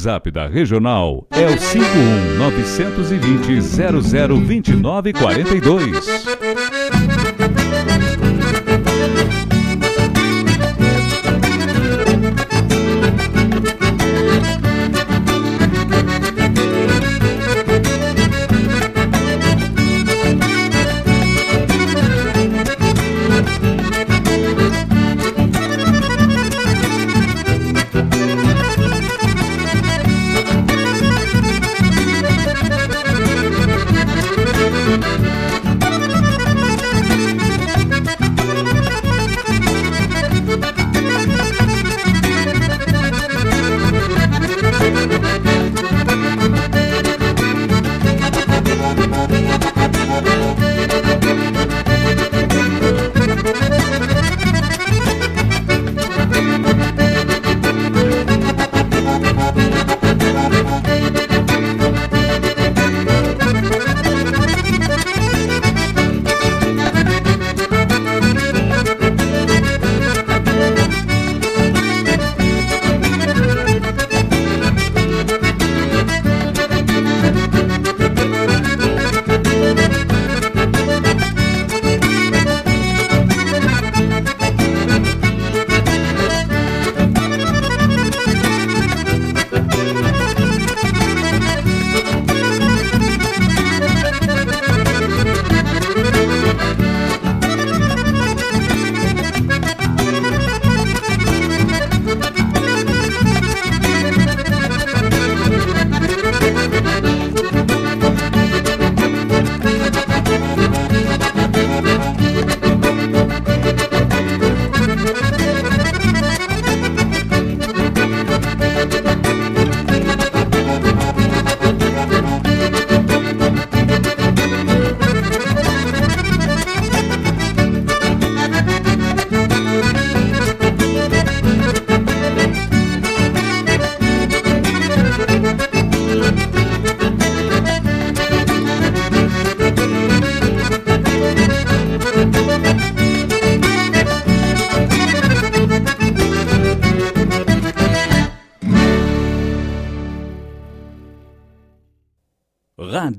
WhatsApp da Regional é o 51 920 0029 42.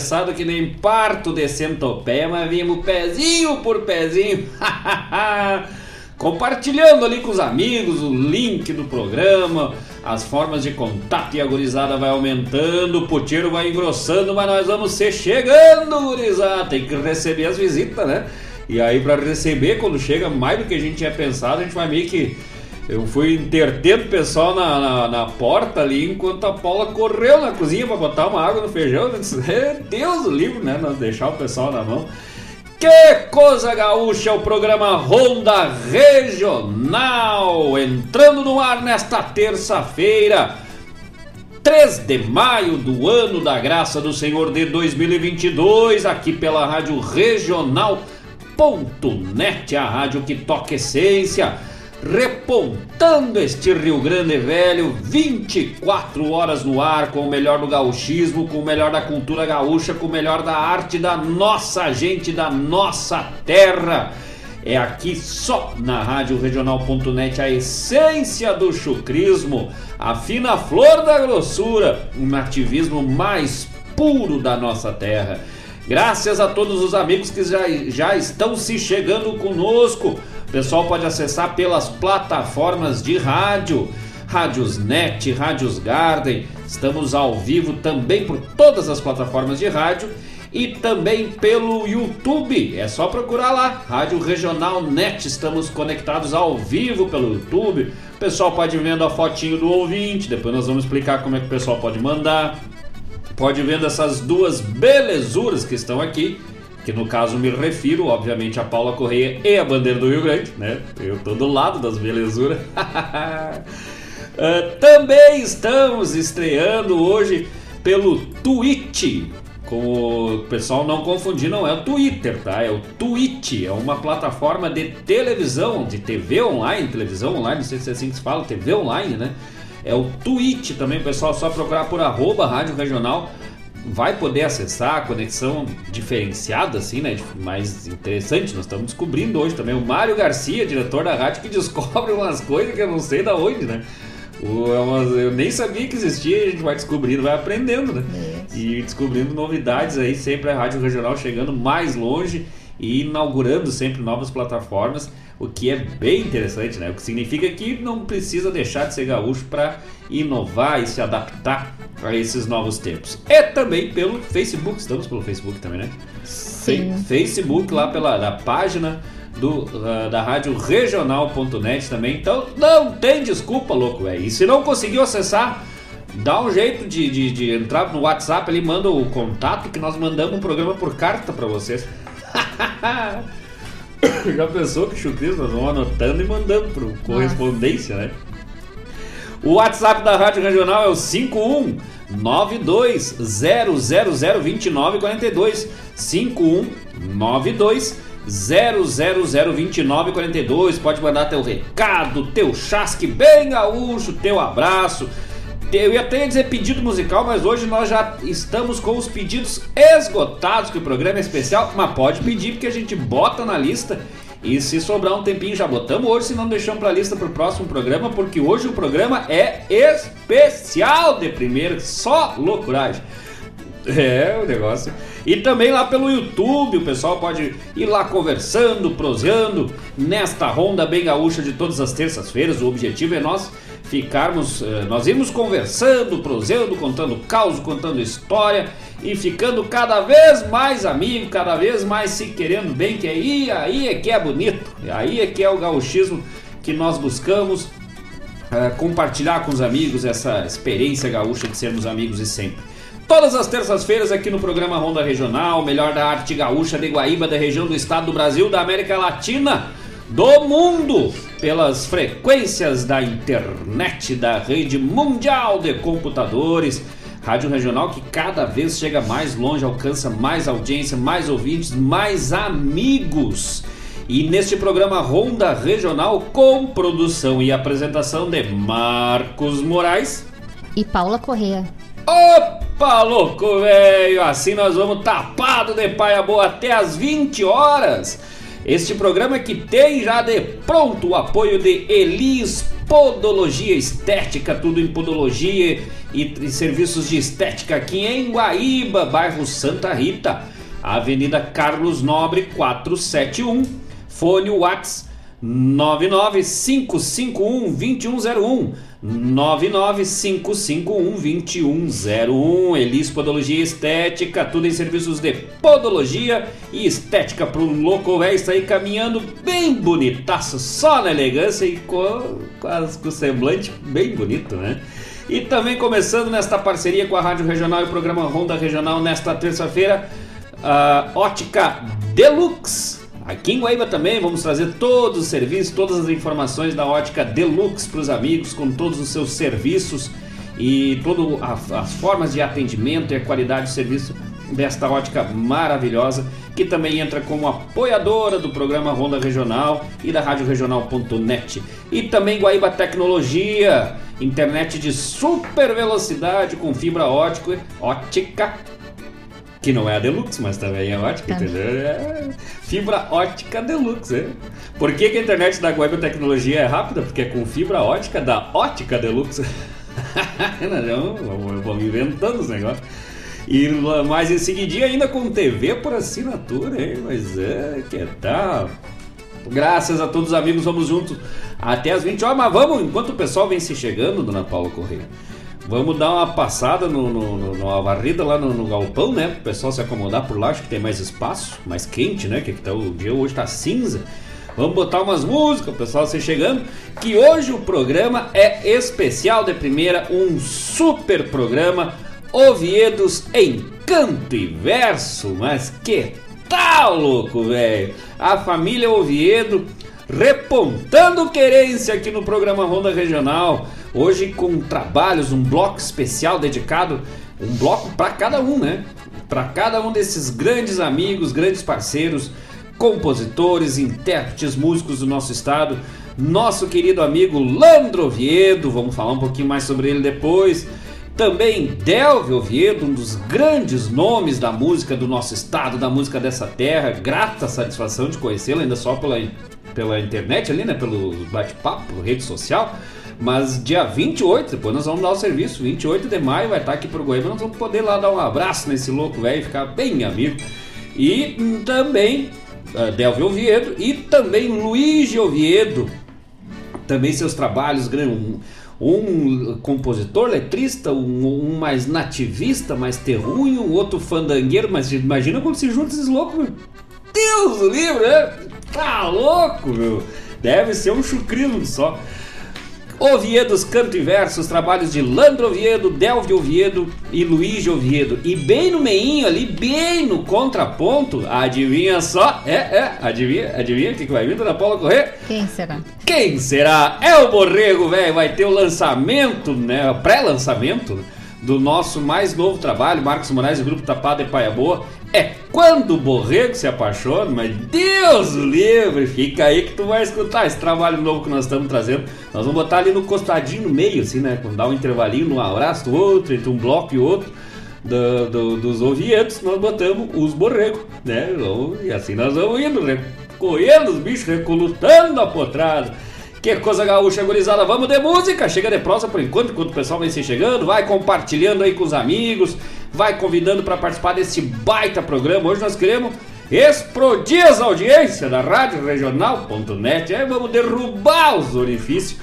Atravessado que nem parto de centopeia, mas vimos pezinho por pezinho. Compartilhando ali com os amigos o link do programa, as formas de contato e a gurizada vai aumentando, o puteiro vai engrossando, mas nós vamos ser chegando, gurizada. Tem que receber as visitas, né? E aí, para receber, quando chega mais do que a gente tinha pensado, a gente vai meio que eu fui intertendo o pessoal na, na, na, porta ali, enquanto a Paula correu na cozinha para botar uma água no feijão. Disse, Deus o livro, né? Nós deixar o pessoal na mão. Que coisa gaúcha, o programa Ronda Regional, entrando no ar nesta terça-feira, 3 de maio do ano da graça do Senhor de 2022, aqui pela Rádio Regional.net, a rádio que toca essência repontando este Rio Grande Velho, 24 horas no ar, com o melhor do gauchismo, com o melhor da cultura gaúcha, com o melhor da arte da nossa gente, da nossa terra. É aqui só na Rádio Regional.net a essência do chucrismo, a fina flor da grossura, um nativismo mais puro da nossa terra. Graças a todos os amigos que já, já estão se chegando conosco o pessoal pode acessar pelas plataformas de rádio, Rádios Net, Rádios Garden. Estamos ao vivo também por todas as plataformas de rádio e também pelo YouTube. É só procurar lá, Rádio Regional Net. Estamos conectados ao vivo pelo YouTube. O pessoal pode ir vendo a fotinho do ouvinte, depois nós vamos explicar como é que o pessoal pode mandar. Pode ir vendo essas duas belezuras que estão aqui que no caso me refiro, obviamente, a Paula Correia e a bandeira do Rio Grande, né? Eu tô do lado das belezuras. uh, também estamos estreando hoje pelo Twitch. Com o pessoal não confundir, não é o Twitter, tá? É o Twitch, é uma plataforma de televisão, de TV online, televisão online, não sei se é assim que se fala, TV online, né? É o Twitch também, pessoal, só procurar por arroba Rádio Regional vai poder acessar a conexão diferenciada, assim, né? Mais interessante. Nós estamos descobrindo hoje também. O Mário Garcia, diretor da rádio, que descobre umas coisas que eu não sei da onde, né? É eu nem sabia que existia, a gente vai descobrindo, vai aprendendo, né? E descobrindo novidades aí, sempre a Rádio Regional chegando mais longe e inaugurando sempre novas plataformas, o que é bem interessante, né? O que significa que não precisa deixar de ser gaúcho para inovar e se adaptar a esses novos tempos. E também pelo Facebook, estamos pelo Facebook também, né? Sim. Facebook lá pela da página do, uh, da rádio regional.net também. Então não tem desculpa, louco, velho. E se não conseguiu acessar, dá um jeito de, de, de entrar no WhatsApp ali, manda o contato que nós mandamos um programa por carta para vocês. Já pensou que chucrismo nós vamos anotando e mandando por correspondência, né? O WhatsApp da Rádio Regional é o 51 2942 5192 0002942 pode mandar teu recado, teu chasque bem gaúcho, teu abraço. Eu ia até dizer pedido musical, mas hoje nós já estamos com os pedidos esgotados, que o programa é especial, mas pode pedir porque a gente bota na lista e se sobrar um tempinho, já botamos hoje, se não deixamos pra lista pro próximo programa, porque hoje o programa é especial de primeiro, só loucuragem. É, o negócio. E também lá pelo YouTube, o pessoal pode ir lá conversando, proseando nesta ronda bem gaúcha de todas as terças-feiras. O objetivo é nós ficarmos, eh, nós irmos conversando, proseando, contando caos, contando história e ficando cada vez mais amigo, cada vez mais se querendo bem, que aí, aí é que é bonito, aí é que é o gauchismo que nós buscamos uh, compartilhar com os amigos essa experiência gaúcha de sermos amigos e sempre. Todas as terças-feiras aqui no programa Ronda Regional, melhor da arte gaúcha de Guaíba, da região do estado do Brasil, da América Latina, do mundo, pelas frequências da internet, da rede mundial de computadores Rádio Regional que cada vez chega mais longe, alcança mais audiência, mais ouvintes, mais amigos. E neste programa Ronda Regional, com produção e apresentação de Marcos Moraes e Paula Correa. Opa, louco, velho! Assim nós vamos tapado de paia boa até as 20 horas. Este programa que tem já de pronto o apoio de Elis Podologia Estética, tudo em podologia e, e serviços de estética aqui em Guaíba, bairro Santa Rita, Avenida Carlos Nobre 471, fone Whats 995512101 995512101 Elis Podologia Estética, tudo em serviços de podologia e estética pro louco velho sair caminhando bem bonitaço, só na elegância e com, com, com o semblante bem bonito, né? E também começando nesta parceria com a Rádio Regional e o programa Ronda Regional nesta terça-feira, a Ótica Deluxe Aqui em Guaíba também. Vamos trazer todos os serviços, todas as informações da ótica Deluxe para os amigos, com todos os seus serviços e todas as formas de atendimento e a qualidade de serviço desta ótica maravilhosa, que também entra como apoiadora do programa Ronda Regional e da Rádio Regional.net. E também Guaíba Tecnologia, internet de super velocidade com fibra ótica, ótica que não é a Deluxe, mas também é ótica, tá. entendeu? É fibra ótica Deluxe, é. Por que, que a internet da Web Tecnologia é rápida? Porque é com fibra ótica da Ótica Deluxe. Vamos, vamos inventando os negócios. E mais em seguidinha ainda com TV por assinatura, hein? Mas é, que tal? Graças a todos os amigos, vamos juntos até as 20 horas. Mas vamos, enquanto o pessoal vem se chegando, dona Paula Correia. Vamos dar uma passada no, no, no numa varrida lá no, no, galpão, né? O pessoal se acomodar por lá, acho que tem mais espaço, mais quente, né? Que, que tá, o dia hoje tá cinza. Vamos botar umas músicas, o pessoal se chegando. Que hoje o programa é especial de primeira, um super programa. Oviedos em canto e verso. Mas que tal, louco, velho? A família Oviedo repontando querência aqui no programa Ronda Regional. Hoje com trabalhos, um bloco especial dedicado, um bloco para cada um, né? Para cada um desses grandes amigos, grandes parceiros, compositores, intérpretes, músicos do nosso estado. Nosso querido amigo Landro Oviedo, vamos falar um pouquinho mais sobre ele depois. Também Delvio Oviedo, um dos grandes nomes da música do nosso estado, da música dessa terra. Grata satisfação de conhecê-lo, ainda só pela, pela internet ali, né? Pelo bate-papo, rede social. Mas dia 28, depois nós vamos dar o serviço. 28 de maio vai estar aqui pro Goiânia. Nós vamos poder lá dar um abraço nesse louco velho e ficar bem amigo. E também uh, Delvio Oviedo e também Luiz Oviedo. Também seus trabalhos, um, um compositor, letrista, um, um, mais nativista, mais terrunho, outro fandangueiro. Mas imagina como se juntam esses loucos, meu. Deus do livro, né? Tá louco, meu. Deve ser um chucrino só. Oviedos Canto e Versos, trabalhos de Landro Oviedo, Delvio Oviedo e Luiz Oviedo. E bem no meinho ali, bem no contraponto, adivinha só? É, é, adivinha, adivinha o que, que vai vir da Paula Correr? Quem será? Quem será? É o Borrego, velho. Vai ter o lançamento, né? Pré-lançamento do nosso mais novo trabalho, Marcos Moraes e Grupo Tapado e Paia Boa. É quando o borrego se apaixona, mas Deus o livre, fica aí que tu vai escutar esse trabalho novo que nós estamos trazendo. Nós vamos botar ali no costadinho, no meio, assim, né? Quando dá um intervalinho, um abraço outro, entre um bloco e outro. Do, do, dos oviedos, nós botamos os borregos, né? E assim nós vamos indo, recolhendo os bichos, recolutando a potrada. Que coisa gaúcha, gurizada. Vamos de música. Chega de prosa por enquanto, enquanto o pessoal vem se chegando. Vai compartilhando aí com os amigos. Vai convidando para participar desse baita programa. Hoje nós queremos explodir as audiências da Rádio Regional.net. Aí vamos derrubar os orifícios.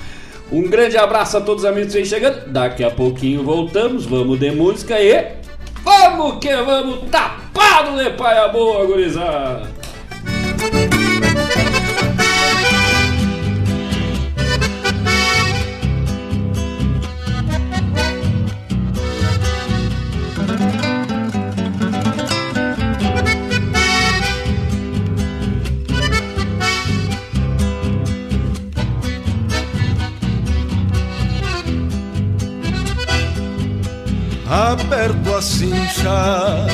Um grande abraço a todos os amigos que vem chegando. Daqui a pouquinho voltamos. Vamos de música e. Vamos que vamos tapado de paia boa, gurizada. Aperto a cincha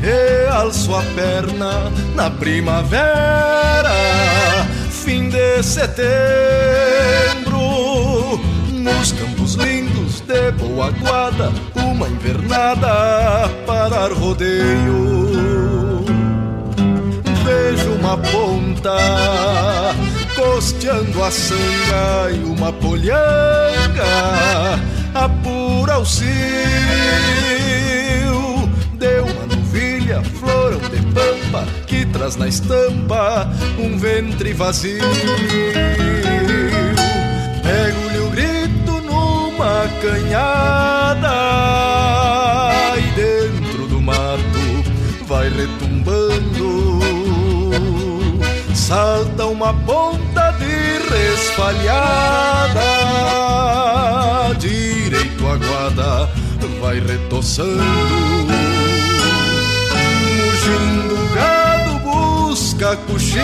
e alço a perna na primavera, fim de setembro, nos campos lindos de boa guarda, uma invernada para rodeio. Vejo uma ponta costeando a sanga e uma polhanga apura o cio. Deu uma novilha, florão de pampa, que traz na estampa um ventre vazio. Pego-lhe o grito numa canhada e dentro do mato vai retumbando. Salta uma ponta de resfalhada, direito a guarda vai retoçando. Mugindo o gado busca coxilha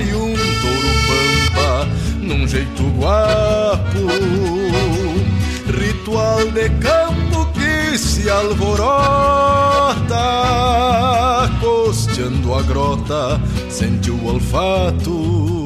e um touro pampa num jeito guapo. Ritual de campo que se alvorota, costeando a grota, sente o olfato.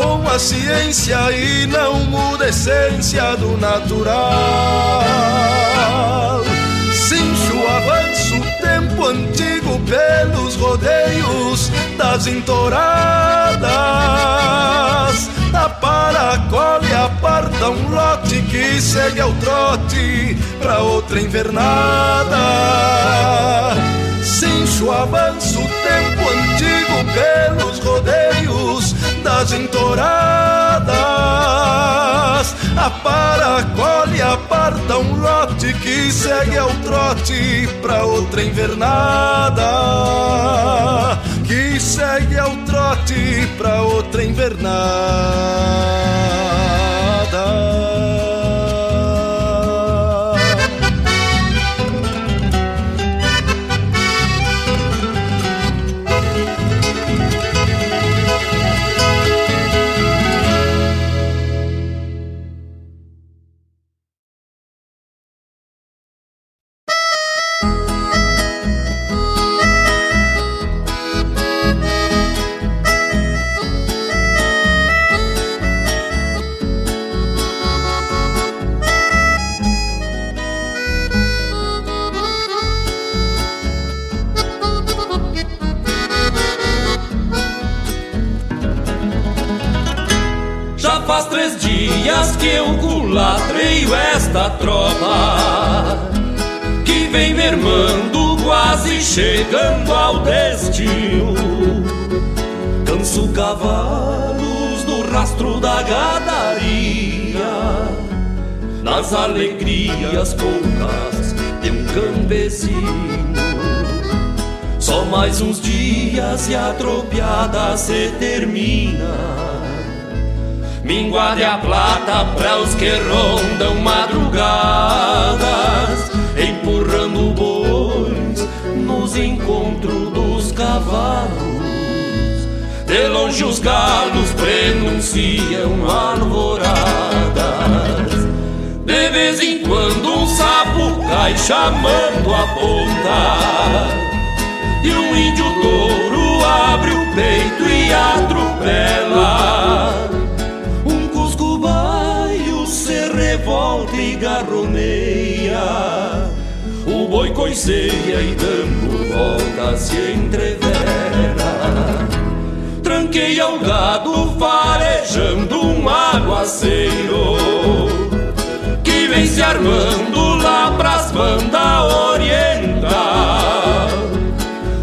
com a ciência e não muda a essência do natural. Avanço o tempo antigo pelos rodeios das entoradas. Da paracola e aparta um lote que segue ao trote pra outra invernada. Avanço o tempo antigo rodeios das entoradas. A paracola e aparta um lote que segue ao trote pra outra invernada. Que segue ao trote pra outra invernada. Dias que eu culatreio esta tropa Que vem mermando, quase chegando ao destino. Canso cavalos do rastro da gadaria Nas alegrias poucas de um campesino. Só mais uns dias e a tropiada se termina Mingua de a plata para os que rondam madrugadas, empurrando bois nos encontros dos cavalos. De longe os galos prenunciam alvoradas. De vez em quando um sapo cai chamando a ponta. E um índio touro abre o peito e atropela. Revolta e garroneia. O boi coiceia e dando volta se entrevera. Tranqueia o gado farejando um aguaceiro Que vem se armando lá pras bandas oriental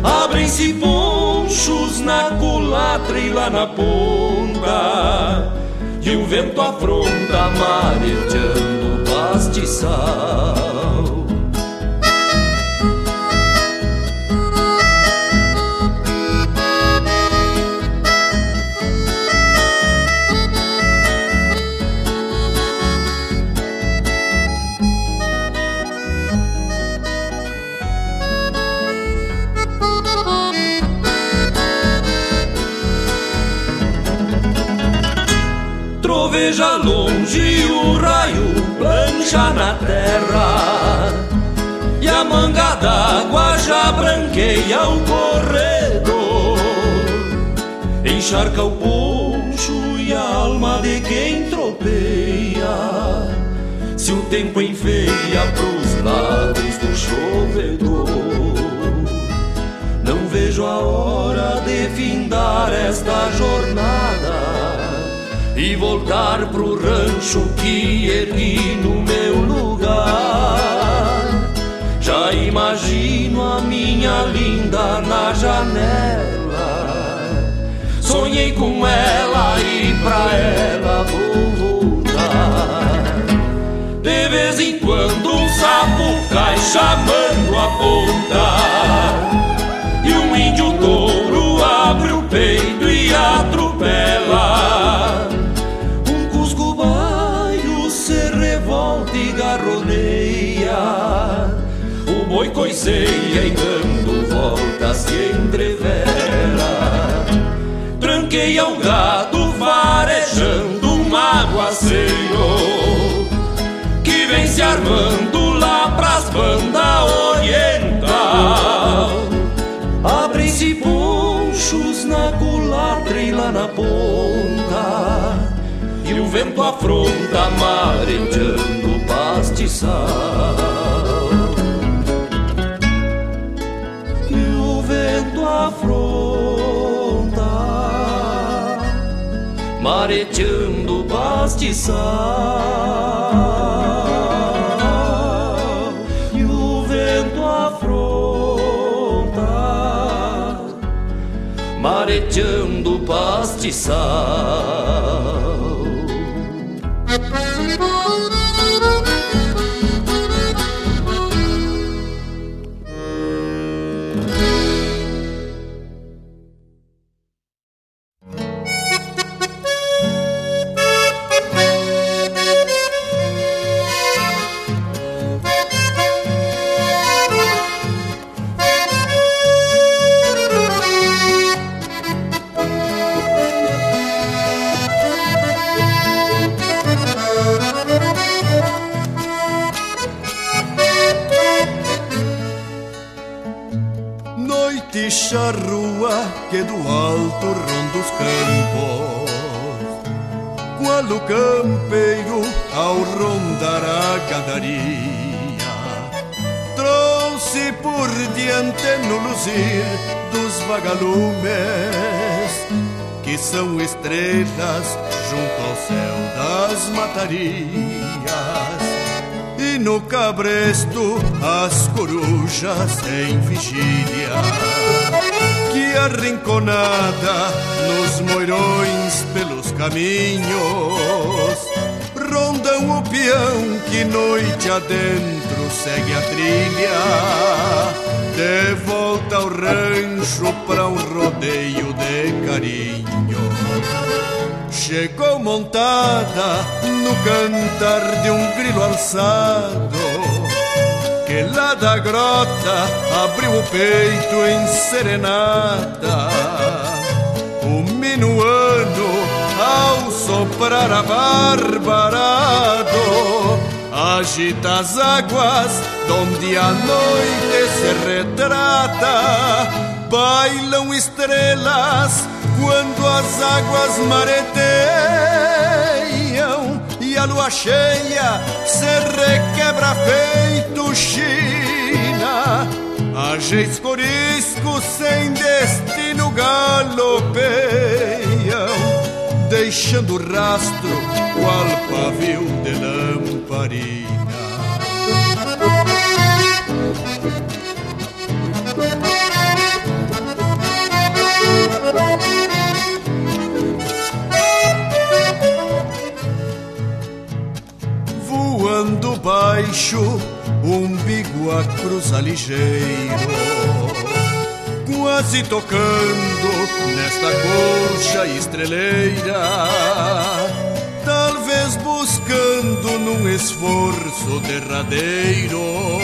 Abrem-se ponchos na culatra e lá na ponta E o vento afronta marejando o pastiçal veja longe o raio plancha na terra. E a manga d'água já branqueia o corredor. Encharca o poncho e a alma de quem tropeia. Se o tempo enfeia pros lados do chovedor. Não vejo a hora de findar esta jornada e voltar pro rancho que ergui no meu lugar. Já imagino a minha linda na janela. Sonhei com ela e pra ela vou voltar. De vez em quando um sapo cai chamando a ponta. Coiceia e dando voltas se entrevera. Tranqueia o gado farejando um aguaceiro Que vem se armando lá pras bandas oriental. Abrem-se ponchos na culatra e lá na ponta E o vento afronta marejando castiçal Mareteando o pastiçal E o vento afronta. Mareteando o pastiçal que do alto ronda os campos. Qual o campeiro ao rondar a gadaria trouxe por diante no luzir dos vagalumes que são estrelas junto ao céu das matarias e no cabresto as corujas em vigília que arrinconada nos moirões pelos caminhos. Rondam o peão que noite adentro segue a trilha. De volta ao rancho para um rodeio de carinho. Chegou montada no cantar de um grilo alçado que lá da grota abriu o peito em serenata. O minuano, ao soprar a barbarado, agita as águas donde a noite se retrata. Bailam estrelas quando as águas mareteiam a lua cheia se requebra feito China. Ageis corisco sem destino galopeiam, deixando rastro qual pavio de lamparina. A cruza ligeiro, quase tocando nesta colcha estreleira, talvez buscando num esforço derradeiro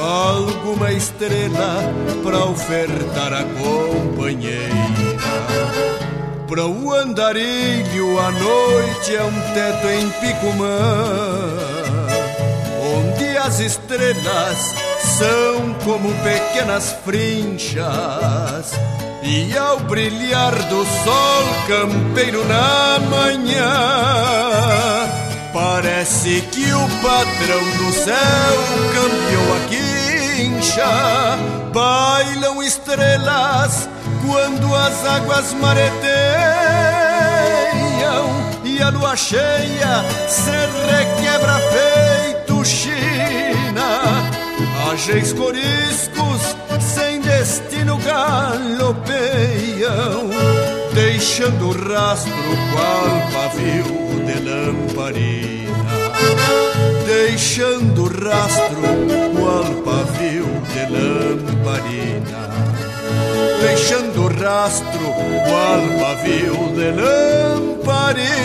alguma estrela para ofertar a companheira. Pra o andarilho a noite é um teto em Picumã as estrelas são como pequenas frinchas E ao brilhar do sol campeiro na manhã Parece que o patrão do céu cambiou a quincha Bailam estrelas quando as águas mareteiam e a lua cheia se requebra feito China. Ágeis coriscos sem destino galopeiam, deixando rastro qual pavio de lamparina. Deixando rastro qual pavio de lamparina deixando rastro qual pavio de lamparina.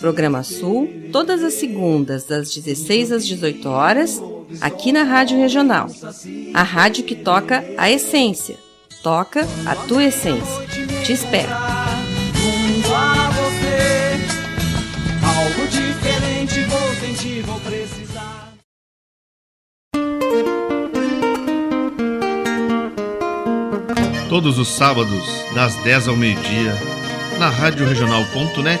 Programa Sul, todas as segundas, das 16 às 18 horas, aqui na Rádio Regional. A rádio que toca a essência. Toca a tua essência. Te espero! Todos os sábados, das 10 ao meio-dia, na Rádio Regional.net,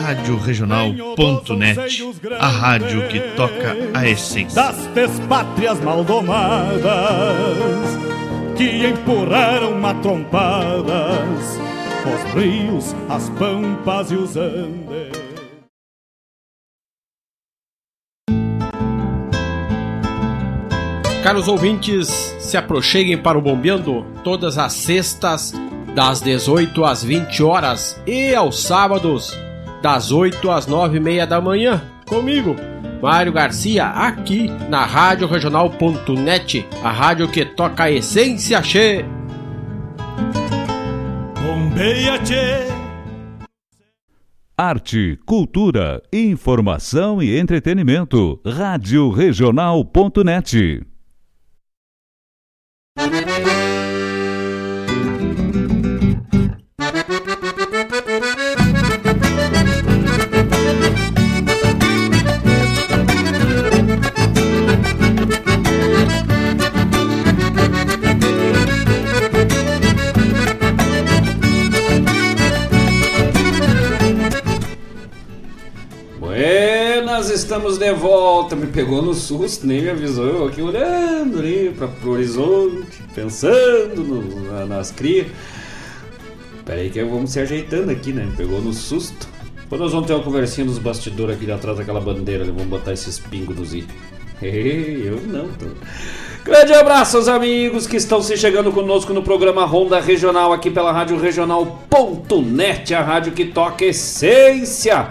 Rádio Regional.net, a rádio que toca a essência. Das despátrias maldomadas que empurraram matrompadas os rios, as pampas e os andes. Caros ouvintes, se aproxeguem para o Bombeando todas as sextas, das 18 às 20 horas e aos sábados, das 8 às 9 e meia da manhã, comigo, Mário Garcia, aqui na Rádio Regional.net, a rádio que toca a essência che. Bombeia che. Arte, cultura, informação e entretenimento. Rádio Regional.net. estamos de volta. Me pegou no susto, nem me avisou. Eu aqui olhando ali para pro horizonte, pensando no- na- nas crias. Pera aí que vamos se ajeitando aqui, né? Me pegou no susto. Depois nós vamos ter uma conversinha nos bastidores aqui atrás daquela bandeira. ali. Vamos botar esses pingos nos i. Eu não tô. Grande abraço aos amigos que estão se chegando conosco no programa Ronda Regional aqui pela Rádio Regional.net, a rádio que toca essência.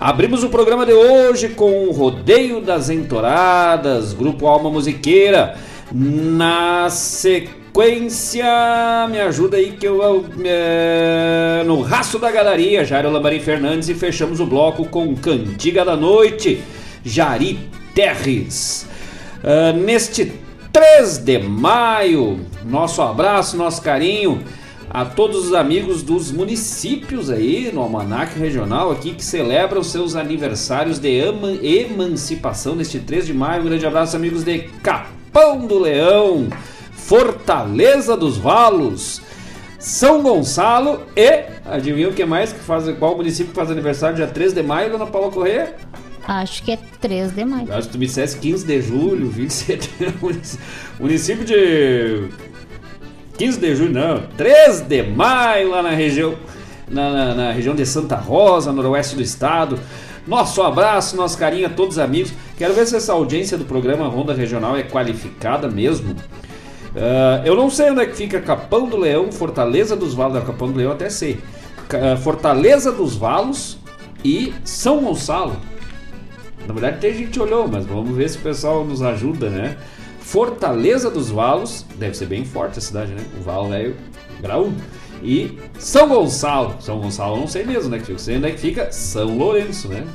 Abrimos o programa de hoje com o Rodeio das Entoradas, Grupo Alma Musiqueira. Na sequência, me ajuda aí que eu. eu, é, no Raço da Galeria, Jairo Lambari Fernandes, e fechamos o bloco com Cantiga da Noite, Jari Terres. Ah, neste 3 de maio, nosso abraço, nosso carinho a todos os amigos dos municípios aí no Almanac Regional aqui que celebram seus aniversários de emancipação neste 3 de maio. Um grande abraço, amigos de Capão do Leão, Fortaleza dos Valos, São Gonçalo e. Adivinha o que mais que faz? Qual município faz aniversário dia 3 de maio, dona Paula Corrêa? Acho que é 3 de maio. Acho que tu me dissesse 15 de julho, 20 de setembro. Município de. 15 de julho, não. 3 de maio, lá na região. Na, na, na região de Santa Rosa, noroeste do estado. Nosso abraço, nosso carinho a todos os amigos. Quero ver se essa audiência do programa Ronda Regional é qualificada mesmo. Uh, eu não sei onde é que fica Capão do Leão, Fortaleza dos Valos. Não, Capão do Leão até sei. Uh, Fortaleza dos Valos e São Gonçalo. Na verdade, tem gente olhou, mas vamos ver se o pessoal nos ajuda, né? Fortaleza dos Valos, deve ser bem forte a cidade, né? O Valo é graúdo. E São Gonçalo. São Gonçalo não sei mesmo, né? É que fica São Lourenço, né?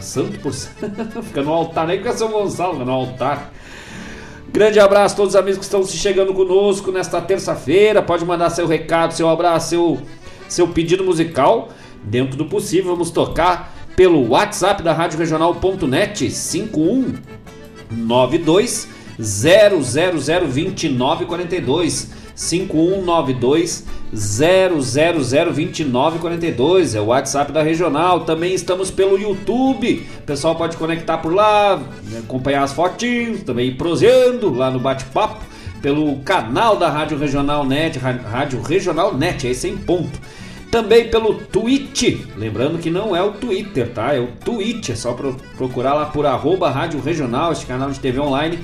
Santo por fica no altar, nem fica São Gonçalo, fica no altar. Grande abraço a todos os amigos que estão se chegando conosco nesta terça-feira. Pode mandar seu recado, seu abraço, seu, seu pedido musical. Dentro do possível, vamos tocar pelo WhatsApp da Rádio Regional.net 5192 0002942 5192 0002942 é o WhatsApp da Regional. Também estamos pelo YouTube. O pessoal pode conectar por lá, acompanhar as fotinhos, também proseando lá no bate-papo pelo canal da Rádio Regional Net, Rádio Regional Net, aí sem ponto. Também pelo Twitch, lembrando que não é o Twitter, tá? É o Twitch, é só procurar lá por arroba Rádio Regional, este canal de TV online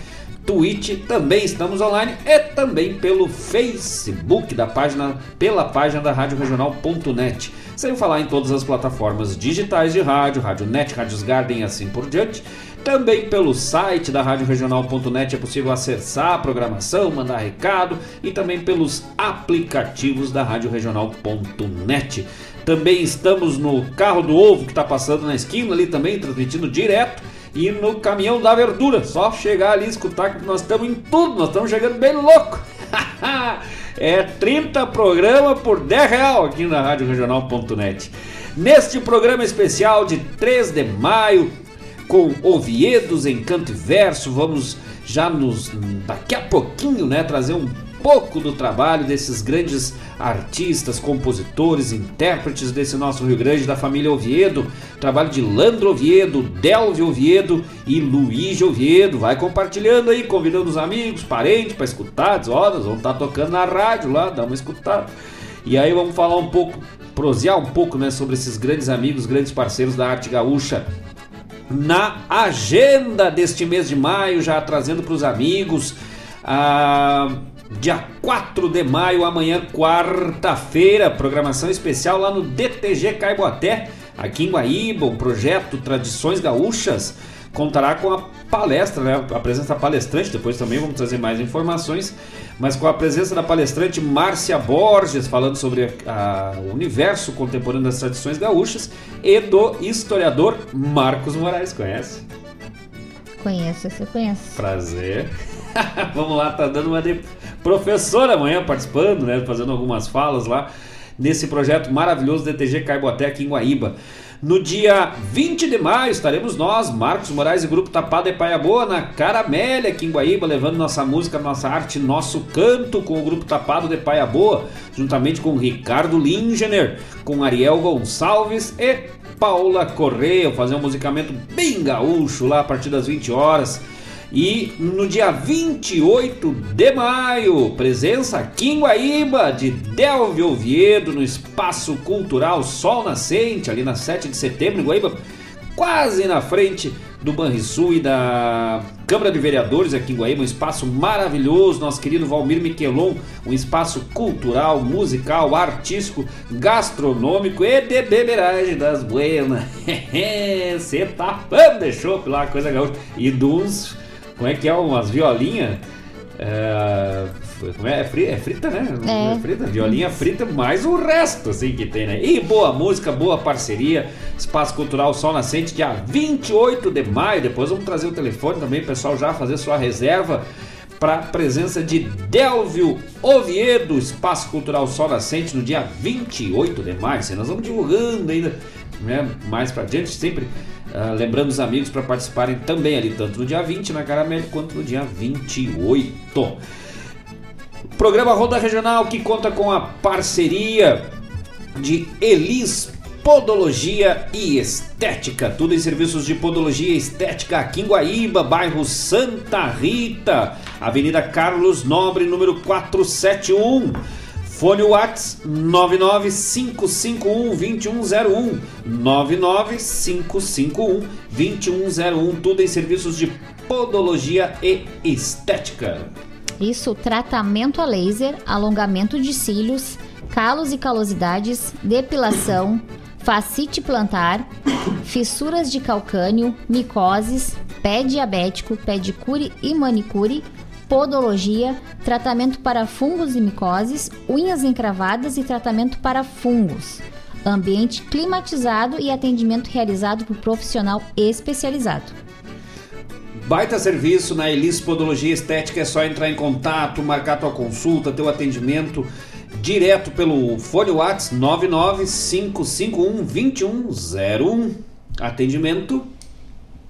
Twitch, também estamos online e também pelo Facebook da página, pela página da Rádio Regional.net. Sem falar em todas as plataformas digitais de rádio, Rádio Net, Rádios Garden e assim por diante. Também pelo site da Rádio Regional.net é possível acessar a programação, mandar recado e também pelos aplicativos da Rádio Regional.net. Também estamos no carro do ovo que está passando na esquina ali também, transmitindo direto e no caminhão da verdura. Só chegar ali e escutar que nós estamos em tudo, nós estamos chegando bem louco. é 30 programas por 10 real aqui na Rádio Regional.net. Neste programa especial de 3 de maio, com Oviedos em canto e verso, vamos já nos daqui a pouquinho, né, trazer um pouco do trabalho desses grandes artistas, compositores, intérpretes desse nosso Rio Grande, da família Oviedo. Trabalho de Landro Oviedo, Delvio Oviedo e Luiz Oviedo. Vai compartilhando aí, convidando os amigos, parentes para escutar. Diz, ó, nós vamos estar tá tocando na rádio lá, dá uma escutada. E aí vamos falar um pouco, prosear um pouco né, sobre esses grandes amigos, grandes parceiros da arte gaúcha na agenda deste mês de maio, já trazendo para os amigos. Ah, dia 4 de maio, amanhã, quarta-feira, programação especial lá no DTG Caiboaté, aqui em Guaíba, o projeto Tradições Gaúchas contará com a palestra, né, a presença da palestrante, depois também vamos trazer mais informações, mas com a presença da palestrante Márcia Borges, falando sobre o universo contemporâneo das tradições gaúchas, e do historiador Marcos Moraes, conhece? Conheço, você conhece. Prazer. Vamos lá, tá dando uma de professora amanhã participando, né? Fazendo algumas falas lá nesse projeto maravilhoso DTG Caiboté aqui em Guaíba. No dia 20 de maio estaremos nós, Marcos Moraes e Grupo Tapada e Paia Boa, na Caramélia aqui em Guaíba, levando nossa música, nossa arte, nosso canto com o Grupo Tapado de Paia Boa, juntamente com Ricardo Lingener, com Ariel Gonçalves e Paula Correia, fazer um musicamento bem gaúcho lá a partir das 20 horas. E no dia 28 de maio, presença aqui em Guaíba de Delvio Oviedo no Espaço Cultural Sol Nascente, ali na 7 de setembro em Guaíba, quase na frente do Banrisul e da Câmara de Vereadores aqui em Guaíba, um espaço maravilhoso, nosso querido Valmir Miquelon, um espaço cultural, musical, artístico, gastronômico e de beberagem das buenas. Você tá de chopp lá, coisa gaúcha. E dos como é que é? Umas violinhas. É, como é? É frita, é frita né? É. é frita, violinha frita, mais o resto assim que tem, né? E boa música, boa parceria. Espaço Cultural Sol Nascente, dia 28 de maio. Depois vamos trazer o telefone também, pessoal, já fazer sua reserva para a presença de Delvio Oviedo, Espaço Cultural Sol Nascente, no dia 28 de maio. Nós vamos divulgando ainda né, mais para diante, sempre Uh, lembrando os amigos para participarem também ali, tanto no dia 20 na Caramelo quanto no dia 28. Programa Ronda Regional que conta com a parceria de Elis Podologia e Estética. Tudo em serviços de podologia e estética aqui em Guaíba, bairro Santa Rita, Avenida Carlos Nobre, número 471. Fone Whats 995512101 995512101 tudo em serviços de podologia e estética. Isso, tratamento a laser, alongamento de cílios, calos e calosidades, depilação, facite plantar, fissuras de calcânio, micoses, pé diabético, pedicure e manicure, podologia, tratamento para fungos e micoses, unhas encravadas e tratamento para fungos. Ambiente climatizado e atendimento realizado por profissional especializado. Baita serviço na Elis Podologia Estética, é só entrar em contato, marcar tua consulta, teu atendimento direto pelo fone Whats 995512101. Atendimento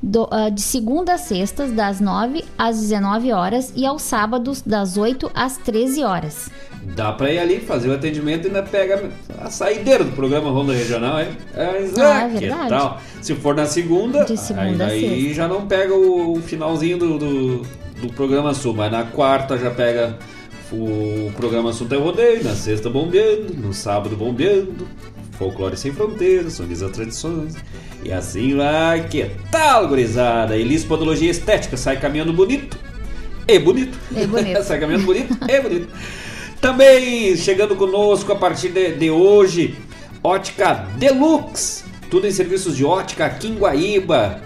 Do- ah, de segunda a sextas, das 9 às 19 horas e aos sábados, das 8 às 13 horas. Dá pra ir ali fazer o atendimento e ainda pega a saideira do programa Ronda Regional, é? Mas, Ah, é, é verdade. tal? Se for na segunda, De segunda aí, aí sexta. já não pega o, o finalzinho do, do, do programa Sul, mas na quarta já pega o programa Sul Tem Rodeio, na sexta bombeando, no sábado bombeando, Folclore Sem Fronteiras, Soniza Tradições. E assim vai, que tal, gurizada? Elis Podologia Estética, sai caminhando bonito e bonito. E bonito. sai caminhando bonito e bonito. Também chegando conosco a partir de, de hoje, Ótica Deluxe. Tudo em serviços de ótica aqui em Guaíba.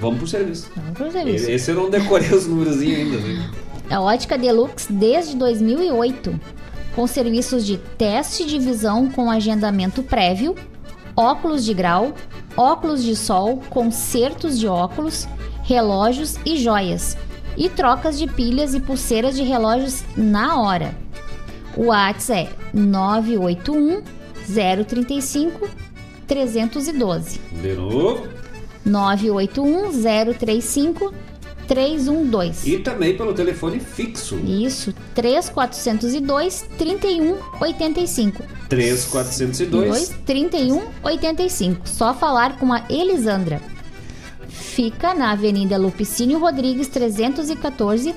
Vamos pro serviço. Vamos pro serviço. Esse eu não decorei os números ainda. viu? A Ótica Deluxe desde 2008, com serviços de teste de visão com agendamento prévio, óculos de grau, óculos de sol, consertos de óculos, relógios e joias, e trocas de pilhas e pulseiras de relógios na hora. O WhatsApp é 981 035 312. De novo. 981 035 312. E também pelo telefone fixo. Isso, 3402 3185. 3402 3185. Só falar com a Elisandra. Fica na Avenida Lupicínio Rodrigues 314,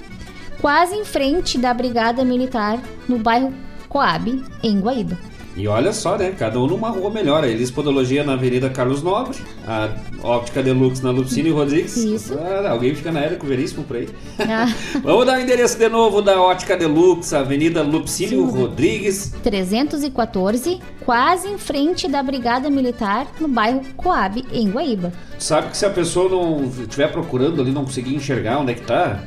quase em frente da Brigada Militar, no bairro Coab, em Guaíba. E olha só, né? Cada um numa rua melhor. A Elis Podologia na Avenida Carlos Nobre, a Óptica Deluxe na Lupicínio Rodrigues. Isso. Ah, alguém fica na Érico Veríssimo por aí. Ah, Vamos dar o endereço de novo da Ótica Deluxe, Avenida Lupicínio Rodrigues. 314, quase em frente da Brigada Militar, no bairro Coab, em Guaíba. Sabe que se a pessoa não estiver procurando ali, não conseguir enxergar onde é que tá,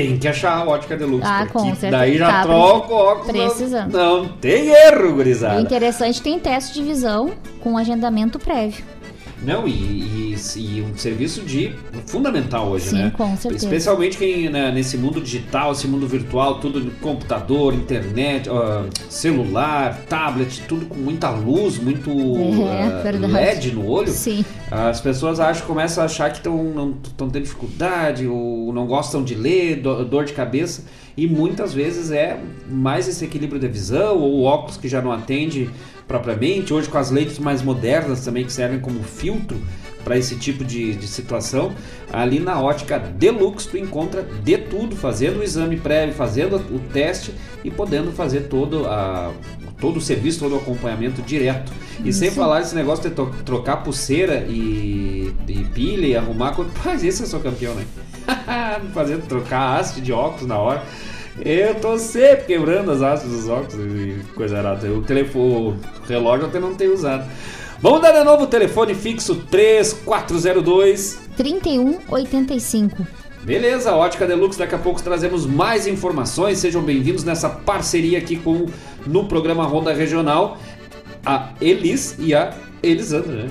tem que achar a Ótica Deluxe. Ah, com certeza. Daí já Tá troca o óculos. precisando. Não, não tem erro, O gurizada. interessante tem teste de visão com agendamento prévio. Não, e, e- e um serviço de fundamental hoje, Sim, né? com certeza. Especialmente quem né, nesse mundo digital, esse mundo virtual, tudo no computador, internet, ó, celular, tablet, tudo com muita luz, muito É, verdade. LED no olho. Sim. As pessoas acham, começam a achar que estão tendo dificuldade ou não gostam de ler, do- dor de cabeça. E muitas vezes é mais esse equilíbrio de visão ou óculos que já não atende propriamente. Hoje com as lentes mais modernas também que servem como filtro para esse tipo de, de situação. Ali na ótica Deluxe tu encontra de tudo, fazendo o exame prévio, fazendo o teste e podendo fazer todo, a, todo o serviço, todo o acompanhamento direto. E sem falar esse negócio de trocar pulseira e, e pilha e arrumar. co- Mas esse eu sou campeão, né? Fazer trocar haste de óculos na hora. Eu tô sempre quebrando as hastes dos óculos e coisa errada. O telefone, o relógio até não tenho usado. Vamos dar de novo o telefone fixo 3402 3185. Beleza, Ótica Deluxe, daqui a pouco trazemos mais informações. Sejam bem-vindos nessa parceria aqui com no programa Ronda Regional, a Elis e a Elisandra, né?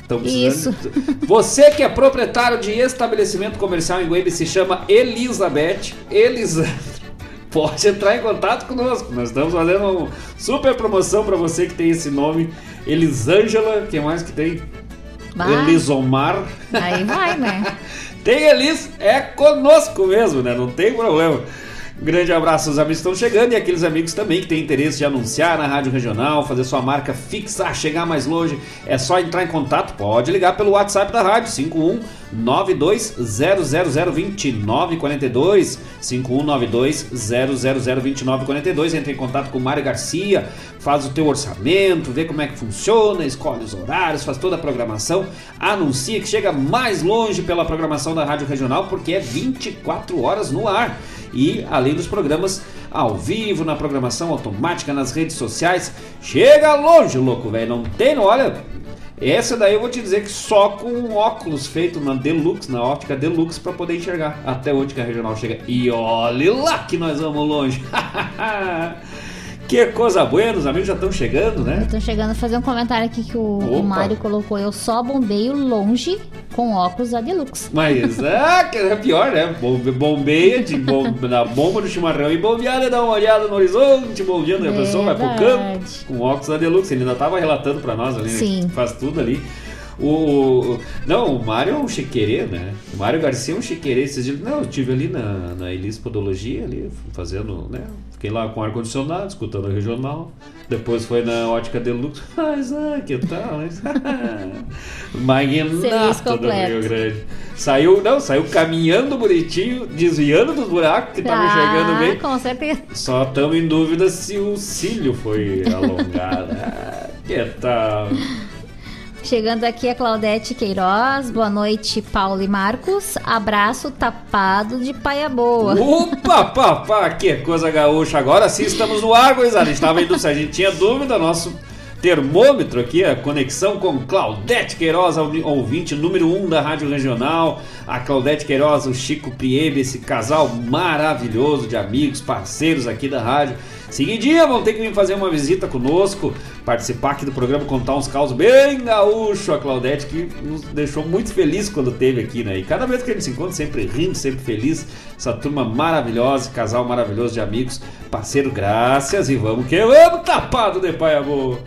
Estão precisando. Você que é proprietário de estabelecimento comercial em Guaíba se chama Elizabeth, Elisandra, pode entrar em contato conosco. Nós estamos fazendo uma super promoção para você que tem esse nome, Elisângela, quem mais que tem? Bah, Elisomar. Aí vai, né? Tem Elis, é conosco mesmo, né? Não tem problema. Grande abraço aos amigos que estão chegando e aqueles amigos também que têm interesse de anunciar na Rádio Regional, fazer sua marca fixar, chegar mais longe. É só entrar em contato, pode ligar pelo WhatsApp da rádio 51 920002942 5192002942 Entre em contato com o Mário Garcia, faz o teu orçamento, vê como é que funciona, escolhe os horários, faz toda a programação, anuncia que chega mais longe pela programação da Rádio Regional porque é 24 horas no ar. E além dos programas ao vivo, na programação automática, nas redes sociais, chega longe, louco, velho. Não tem, olha, essa daí eu vou te dizer que só com óculos feito na Deluxe, na óptica Deluxe, para poder enxergar até onde que a regional chega. E olhe lá que nós vamos longe. que coisa boa, os amigos já estão chegando, né? Estão chegando fazer um comentário aqui que o, o. Mário colocou. Eu só bombeio longe com óculos da Deluxe. Mas que é pior, né? Bom- Bombeia de bom, na bomba do chimarrão e bombeada, dá uma olhada no horizonte, bombeando, a pessoa vai pro campo com óculos da Deluxe. Ele ainda tava relatando pra nós ali, né? Sim. Faz tudo ali. O, o- não, o Mário é um chiquerê, né? O Mário Garcia é um chiquerê. Esses dias, não, eu estive ali na, na Elis Podologia, ali, fazendo, né? Fiquei lá com ar-condicionado, escutando a regional. Depois foi na ótica Deluxe. Ah, que tal, Magnata do. Rio Grande. Saiu, não, saiu caminhando bonitinho, desviando dos buracos que tava enxergando bem. Ah, com certeza. Só estamos em dúvida se o cílio foi alongado. Ah, que tal? Chegando aqui a Claudete Queiroz. Boa noite, Paulo e Marcos. Abraço tapado de paia boa. Opa, papá, que coisa gaúcha. Agora sim estamos no ar, gurizada. A gente indo, se a gente tinha dúvida, nosso termômetro aqui, a conexão com Claudete Queiroz, ouvi- ouvinte número 1 um da Rádio Regional. A Claudete Queiroz, o Chico Priebe, esse casal maravilhoso de amigos, parceiros aqui da rádio. Seguidinha, vão ter que vir fazer uma visita conosco, participar aqui do programa, contar uns causos bem gaúcho. A Claudete que nos deixou muito feliz quando teve aqui, né? E cada vez que a gente se encontra, sempre rindo, sempre feliz. Essa turma maravilhosa, casal maravilhoso de amigos, parceiro, graças e vamos que vamos, tapado de pai amor.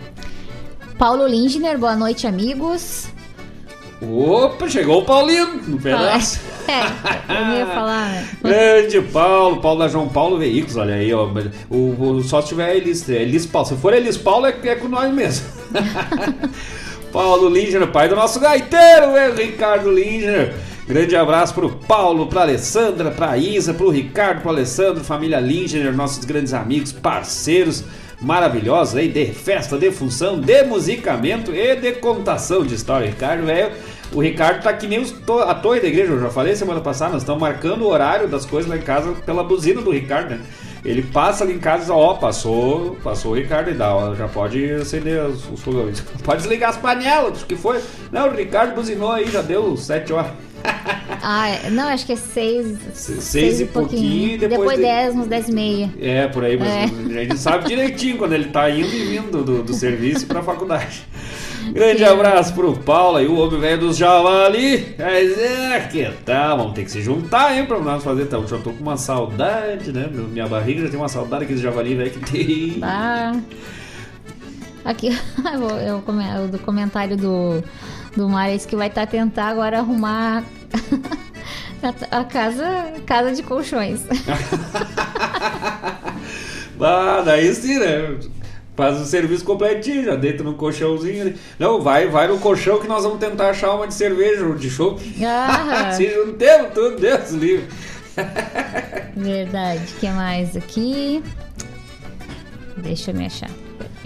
Paulo Lindner, boa noite, amigos. Opa, chegou o Paulinho no pedaço. É, eu ia falar, né? Grande Paulo, Paulo da João Paulo Veículos, olha aí, ó. O, o, só se tiver Elis, Elis Paulo. Se for Elis Paulo, é, é com nós mesmo. Paulo Linger, pai do nosso gaiteiro, é Ricardo Linger. Grande abraço pro Paulo, pra Alessandra, pra Isa, pro Ricardo, pro Alessandro, família Linger, nossos grandes amigos, parceiros maravilhosos aí de festa, de função, de musicamento e de contação de história. Ricardo, velho, o Ricardo tá que nem os to- a torre da igreja, eu já falei semana passada, nós estamos marcando o horário das coisas lá em casa pela buzina do Ricardo, né? Ele passa ali em casa e ó, passou, passou o Ricardo e dá, ó, já pode acender os, os fogões. Pode desligar as panelas, o que foi? Não, o Ricardo buzinou aí, já deu sete horas. Ah, é- não, acho que é seis. seis e pouquinho, e depois Depois de- dez, uns dez e meia. É, por aí, mas É. a gente sabe direitinho quando ele tá indo e vindo do, do serviço pra faculdade. Grande Sim. abraço pro Paulo aí, o homem velho dos Javali. Mas é, que tal? Vamos ter que se juntar, hein, pra nós fazer. Então, já tô com uma saudade, né? Minha barriga já tem uma saudade aqui do Javali, velho, que tem. Ah. Aqui, eu eu o do comentário do, do Mário que vai estar tentar agora arrumar a, a casa, casa de colchões. Ah, daí sim, né? Faz o serviço completinho, já deita no colchãozinho ali. Não, vai, vai no colchão que nós vamos tentar achar uma de cerveja ou de chopp. Ah, Se juntemos tudo, Deus livre. verdade. O que mais aqui? Deixa eu me achar.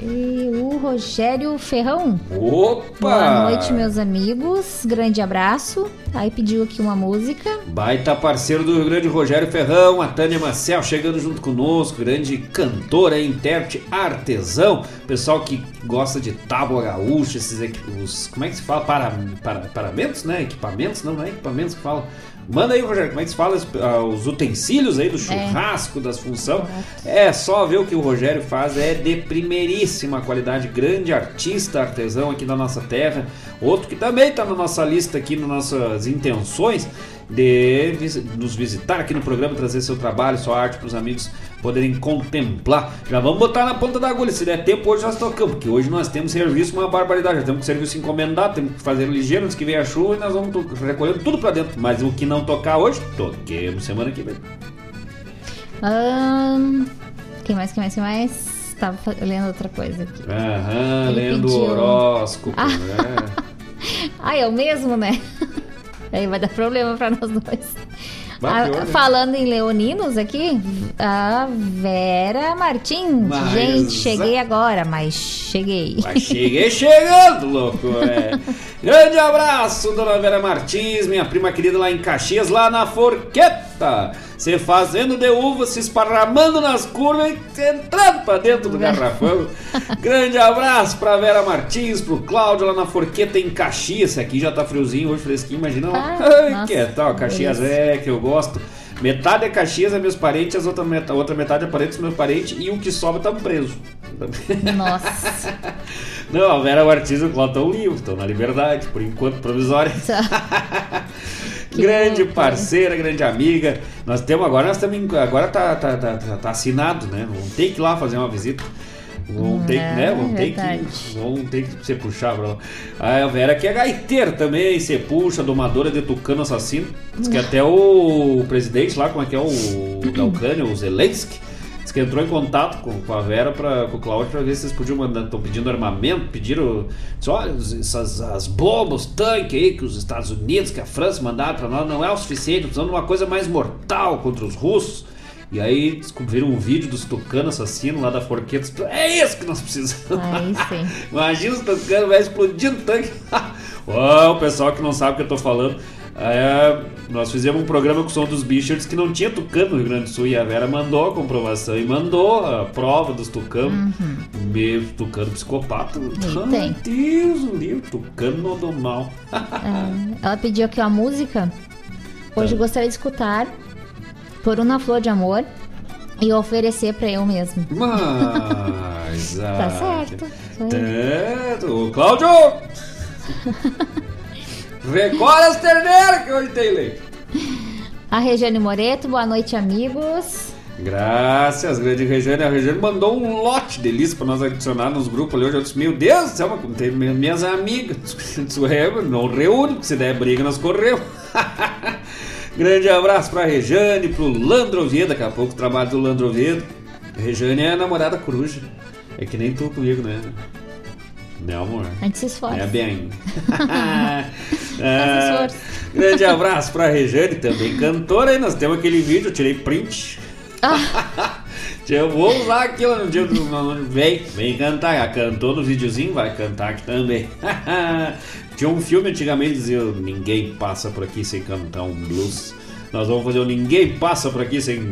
E o Rogério Ferrão. Opa! Boa noite, meus amigos. Grande abraço. Aí pediu aqui uma música. Baita parceiro do Rio Grande, Rogério Ferrão, a Tânia Marcel chegando junto conosco, grande cantora, intérprete, artesão, pessoal que gosta de tábua gaúcha, esses os, como é que se fala? Para, para, paramentos, né? Equipamentos, não, não é equipamentos que fala. Manda aí, Rogério, como é que se fala ah, os utensílios aí do churrasco, das função. É só ver o que o Rogério faz, é de primeiríssima qualidade, grande artista, artesão aqui da nossa terra. Outro que também está na nossa lista aqui, nas nossas intenções de nos visitar aqui no programa, trazer seu trabalho, sua arte para os amigos poderem contemplar. Já vamos botar na ponta da agulha, se der tempo hoje nós tocamos, porque hoje nós temos serviço uma barbaridade, já temos que serviço encomendado, temos que fazer ligeiro antes que venha a chuva e nós vamos recolhendo tudo para dentro. Mas o que não tocar hoje, toquemos semana que vem. Ahn, quem mais, quem mais, quem mais? Tava fa- lendo outra coisa aqui. Aham, Ele lendo pediu- horóscopo, Ah. né? Ah, é o mesmo, né? Aí vai dar problema pra nós dois. Vai, Ah, pior, né? falando em leoninos aqui, a Vera Martins. Mas- Gente, cheguei agora, mas cheguei. Mas cheguei chegando, louco, é. Grande abraço, dona Vera Martins, minha prima querida lá em Caxias, lá na Forqueta. Você fazendo de uva, se esparramando nas curvas e entrando pra dentro do garrafão. Grande abraço pra Vera Martins, pro Cláudio lá na Forqueta em Caxias. Aqui já tá friozinho, hoje fresquinho, imagina. lá. Ah, Ai, que tal, Caxias é que eu gosto. Metade é Caxias, é meus parentes, as outra, outra metade é parentes dos meus parentes e o que sobra tá preso. Nossa. Não, a Vera Martins e o Cláudio estão livres, estão na liberdade, por enquanto provisória. Grande parceira, grande amiga. Nós temos agora, nós estamos agora tá, tá, tá, tá- tá assinado, né? Vamos ter que ir lá fazer uma visita. Vamos ter que, É, né? Vamos ter que, vamos ter que se puxar pra lá. A Vera que é gaiteira também, se puxa, domadora de tucano assassino. Diz que até o presidente lá, como é que é o da Ucrânia, o Zelensky, diz que entrou em contato com, com a Vera, pra, com o Cláudio, pra ver se eles podiam mandar. Estão pedindo armamento, pediram. Disse, olha, essas as bombas, os tanques aí que os Estados Unidos, que a França mandaram pra nós, não é o suficiente, precisamos de uma coisa mais mortal contra os russos. E aí descobriram um vídeo dos tucanos assassinos lá da Forqueta. É isso que nós precisamos. Aí sim. Imagina os tucanos, vai explodindo o tanque. Ó, o pessoal que não sabe o que eu tô falando. é, nós fizemos um programa com o som dos bichos que não tinha tucano no Rio Grande do Sul e a Vera mandou a comprovação e mandou a prova dos tucanos. Meu tucano psicopata. Tem. Deus, o livro, tucano do mal. É, ela pediu aqui uma música. Hoje Tá. gostaria de escutar Por uma Flor de Amor e oferecer pra eu mesmo. Mas. Tá ah, certo. Certo. Ô, Cláudio! Recolhe as terneiras que hoje tem leite. A Regiane Moreto, boa noite, amigos. Graças, grande Regiane. A Regiane mandou um lote de lista pra nós adicionar nos grupos ali hoje. Eu disse, meu Deus do céu, mas como tem mi- minhas amigas. "É, não reúne, porque se der briga nós corremos. grande abraço pra Regiane, pro Landro Oviedo, daqui a pouco o trabalho do Landro Oviedo. Regiane é a namorada coruja. É que nem tu comigo, né? Né, amor? A gente se esforça. É bem. Ah, esforço. grande abraço pra Regiane, também cantora. Aí nós temos aquele vídeo, eu tirei print. eu vou usar aquilo no dia do. Vem, vem cantar. Cantou no videozinho, vai cantar aqui também. Tinha um filme antigamente que dizia: Ninguém passa por aqui sem cantar um blues. Nós vamos fazer o Ninguém passa por aqui sem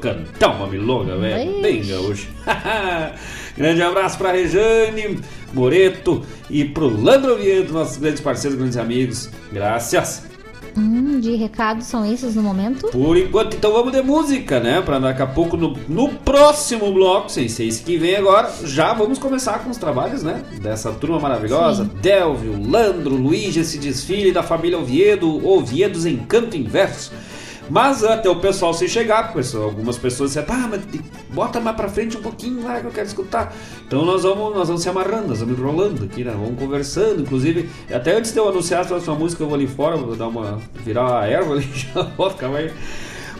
cantar uma milonga, velho. Bem gaúcho. Grande abraço pra Rejane, Moreto e pro Landro Oviedo, nossos grandes parceiros, grandes amigos. Graças. Hum, de recados são esses no momento? Por enquanto, então vamos de música, né? Pra daqui a pouco, no, no próximo bloco, sem ser esse que vem agora, já vamos começar com os trabalhos, né? Dessa turma maravilhosa. Sim. Delvio, Landro, Luigi, esse desfile da família Oviedo, Oviedos Encanto Inverso. Mas até o pessoal se chegar, pessoal, algumas pessoas disseram, ah, mas bota mais pra frente um pouquinho lá que eu quero escutar. Então nós vamos, nós vamos se amarrando, nós vamos enrolando aqui, né? Vamos conversando, inclusive, até antes de eu anunciar a próxima música, eu vou ali fora, vou dar uma. virar a erva ali, já volto, calma aí.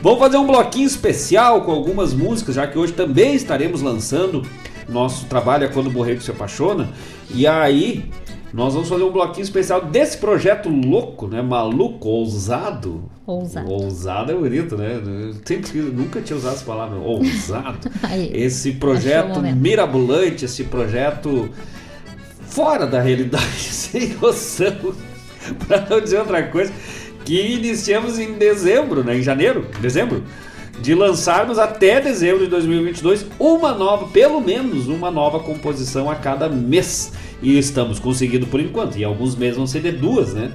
Vamos fazer um bloquinho especial com algumas músicas, já que hoje também estaremos lançando nosso trabalho é Quando o Borrego se Apaixona. E aí, nós vamos fazer um bloquinho especial desse projeto louco, né? Maluco, ousado. Ousado. Ousado é bonito, né? Sempre, nunca tinha usado essa palavra, ousado. Esse projeto mirabolante, esse projeto fora da realidade, sem noção, para não dizer outra coisa, que iniciamos em dezembro, né? Em janeiro, dezembro, de lançarmos até dezembro de 2022 uma nova, pelo menos uma nova composição a cada mês. E estamos conseguindo por enquanto. E alguns meses vão ser de duas, né?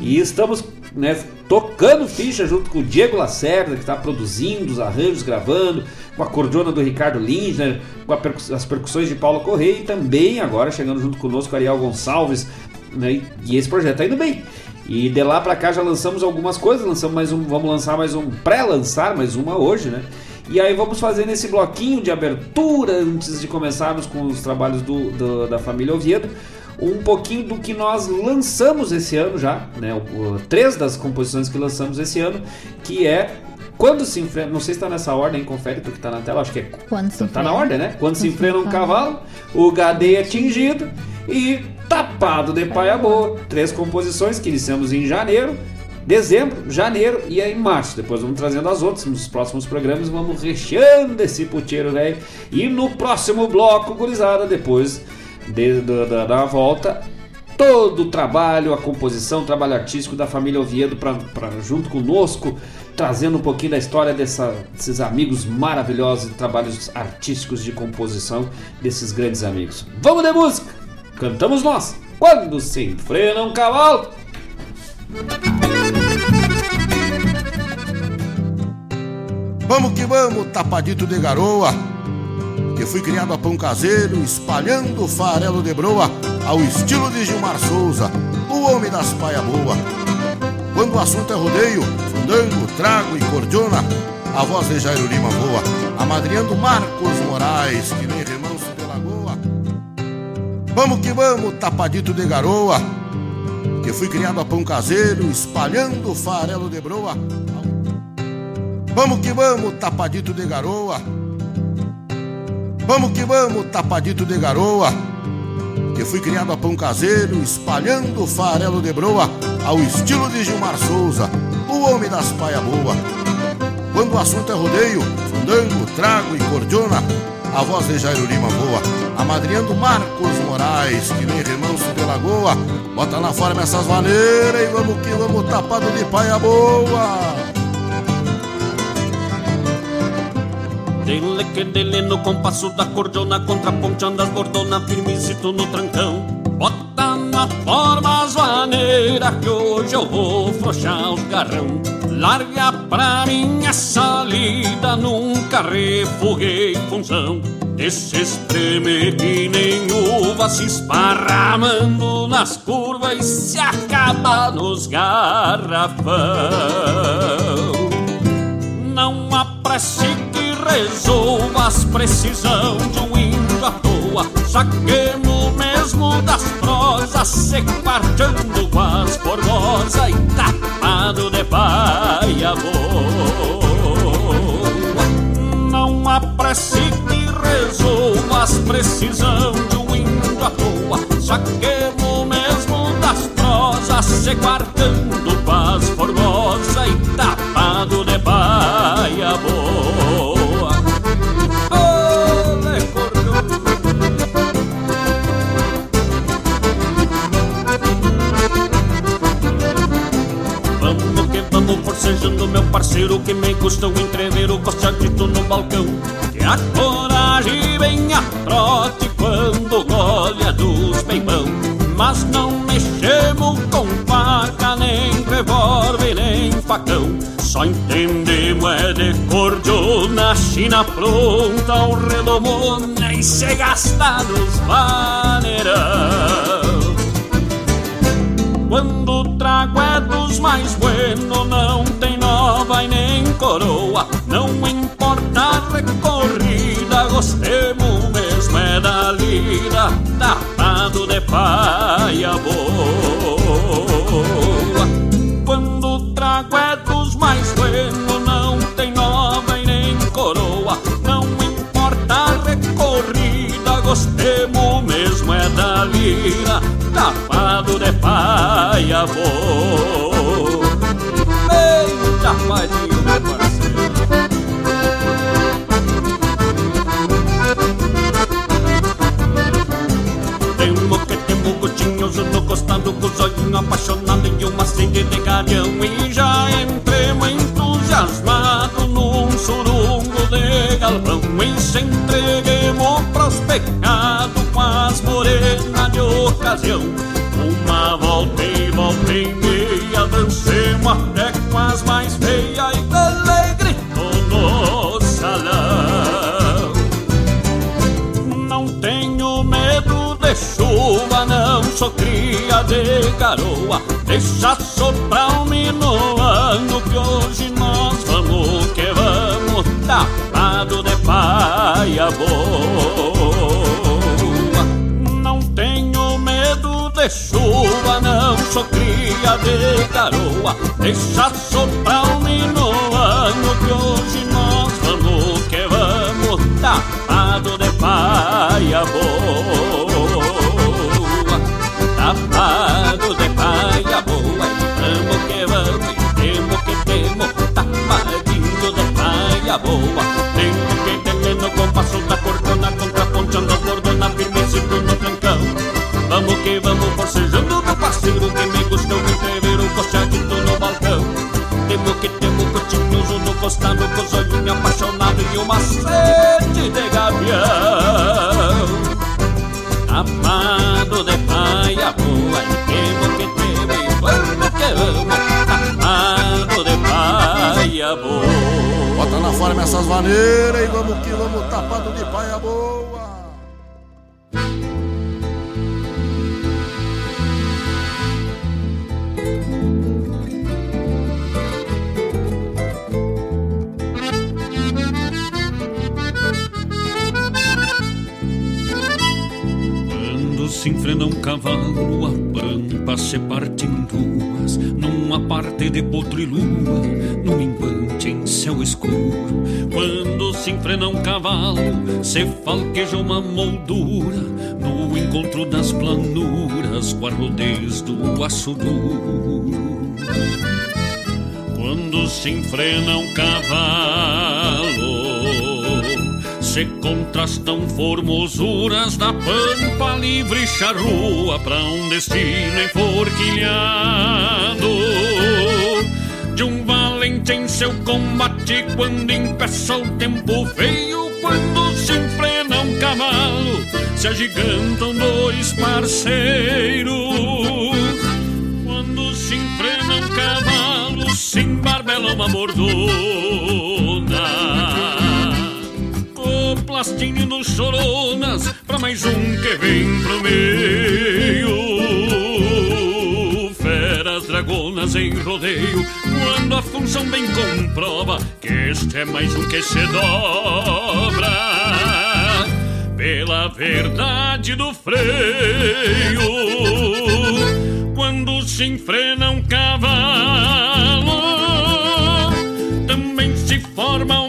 E estamos né, tocando ficha junto com o Diego Lacerda, que está produzindo os arranjos, gravando, com a cordiona do Ricardo Lindner, com percu- as percussões de Paulo Correia e também agora chegando junto conosco Ariel Gonçalves. Né, e- esse projeto está indo bem. E de lá pra cá já lançamos algumas coisas, lançamos mais um, vamos lançar mais um, pré-lançar mais uma hoje, né? E aí vamos fazer nesse bloquinho de abertura, antes de começarmos com os trabalhos do, do- da família Oviedo, um pouquinho do que nós lançamos esse ano já, né? O- o- três das composições que lançamos esse ano, que é Quando se enfrena, não sei se está nessa ordem, confere tu que está na tela, acho que é. Quando se Tá na enfrena. ordem, né? Quando se Quando se enfrena um cavalo, o gadeia é tingido e tapado de paia boa. Três composições que iniciamos em janeiro, dezembro, janeiro e aí março. Depois vamos trazendo as outras nos próximos programas, vamos recheando esse puteiro velho. E no próximo bloco, gurizada, depois de, da, da, da volta, todo o trabalho, a composição, o trabalho artístico da família Oviedo para junto conosco, trazendo um pouquinho da história dessa- desses amigos maravilhosos, trabalhos artísticos de composição desses grandes amigos. Vamos de música! Cantamos nós! Quando se enfrena um cavalo! Vamos que vamos, tapadito de garoa. Que fui criado a pão caseiro, espalhando farelo de broa, ao estilo de Gilmar Souza, o homem das paia boa. Quando o assunto é rodeio, fandango, trago e cordiona, a voz de Jairo Lima voa, amadrinhando Marcos Moraes, que nem remanso de lagoa. Vamos que vamos, tapadito de garoa. Que fui criado a pão caseiro, espalhando farelo de broa, Vamos que vamos, tapadito de garoa. Vamos que vamos, tapadito de garoa. Que fui criado a pão caseiro, espalhando farelo de broa, ao estilo de Gilmar Souza, o homem das paia boa. Quando o assunto é rodeio, fandango, trago e cordiona, a voz de Jairo Lima voa, amadrinhando Marcos Moraes, que nem remanso de lagoa. Bota na forma essas maneiras e vamos que vamos, tapado de paia boa. Dele que dele no compasso da cordiona Contraponteando as bordonas firmezito no trancão. Bota na forma as maneiras Que hoje eu vou frouxar os garrão. Larga pra minha salida Nunca refuguei função. Esse espreme que nem uva Se esparramando nas curvas E se acaba nos garrafão. Não há prece que resolva as precisão de um índio à toa. Saquemos mesmo das prosas, se quartando com as formosas e tapado de paia boa. Não há prece que resolva as precisão de um índio à toa. Saquemos mesmo das prosas, se quartando com as formosas e tapado vamos forcejando meu parceiro Que me custa um entrever o costadito no balcão. Que a coragem vem a trote quando golha dos peibão Mas não mexemos com faca, nem revólver, nem facão. Só entendemos é de cordiona, china pronta, o redomona E se gasta nos vaneirão. Quando trago é dos mais buenos, não e nem coroa. Não importa a recorrida, gostemos mesmo é da lida, tapado de paia boa. Quando o trago é dos mais buenos, não tem nova e nem coroa. Não importa a recorrida, gostemos mesmo é da lira, tapado de paia boa. Temo gotinhos no costado com os olhinhos apaixonados e uma sede de garião E já entremos entusiasmado num surungo de galpão. E se entreguemos pros pecados com as morenas de ocasião. Uma volta e volta e meia dancemos até com as mais feias de garoa Deixa soprar o minuano Que hoje nós vamos que vamos Tapado de paia boa. Não tenho medo de chuva Não sou cria de garoa Deixa soprar o minuano Que hoje nós vamos que vamos Tapado de paia boa. Tempo que tem no compasso da cortona Contraponteando as bordonas firme seguro no trancão Vamos que vamos forcejando meu parceiro Que me gusta o entrever o costeadito no balcão Temo que temo cotinhoso no costado Com os olhinhos apaixonados e uma sede forma essas maneiras e vamos que vamos tapado de paia boa. Se enfrena um cavalo, a pampa se parte em duas, numa parte de potro e lua, num embate em céu escuro. Quando se enfrena um cavalo, se falqueja uma moldura, no encontro das planuras, com a rodez do aço duro. Quando se enfrena um cavalo, se contrastam formosuras da pampa livre e charrua para um destino enforquilhado em seu combate quando impeça o tempo feio quando se enfrena um cavalo se agigantam dois parceiros quando se enfrena um cavalo se embarbela uma bordona plastinho nos choronas Pra mais um que vem pro meio dragonas em rodeio Quando a função bem comprova Que este é mais um que se dobra. Pela verdade do freio Quando se enfrena um cavalo Também se forma uma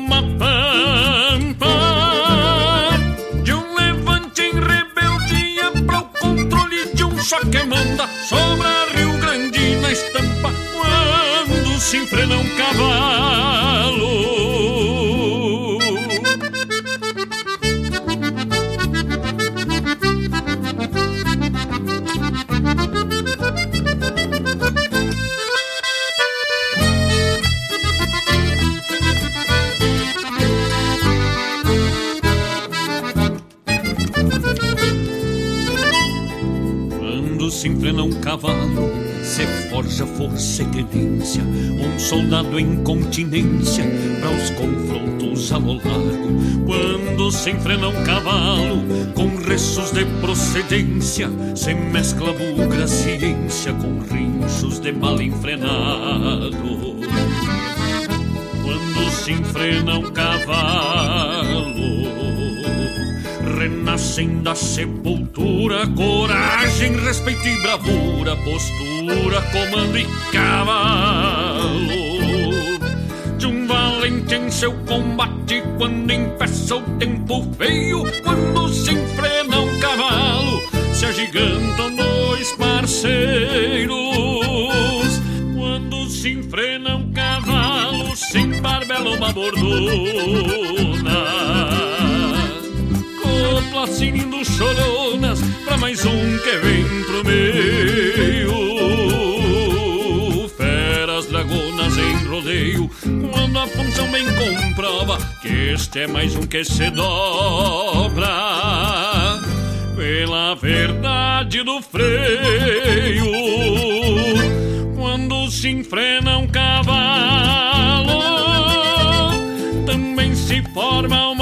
forja força e querência, um soldado em continência para os confrontos a lo largo. Quando se enfrena um cavalo, com restos de procedência, se mescla bugra ciência com rinchos de mal enfrenado. Quando se enfrena um cavalo, renascem da sepultura coragem, respeito e bravura, postura, comando e cavalo. De um valente em seu combate, quando empeça o tempo feio, quando se enfrena um cavalo, se agigantam dois parceiros. Quando se enfrena um cavalo, se embarbela uma bordona placinindo choronas pra mais um que vem pro meio. Quando a função bem comprova que este é mais um que se dobra. Pela verdade do freio, quando se enfrena um cavalo, também se forma uma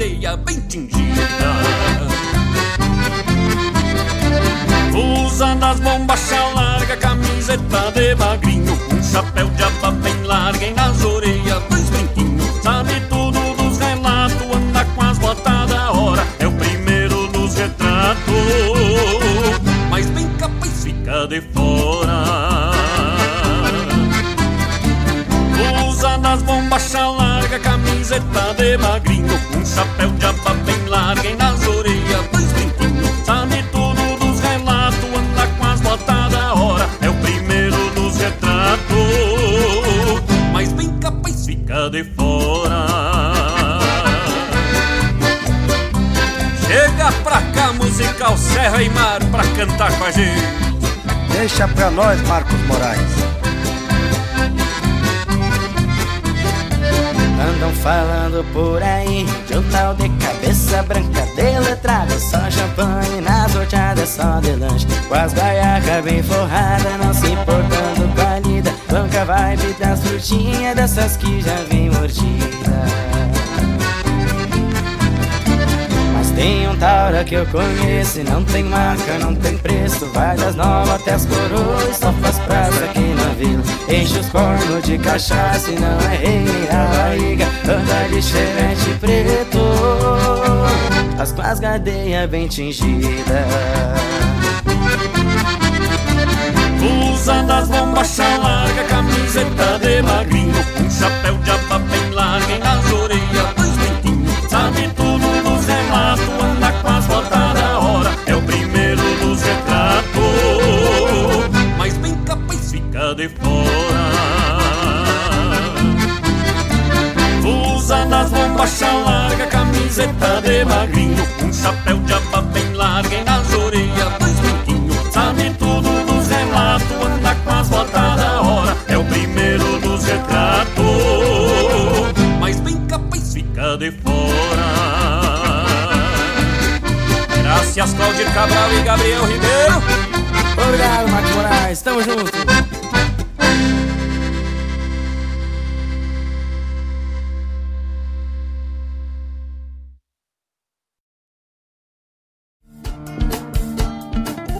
faz gadeia bem tingida. Usa nas bombachas larga, camiseta de magrinho Um chapéu de aba bem larga e nas orelhas dois brinquinhos. Sabe tudo dos relatos, anda com as botas da hora É o primeiro dos retratos, mas bem capaz fica de fora. Usa nas bombachas larga, camiseta de magrinho chapéu de aba bem larga e nas orelhas dois brinquinhos Sabe tudo dos relatos, anda com as botas da hora É o primeiro dos retratos, mas bem capaz fica de fora. Chega pra cá, musical Serra e Mar, pra cantar com a gente. Deixa pra nós, Marcos Moraes. Andam falando por aí. De um tal de cabeça branca de letrada Só champanhe nas horteadas, só de lanche. Com as gaiacas bem forradas, não se importando com a lida. Banca vibe das frutinhas, dessas que já vem mordida Tem um taura que eu conheço e não tem marca, não tem preço. Vai das novas até as coroas, só faz praça aqui na vila Enche os cornos de cachaça e não é rei nem a barriga. Anda de chevette preto, as tuas gadeias bem tingidas. Usa das bombachas larga, camiseta de magrinho. Um chapéu de aba bem larga e nas orelhas dois brinquinhos Sabe tudo larga, camiseta de magrinho. Um chapéu de aba bem larga e nas orelhas dois brinquinhos Sabe tudo dos relatos, anda com as botas da hora. É o primeiro dos retratos, mas bem capaz fica de fora. Graças Claudir Cabral e Gabriel Ribeiro. Obrigado, Marcos Moraes, tamo junto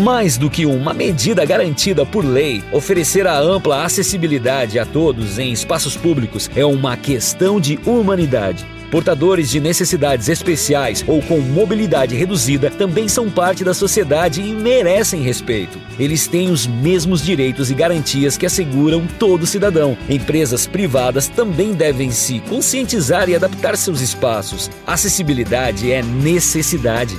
Mais do que uma medida garantida por lei, oferecer a ampla acessibilidade a todos em espaços públicos é uma questão de humanidade. Portadores de necessidades especiais ou com mobilidade reduzida também são parte da sociedade e merecem respeito. Eles têm os mesmos direitos e garantias que asseguram todo cidadão. Empresas privadas também devem se conscientizar e adaptar seus espaços. Acessibilidade é necessidade.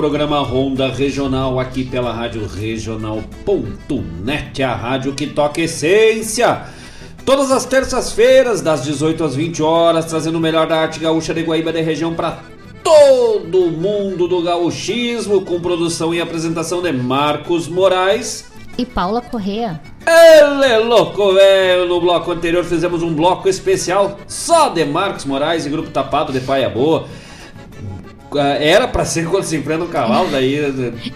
Programa Ronda Regional aqui pela Rádio Regional.net, a rádio que toca essência. Todas as terças-feiras, das 18 às 20 horas, trazendo o melhor da arte gaúcha de Guaíba da região para todo mundo do gauchismo, com produção e apresentação de Marcos Moraes E Paula Correa. Ele é louco, velho! No bloco anterior fizemos um bloco especial só de Marcos Moraes e Grupo Tapado de Paia Boa. Ah, Era pra ser quando se enfrenta um cavalo, daí.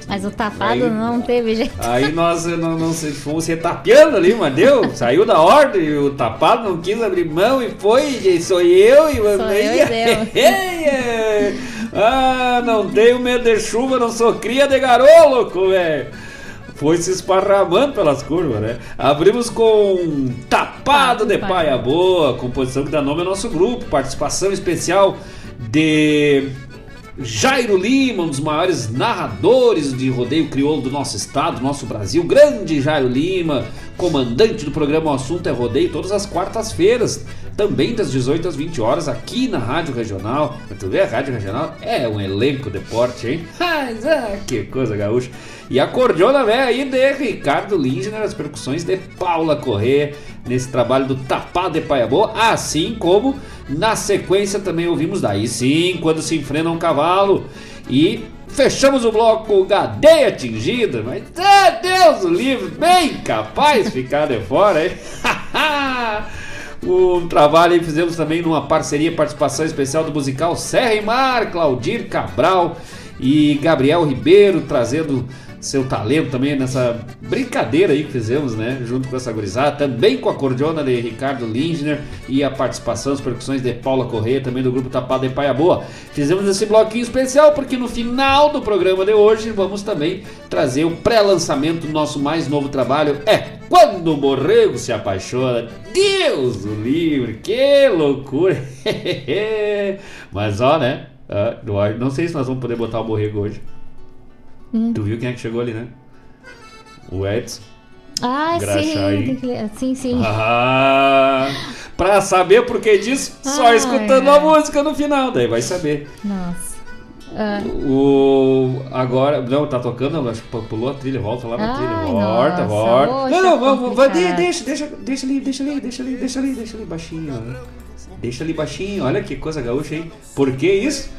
Mas o tapado Aí- não teve jeito. Aí nós eh, não, não fomos retapeando ali, mas deu, saiu da ordem, e o tapado não quis abrir mão e foi, e sou eu e Sou eu Eia! Ah, não tenho medo de chuva, não sou cria de garoto, louco, velho. Foi se esparramando pelas curvas, né? Abrimos com Tapado de Paia Boa, composição que dá nome ao nosso grupo, participação especial de Jairo Lima, um dos maiores narradores de rodeio crioulo do nosso estado, do nosso Brasil. Grande Jairo Lima, comandante do programa O Assunto é Rodeio, todas as quartas-feiras, também das 18 às 20 horas, aqui na Rádio Regional. Tu vê, a Rádio Regional é um elenco de porte, hein? Mas, ah, que coisa gaúcha. E a cordiona velha aí de Ricardo Lindner, as percussões de Paula Corrêa, nesse trabalho do Tapado de Paia Boa, assim como na sequência também ouvimos daí sim, quando se enfrena um cavalo. E fechamos o bloco Gadeia Atingida, mas ah, Deus o livre, bem capaz de ficar de fora, hein? Um trabalho aí fizemos também numa parceria, participação especial do musical Serra e Mar, Claudir Cabral e Gabriel Ribeiro trazendo seu talento também nessa brincadeira aí que fizemos, né? Junto com essa gurizada, também com a cordiona de Ricardo Lindner e a participação, as percussões de Paula Corrêa, também do grupo Tapado em Paia Boa. Fizemos esse bloquinho especial porque no final do programa de hoje vamos também trazer o pré-lançamento do nosso mais novo trabalho, é Quando o Borrego se Apaixona. Deus o livre, que loucura! Mas ó, né? ah, não- sei se nós vamos poder botar o Borrego hoje. Hum. Tu viu quem é que chegou ali, né? O Edson. Ah, sim, que ler. sim, sim. Ah, pra saber por que disso, só Ai, escutando ai. a música no final, daí vai saber. Nossa. Ah, O agora, não, tá tocando, acho que pulou a trilha, volta lá na Ai, trilha, volta, nossa, volta. não, não, vamos, vai, de- complicado. deixa, deixa, deixa ali, deixa ali, deixa ali, deixa ali, deixa ali baixinho. Deixa ali baixinho, olha que coisa gaúcha, hein? Por que isso?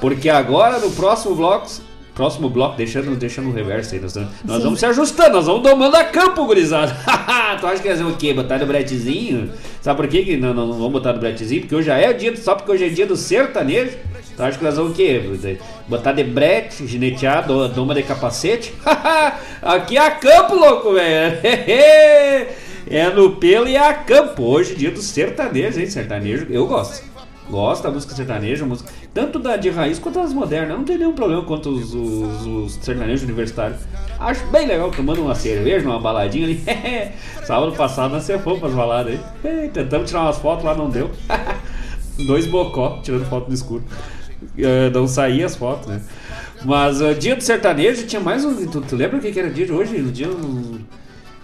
Porque agora no próximo bloco, próximo bloco, deixando, deixando o reverso aí, nós, nós Sim. vamos se ajustando, nós vamos domando a campo, gurizada. tu acha que ia fazer o quê? Botar no bretezinho? Sabe por quê que não, não, não vamos botar no bretezinho? Porque hoje já é o dia, do- só porque hoje é dia do sertanejo. Tu acha que nós vamos o quê? Botar de brete, ginetear, do- doma de capacete? Aqui é a campo, louco, velho. É no pelo e é a campo. Hoje, dia do sertanejo, hein? Sertanejo, eu gosto. Gosto da música sertaneja, música, tanto da de raiz quanto das modernas. Não tem nenhum problema quanto os, os, os sertanejos universitários. Acho bem legal tomando uma cerveja, uma baladinha ali. Sábado passado nós fomos pras baladas aí. Tentamos tirar umas fotos lá, não deu. Dois bocó tirando foto no escuro. Eh, não saía as fotos, né? Mas o dia do sertanejo tinha mais um. Tu, tu lembra o que, que era dia de hoje? O dia. do-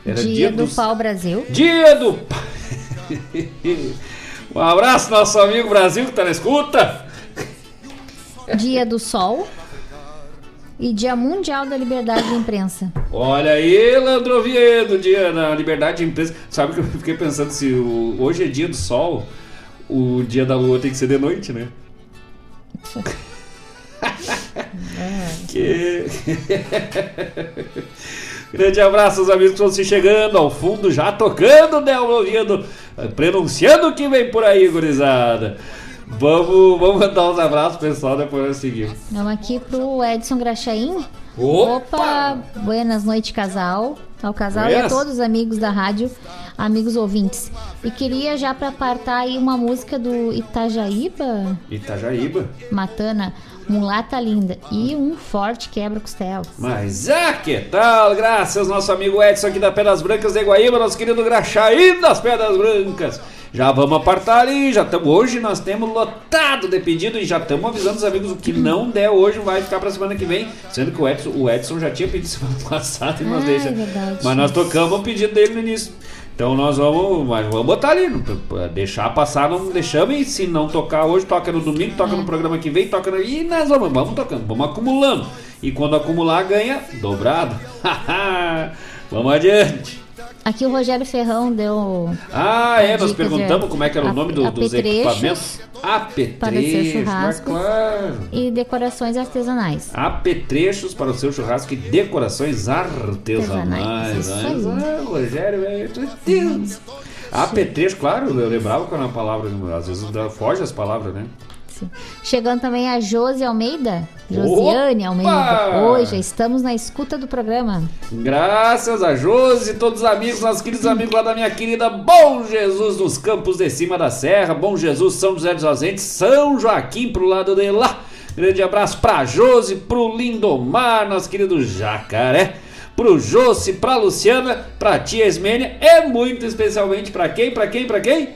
Era dia, do dos- Pau Brasil. Dia do. um abraço, nosso amigo Brasil que tá na escuta. Dia do Sol. E Dia Mundial da Liberdade de Imprensa. Olha aí, Leandro Oviedo, dia na liberdade de imprensa. Sabe que eu fiquei pensando se o- hoje é dia do sol. o dia da lua tem que ser de noite, né? que... Grande abraço aos amigos que estão se chegando ao fundo, já tocando, né? Ouvindo, pronunciando o que vem por aí, gurizada. Vamos, vamos mandar uns abraços, pessoal, depois nós seguimos. Vamos aqui pro Edson Graxaim. Opa! Buenas noites, casal. Ao casal e a todos os amigos da rádio, amigos ouvintes. E queria já pra apartar aí uma música do Itajaíba, Itajaíba. Matana, Mulata Linda. E um forte quebra-costela. Mas ah, que tal? Graças ao nosso amigo Edson aqui da Pedras Brancas de Guaíba, nosso querido Graxaí das Pedras Brancas. Já vamos apartar ali, já estamos. Hoje nós temos lotado de pedido e já estamos avisando os amigos o que não der hoje vai ficar pra semana que vem. Sendo que o Edson, o Edson já tinha pedido semana passada e nós Ah, deixa. é verdade. Mas nós tocamos o pedido dele no início. Então nós vamos, mas vamos botar ali, não- deixar passar, não deixamos, e se não tocar hoje, toca no domingo, toca no programa que vem, toca no. E nós vamos, vamos tocando, vamos acumulando. E quando acumular, ganha dobrado. vamos adiante. Aqui o Rogério Ferrão deu. Ah, é, nós perguntamos de como é que era o nome do- dos apetrechos equipamentos. Para o seu Apetrechos, churrasco. claro. E decorações artesanais. Apetrechos para o seu churrasco e decorações artesanais. Artesanais, ah, Rogério, velho, meu Deus. Apetrecho, claro, eu lembrava quando a palavra, às vezes foge as palavras, né? Chegando também a Josi Almeida. Josiane Opa! Almeida. Já estamos na escuta do programa. Graças a Josi todos os amigos, nossos queridos amigos lá da minha querida Bom Jesus, nos campos de cima da serra. Bom Jesus, São José dos Ausentes, São Joaquim pro lado de lá. Grande abraço pra Josi, pro Lindomar, nosso querido Jacaré. Pro Josi, pra Luciana, pra tia Esmênia e muito especialmente pra quem? Pra quem? Pra quem?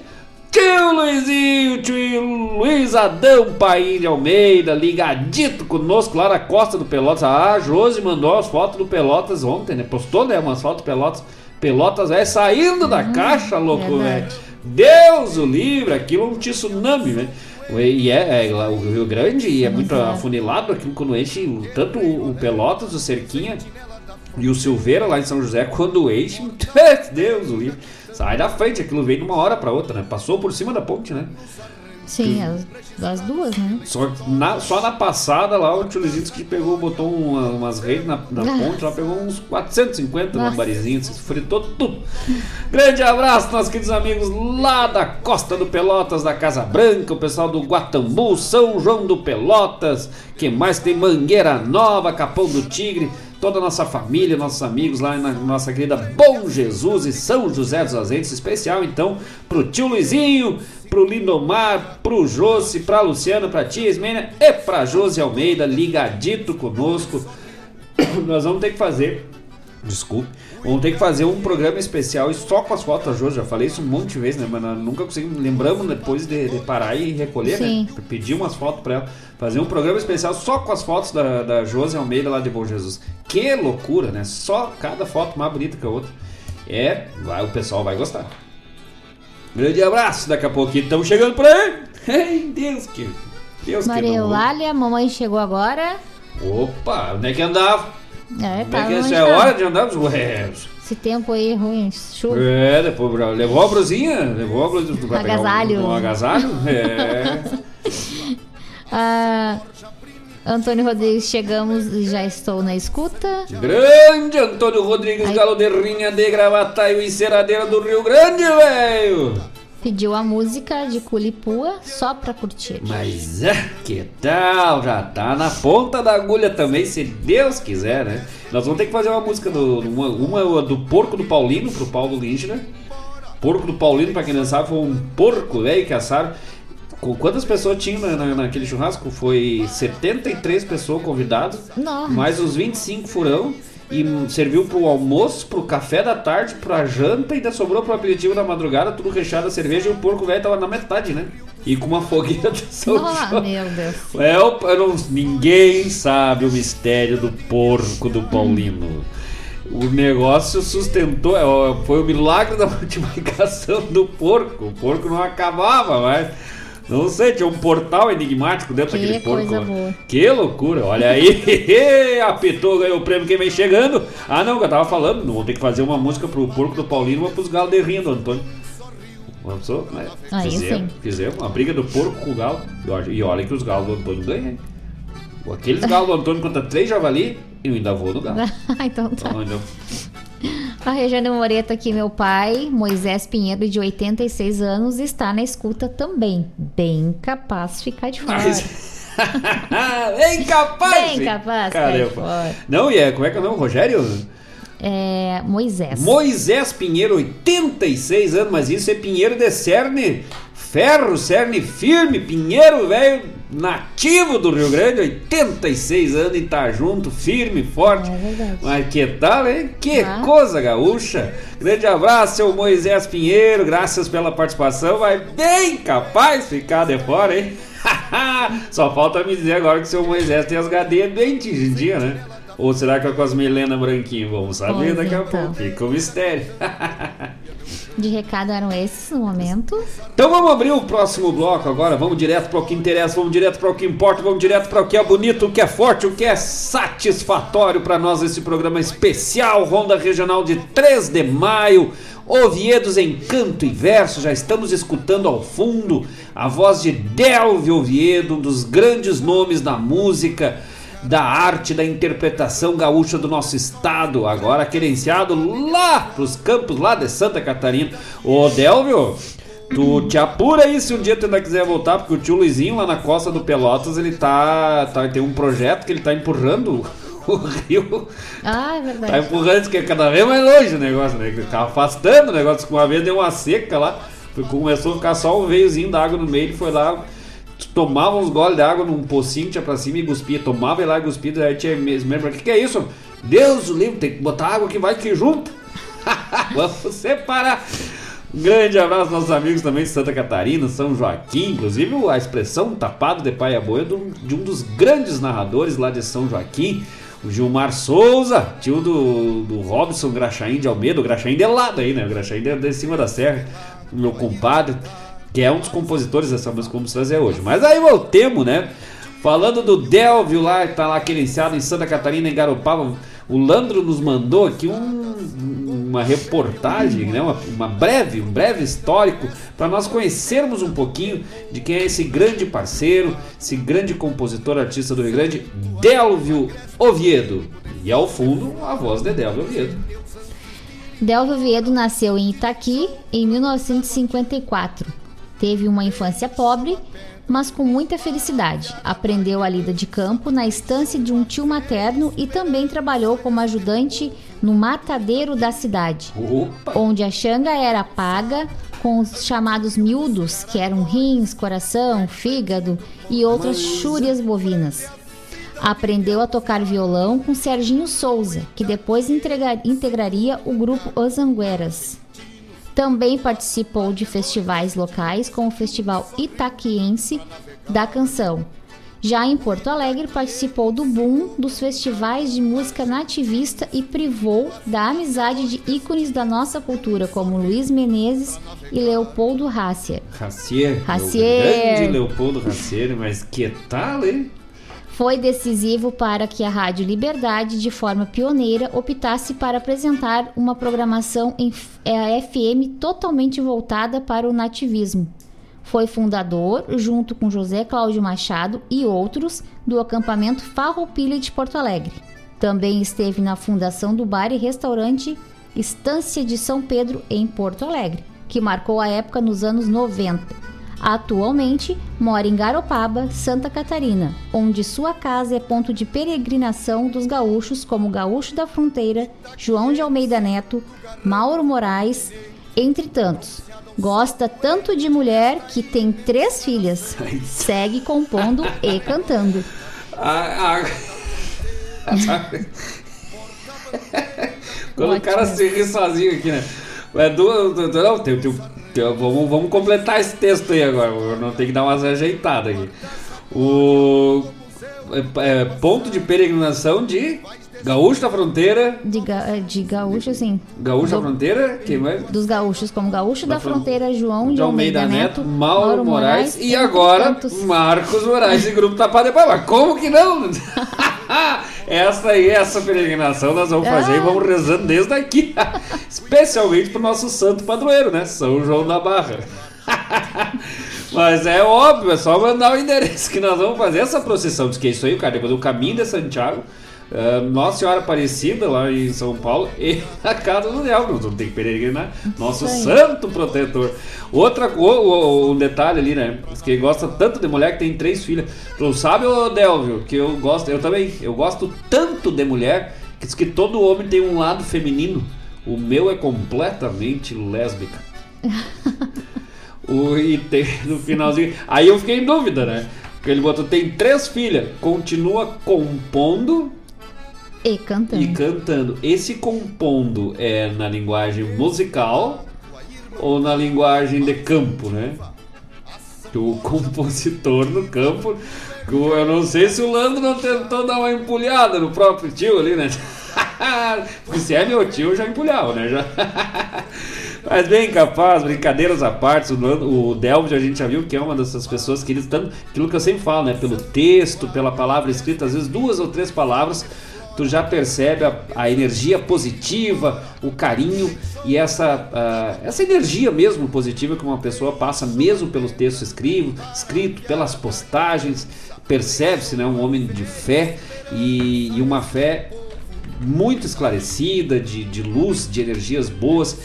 Tio Luizinho, tio Luiz Adão Paim de Almeida, ligadito conosco lá na costa do Pelotas. Ah, a Josi mandou as fotos do Pelotas ontem, né? Postou, né? Umas fotos do Pelotas. Pelotas é saindo da caixa, louco, velho. verdade. Deus o livre, aquilo é um tsunami, velho. E é, é o Rio Grande e é muito afunilado aquilo quando enche tanto o, o Pelotas, o Cerquinha e o Silveira lá em São José, quando enche, Deus o livre. Sai da frente, aquilo veio de uma hora pra outra, né? Passou por cima da ponte, né? Sim, as, as duas, né? Só na, só na passada lá o Luizito que pegou, botou uma- umas redes na, na Ah. ponte, lá pegou uns 450 Nossa. lambarizinhos, se fritou tudo. Grande abraço, nossos queridos amigos lá da Costa do Pelotas, da Casa Branca, o pessoal do Guatambu, São João do Pelotas, que mais tem Mangueira Nova, Capão do Tigre, toda a nossa família, nossos amigos lá na nossa querida Bom Jesus e São José dos Ausentes, especial então pro tio Luizinho, pro Lindomar, pro Josi, pra Luciana, pra tia Ismênia e pra Josi Almeida, ligadito conosco. Nós vamos ter que fazer, desculpe, vamos ter que fazer um programa especial e só com as fotos da Josi. Já falei isso um monte de vezes, né? Mas nunca conseguimos, lembramos depois de, de parar e recolher, Sim. né? Pedir umas fotos pra ela. Fazer um programa especial só com as fotos da, da Josi Almeida lá de Bom Jesus. Que loucura, né? Só cada foto mais bonita que a outra. É, vai, o pessoal vai gostar. Grande abraço, daqui a pouquinho estamos chegando por aí. Ai, Deus que. Deus Maria que. Eulália, mamãe chegou agora. Opa, onde é que andava? É, Onde tá é essa é hora de andar? Ué, Esse tempo aí ruim, chuva. É, depois levou a brusinha, levou a brusinha Agasalho. Um, um agasalho? É. Ah, Antônio Rodrigues, chegamos e já estou na escuta. Grande Antônio Rodrigues Galo de Rinha de Gravataio e Ceradeira do Rio Grande, velho! Pediu a música de Culipua só pra curtir. Mas é, que tal? Já tá na ponta da agulha também, se Deus quiser, né? Nós vamos ter que fazer uma música do. Uma, uma do Porco do Paulino pro Paulo Lindner. Porco do Paulino, pra quem não sabe, foi um porco velho que assaram. Quantas pessoas tinham na, na- naquele churrasco? Foi 73 pessoas convidadas, Nossa. mais os 25 furão. E serviu pro almoço, pro café da tarde, pra janta e ainda sobrou pro aperitivo da madrugada, tudo recheado a cerveja e o porco velho tava na metade, né? E com uma fogueira de São Ah, João. meu Deus. É, o- eu não- ninguém sabe o mistério do porco do Paulino. O negócio sustentou, é, foi o milagre da multiplicação do porco. O porco não acabava, mas. Não sei, tinha um portal enigmático dentro Que daquele porco. boa. Que loucura, olha aí. Apitou, ganhou o prêmio quem vem chegando. Ah, não, que eu tava falando, vou ter que fazer uma música pro porco do Paulino e uma pros galos de rinha do Antônio. Uma pessoa, né? Aí fizemos, sim. fizemos uma briga do porco com o galo. E olha- que os galos do Antônio ganham. Aqueles galos do Antônio contra três javali, eu ainda vou no galo. então tá. Então, A Regiane Moreto aqui, meu pai, Moisés Pinheiro, de 86 anos, está na escuta também. Bem capaz de ficar de fora. Bem capaz! Bem capaz de Cara, ficar eu- de fora. Não, e é, como é que é o nome? Rogério? É, Moisés. Moisés Pinheiro, 86 anos, mas isso é Pinheiro de Cerne, ferro, cerne firme, Pinheiro, velho, nativo do Rio Grande, 86 anos e tá junto, firme, forte. É verdade. Mas que tal, hein? Que Ah. coisa gaúcha. Grande abraço, seu Moisés Pinheiro, graças pela participação, vai bem capaz de ficar de fora, hein? Só falta me dizer agora que o seu Moisés tem as gadeias bem tingidinhas, né? Ou será que é com as melenas branquinhas? Vamos saber Pois daqui a então. pouco. Fica o mistério. De recado eram esses no momento. Então vamos abrir o próximo bloco agora. Vamos direto para o que interessa, vamos direto para o que importa, vamos direto para o que é bonito, o que é forte, o que é satisfatório para nós esse programa especial Ronda Regional de 3 de maio. Oviedos em canto e verso, já estamos escutando ao fundo a voz de Delvio Oviedo, um dos grandes nomes da música, da arte, da interpretação gaúcha do nosso estado, agora querenciado lá pros campos lá de Santa Catarina. Ô Delvio, tu te apura aí se um dia tu ainda quiser voltar, porque o tio Luizinho lá na costa do Pelotas, ele tá, tá tem um projeto que ele tá empurrando o rio Ah, é Tá verdade. empurrando, que é cada vez mais longe o negócio, né? Que Tá afastando o negócio. Uma vez deu uma seca lá, começou a ficar só um veiozinho d'água no meio, ele foi lá, tomava uns goles de água num pocinho, tinha pra cima e cuspia, tomava e lá e cuspia, aí tinha mesmo, o que, que é isso? Deus o livre, tem que botar água que vai que junto. Vamos separar. Um grande abraço aos nossos amigos também de Santa Catarina, São Joaquim, inclusive a expressão tapado de pai a boi é de um dos grandes narradores lá de São Joaquim, o Gilmar Souza, tio do, do Robson Graxaim de Almeida, o Graxaim de lado aí, né? O Graxaim de, de cima da serra, meu compadre, que é um dos compositores dessa música que vamos trazer hoje. Mas aí voltemos, né? Falando do Delvio lá, tá lá querenciado em Santa Catarina, em Garopaba, o Landro nos mandou aqui um- uma reportagem, né? uma, uma breve, um breve histórico, para nós conhecermos um pouquinho de quem é esse grande parceiro, esse grande compositor, artista do Rio Grande, Delvio Oviedo. E ao fundo, a voz de Delvio Oviedo. Delvio Oviedo nasceu em Itaqui em 1954. Teve uma infância pobre, mas com muita felicidade. Aprendeu a lida de campo na estância de um tio materno e também trabalhou como ajudante no matadeiro da cidade, onde a xanga era paga com os chamados miúdos, que eram rins, coração, fígado e outras chúrias bovinas. Aprendeu a tocar violão com Serginho Souza, que depois entrega- integraria o grupo Os Angueras. Também participou de festivais locais, como o Festival Itaquiense da Canção. Já em Porto Alegre, participou do boom dos festivais de música nativista e privou da amizade de ícones da nossa cultura, como Luiz Menezes e Leopoldo Hassier. Racier. O grande Leopoldo Racier, mas que tal, hein? Foi decisivo para que a Rádio Liberdade, de forma pioneira, optasse para apresentar uma programação em FM totalmente voltada para o nativismo. Foi fundador, junto com José Cláudio Machado e outros, do acampamento Farroupilha de Porto Alegre. Também esteve na fundação do bar e restaurante Estância de São Pedro, em Porto Alegre, que marcou a época nos anos 90. Atualmente mora em Garopaba, Santa Catarina, onde sua casa é ponto de peregrinação dos gaúchos como Gaúcho da Fronteira, João de Almeida Neto, Mauro Moraes, entre tantos. Gosta tanto de mulher que tem três filhas. Segue compondo e cantando. A- a- Sabe? Quando o cara se ri sozinho aqui, né? É do, do- do- não, tem, tem- tem- vamos, vamos completar esse texto aí agora. Não tem que dar umas ajeitadas aqui. O é, é, ponto de peregrinação de Gaúcho da Fronteira. De, ga- de gaúcho, assim. Gaúcho da Do- Fronteira, quem mais? Dos gaúchos, como Gaúcho da, Da Fron- Fronteira, João de, de Almeida Neto, Mauro, Mauro Moraes, e entre agora tantos. Marcos Moraes e Grupo de Pai. Mas como que não? essa aí, essa peregrinação nós vamos fazer e Ah. vamos rezando desde aqui. Especialmente pro nosso santo padroeiro, né? São João da Barra. Mas é óbvio, é só mandar o endereço que nós vamos fazer essa procissão. Diz que é isso aí, cara. Depois o caminho de Santiago, eh, Nossa Senhora Aparecida, lá em São Paulo, e a casa do Delvio. Nós vamos ter que peregrinar. Nosso Isso aí. santo protetor. Outra coisa, um detalhe ali, né? Que gosta tanto de mulher que tem três filhas. Tu sabe, ô Delvio, que eu gosto, eu também, eu gosto tanto de mulher que diz que todo homem tem um lado feminino. O meu é completamente lésbica. O, e tem no finalzinho. Aí eu fiquei em dúvida, né? Porque ele botou: tem três filhas, continua compondo E cantando. e cantando. Esse compondo é na linguagem musical ou na linguagem de campo, né? O compositor no campo. Eu não sei se o Landro não tentou dar uma empulhada no próprio tio ali, né? Porque se é meu tio, eu já empulhava, né? Já... Mas bem capaz, brincadeiras à parte, o Delvio a gente já viu que é uma dessas pessoas que eles tanto aquilo que eu sempre falo, né? Pelo texto, pela palavra escrita, às vezes duas ou três palavras, tu já percebe a, a energia positiva, o carinho e essa, ah, essa energia mesmo positiva que uma pessoa passa mesmo pelo texto escrito, escrito pelas postagens, percebe-se, né? Um homem de fé e, e uma fé muito esclarecida, de, de luz, de energias boas.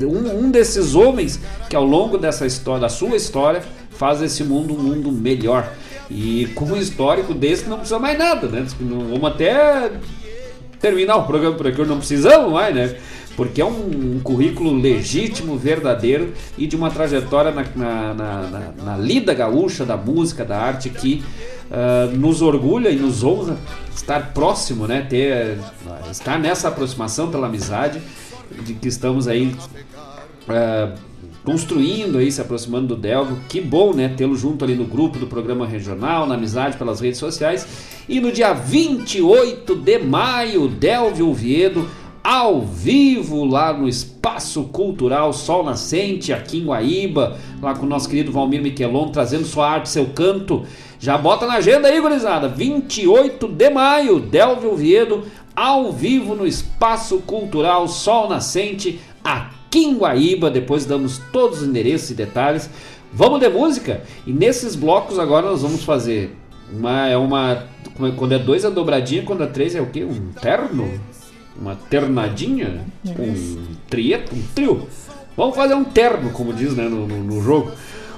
E um, um desses homens que ao longo dessa história, da sua história, faz esse mundo um mundo melhor. E com um histórico desse não precisa mais nada, né? Vamos até terminar o programa por aqui, não precisamos mais, né? Porque é um, um currículo legítimo, verdadeiro e de uma trajetória na, na, na- na- lida gaúcha, da música, da arte que ah, nos orgulha e nos honra estar próximo, né? Ter, estar nessa aproximação pela amizade de que estamos aí ah, construindo aí, se aproximando do Delvio. Que bom, né? Tê-lo junto ali no grupo do programa regional, na amizade pelas redes sociais. E no dia 28 de maio, Delvio Oviedo, ao vivo lá no Espaço Cultural Sol Nascente, aqui em Guaíba, lá com o nosso querido Valmir Miquelon, trazendo sua arte, seu canto. Já bota na agenda aí, gurizada. 28 de maio, Delvio Oviedo, ao vivo no Espaço Cultural Sol Nascente, aqui em Guaíba. Depois damos todos os endereços e detalhes. Vamos de música? E nesses blocos agora nós vamos fazer uma. É uma. Quando é dois é dobradinha, quando é três é o quê? Um terno? Uma ternadinha? Um trieto? Um trio? Vamos fazer um terno, como diz né, no, no- no jogo.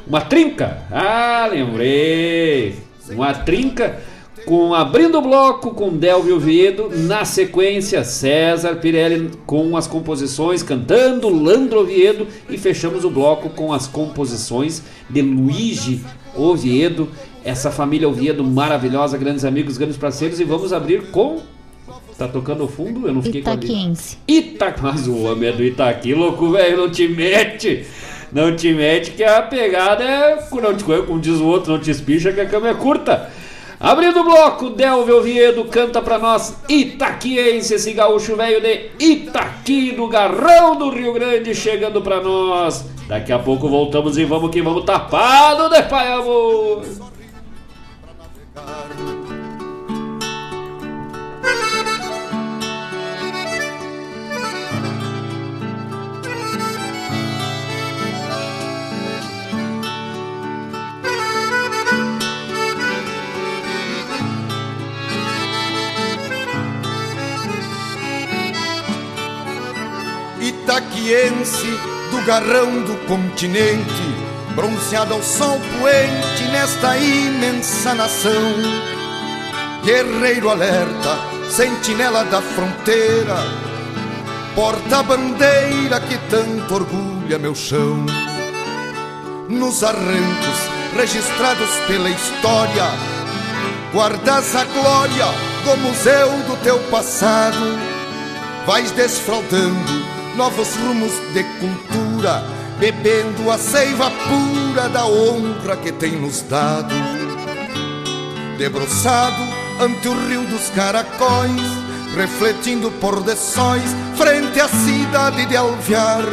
Uma trinca! Ah, lembrei! Uma trinca com abrindo o bloco com Delvio Oviedo, na sequência César Pirelli com as composições cantando Landro Oviedo e fechamos o bloco com as composições de Luigi Oviedo, essa família Oviedo maravilhosa, grandes amigos, grandes parceiros e vamos abrir com Tá tocando ao fundo? Eu não fiquei com a. Ita, mas o homem é do Itaqui, louco, velho, não te mete. Não te mete que a pegada é, não te, como diz o outro, não te espicha que a cama é curta. Abrindo o bloco, Delvio Oviedo canta pra nós Itaquiense, esse gaúcho velho de Itaqui, do Garrão do Rio Grande, chegando pra nós. Daqui a pouco voltamos e vamos que vamos tapado de pai amor. Do garrão do continente, bronzeado ao sol poente nesta imensa nação. Guerreiro alerta, sentinela da fronteira, porta-bandeira que tanto orgulha meu chão. Nos arrancos registrados pela história, guardas a glória do museu do teu passado. Vais desfraldando novos rumos de cultura, bebendo a seiva pura da honra que tem nos dado. Debruçado ante o rio dos caracóis, refletindo por de sóis frente à cidade de Alvear.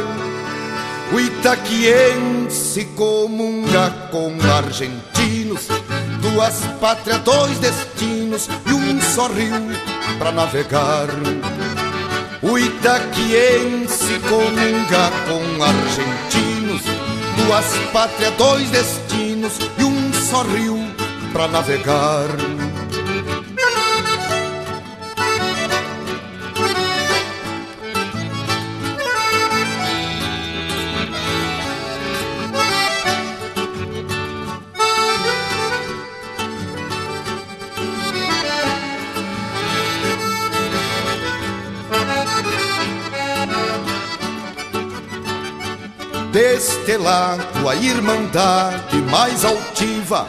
O Itaquiense comunga com argentinos duas pátrias, dois destinos e um só rio pra navegar. O Itaquiense comunga com argentinos, duas pátrias, dois destinos e um só rio pra navegar. Deste lado a irmandade mais altiva,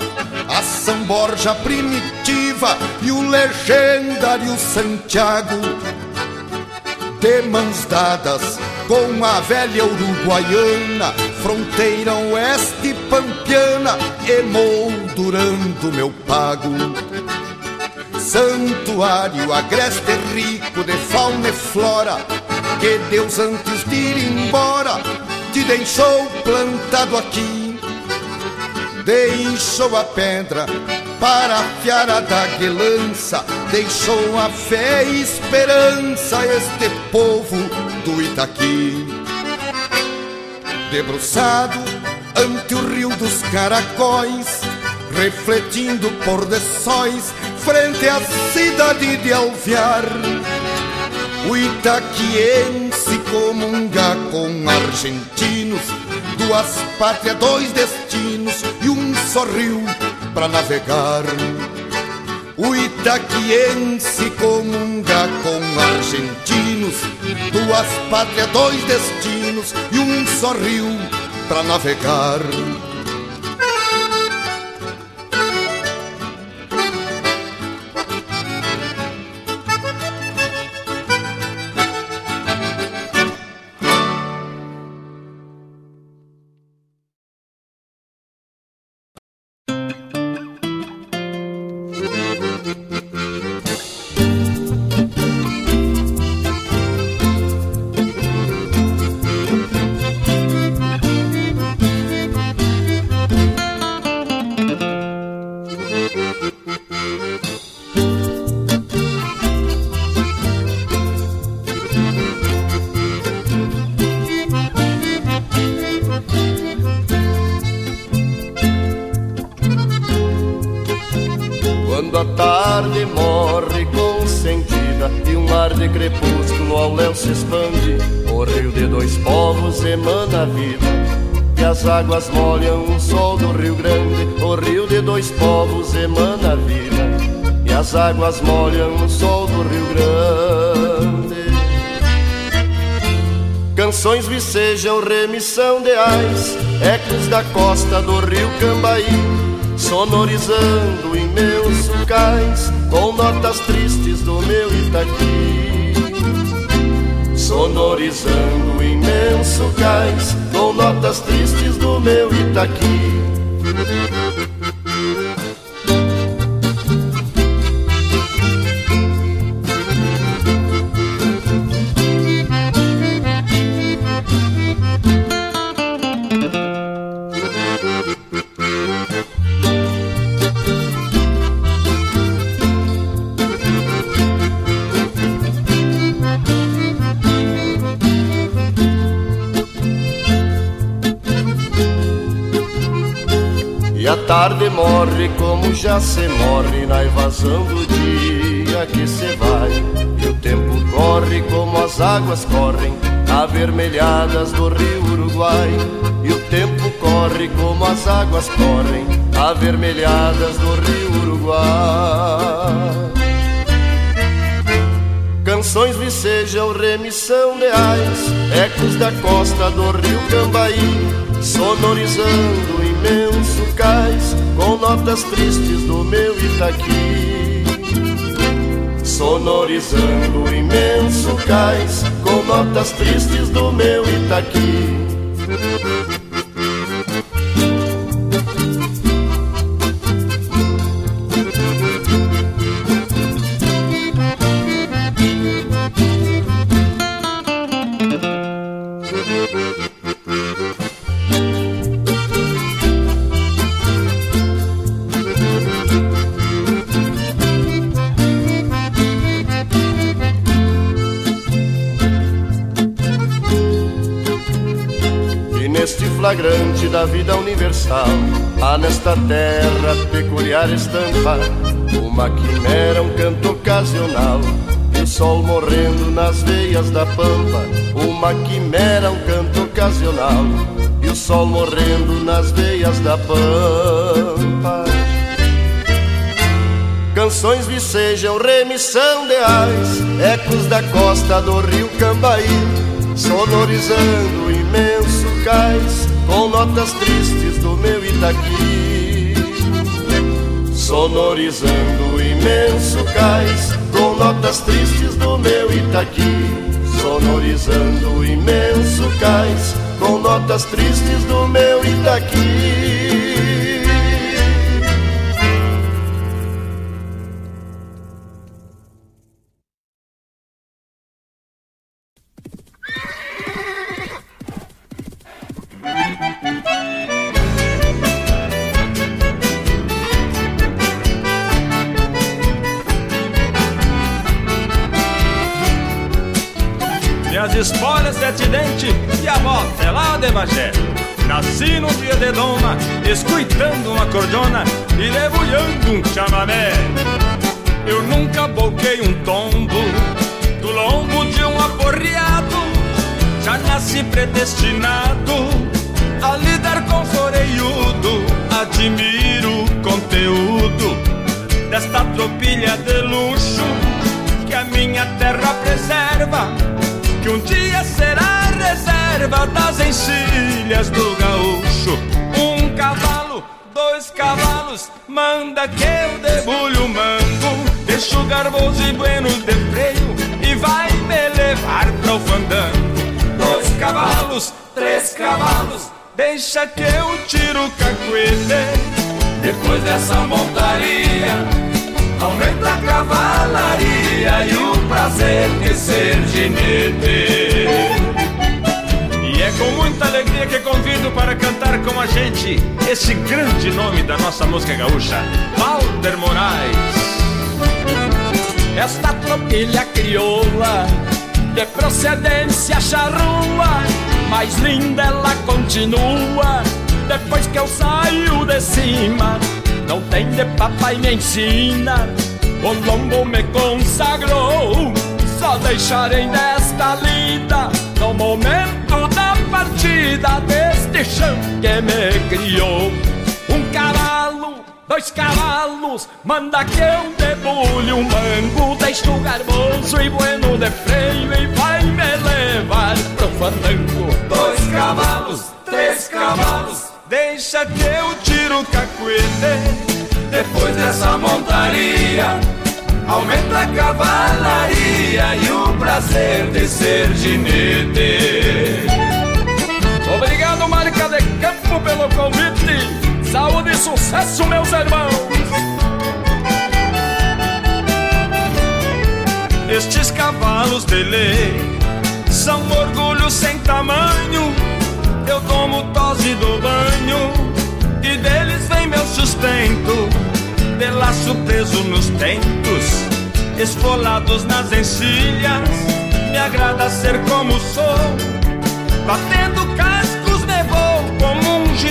a São Borja primitiva e o legendário Santiago. De mãos dadas com a velha uruguaiana, fronteira oeste pampiana, emoldurando meu pago. Santuário agreste rico de fauna e flora, que Deus antes de ir embora deixou plantado aqui. Deixou a pedra para afiar a daguelança, deixou a fé e esperança este povo do Itaqui. Debruçado ante o rio dos caracóis, refletindo por de sóis frente à cidade de Alvear. O Itaquiense comunga com argentinos, duas pátrias, dois destinos e um só rio pra navegar. O Itaquiense comunga com argentinos, duas pátrias, dois destinos e um só rio pra navegar. Expande O rio de dois povos emana vida E as águas molham o sol do Rio Grande. O rio de dois povos emana vida E as águas molham o sol do Rio Grande. Canções vicejam remissão de ais Ecos da costa do rio Cambaí sonorizando em meus sucais com notas tristes do meu Itaqui. Sonorizando em meus sucais com notas tristes do meu Itaqui. Morre como já se morre na evasão do dia que se vai. E o tempo corre como as águas correm, avermelhadas do rio Uruguai. E o tempo corre como as águas correm, avermelhadas do rio Uruguai. Canções vicejam remissão de ais, ecos da costa do rio Cambaí, sonorizando imenso cais, com notas tristes do meu Itaqui. Sonorizando imenso cais, com notas tristes do meu Itaqui. Universal. Há nesta terra peculiar estampa, uma quimera, um canto ocasional. E o sol morrendo nas veias da pampa, uma quimera, um canto ocasional. E o sol morrendo nas veias da pampa. Canções vicejam remissão de ais, ecos da costa do rio Cambaí, sonorizando o imenso cais, com notas tristes do meu Itaqui. Sonorizando o imenso cais, com notas tristes do meu Itaqui. Sonorizando o imenso cais, com notas tristes do meu Itaqui. Com muita alegria que convido para cantar com a gente esse grande nome da nossa música gaúcha, Walter Moraes. Esta tropilha crioula de procedência charrua, mais linda ela continua depois que eu saio de cima. Não tem de papai me ensina, o lombo me consagrou. Só deixarei desta lida no momento partida deste chão que me criou. Um cavalo dois cavalos, manda que eu debulhe um mango, deixo garboso e bueno de freio e vai me levar pro fandango. Dois cavalos, três cavalos, deixa que eu tiro o cacuete. Depois dessa montaria, aumenta a cavalaria e o prazer de ser ginete. Obrigado, marca de campo, pelo convite. Saúde e sucesso, meus irmãos! Estes cavalos de lei são orgulho sem tamanho. Eu tomo tosse do banho e deles vem meu sustento. De laço preso nos tentos, esfolados nas encilhas. Me agrada ser como sou, batendo vou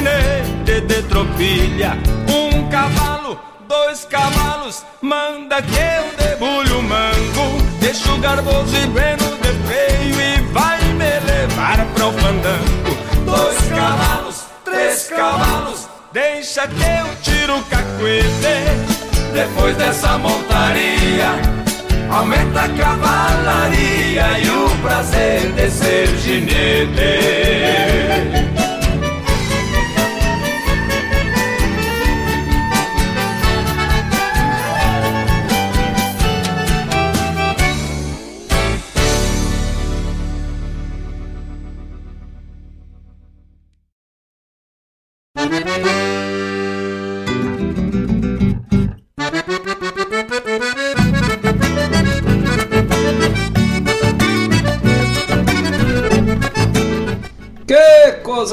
ginete de tropilha. Um cavalo, dois cavalos, manda que eu debulho o mango. Deixo garboso e bueno de feio e vai me levar pro fandango. Dois cavalos, três cavalos, deixa que eu tiro o cacuete. Depois dessa montaria, aumenta a cavalaria e o prazer de ser ginete.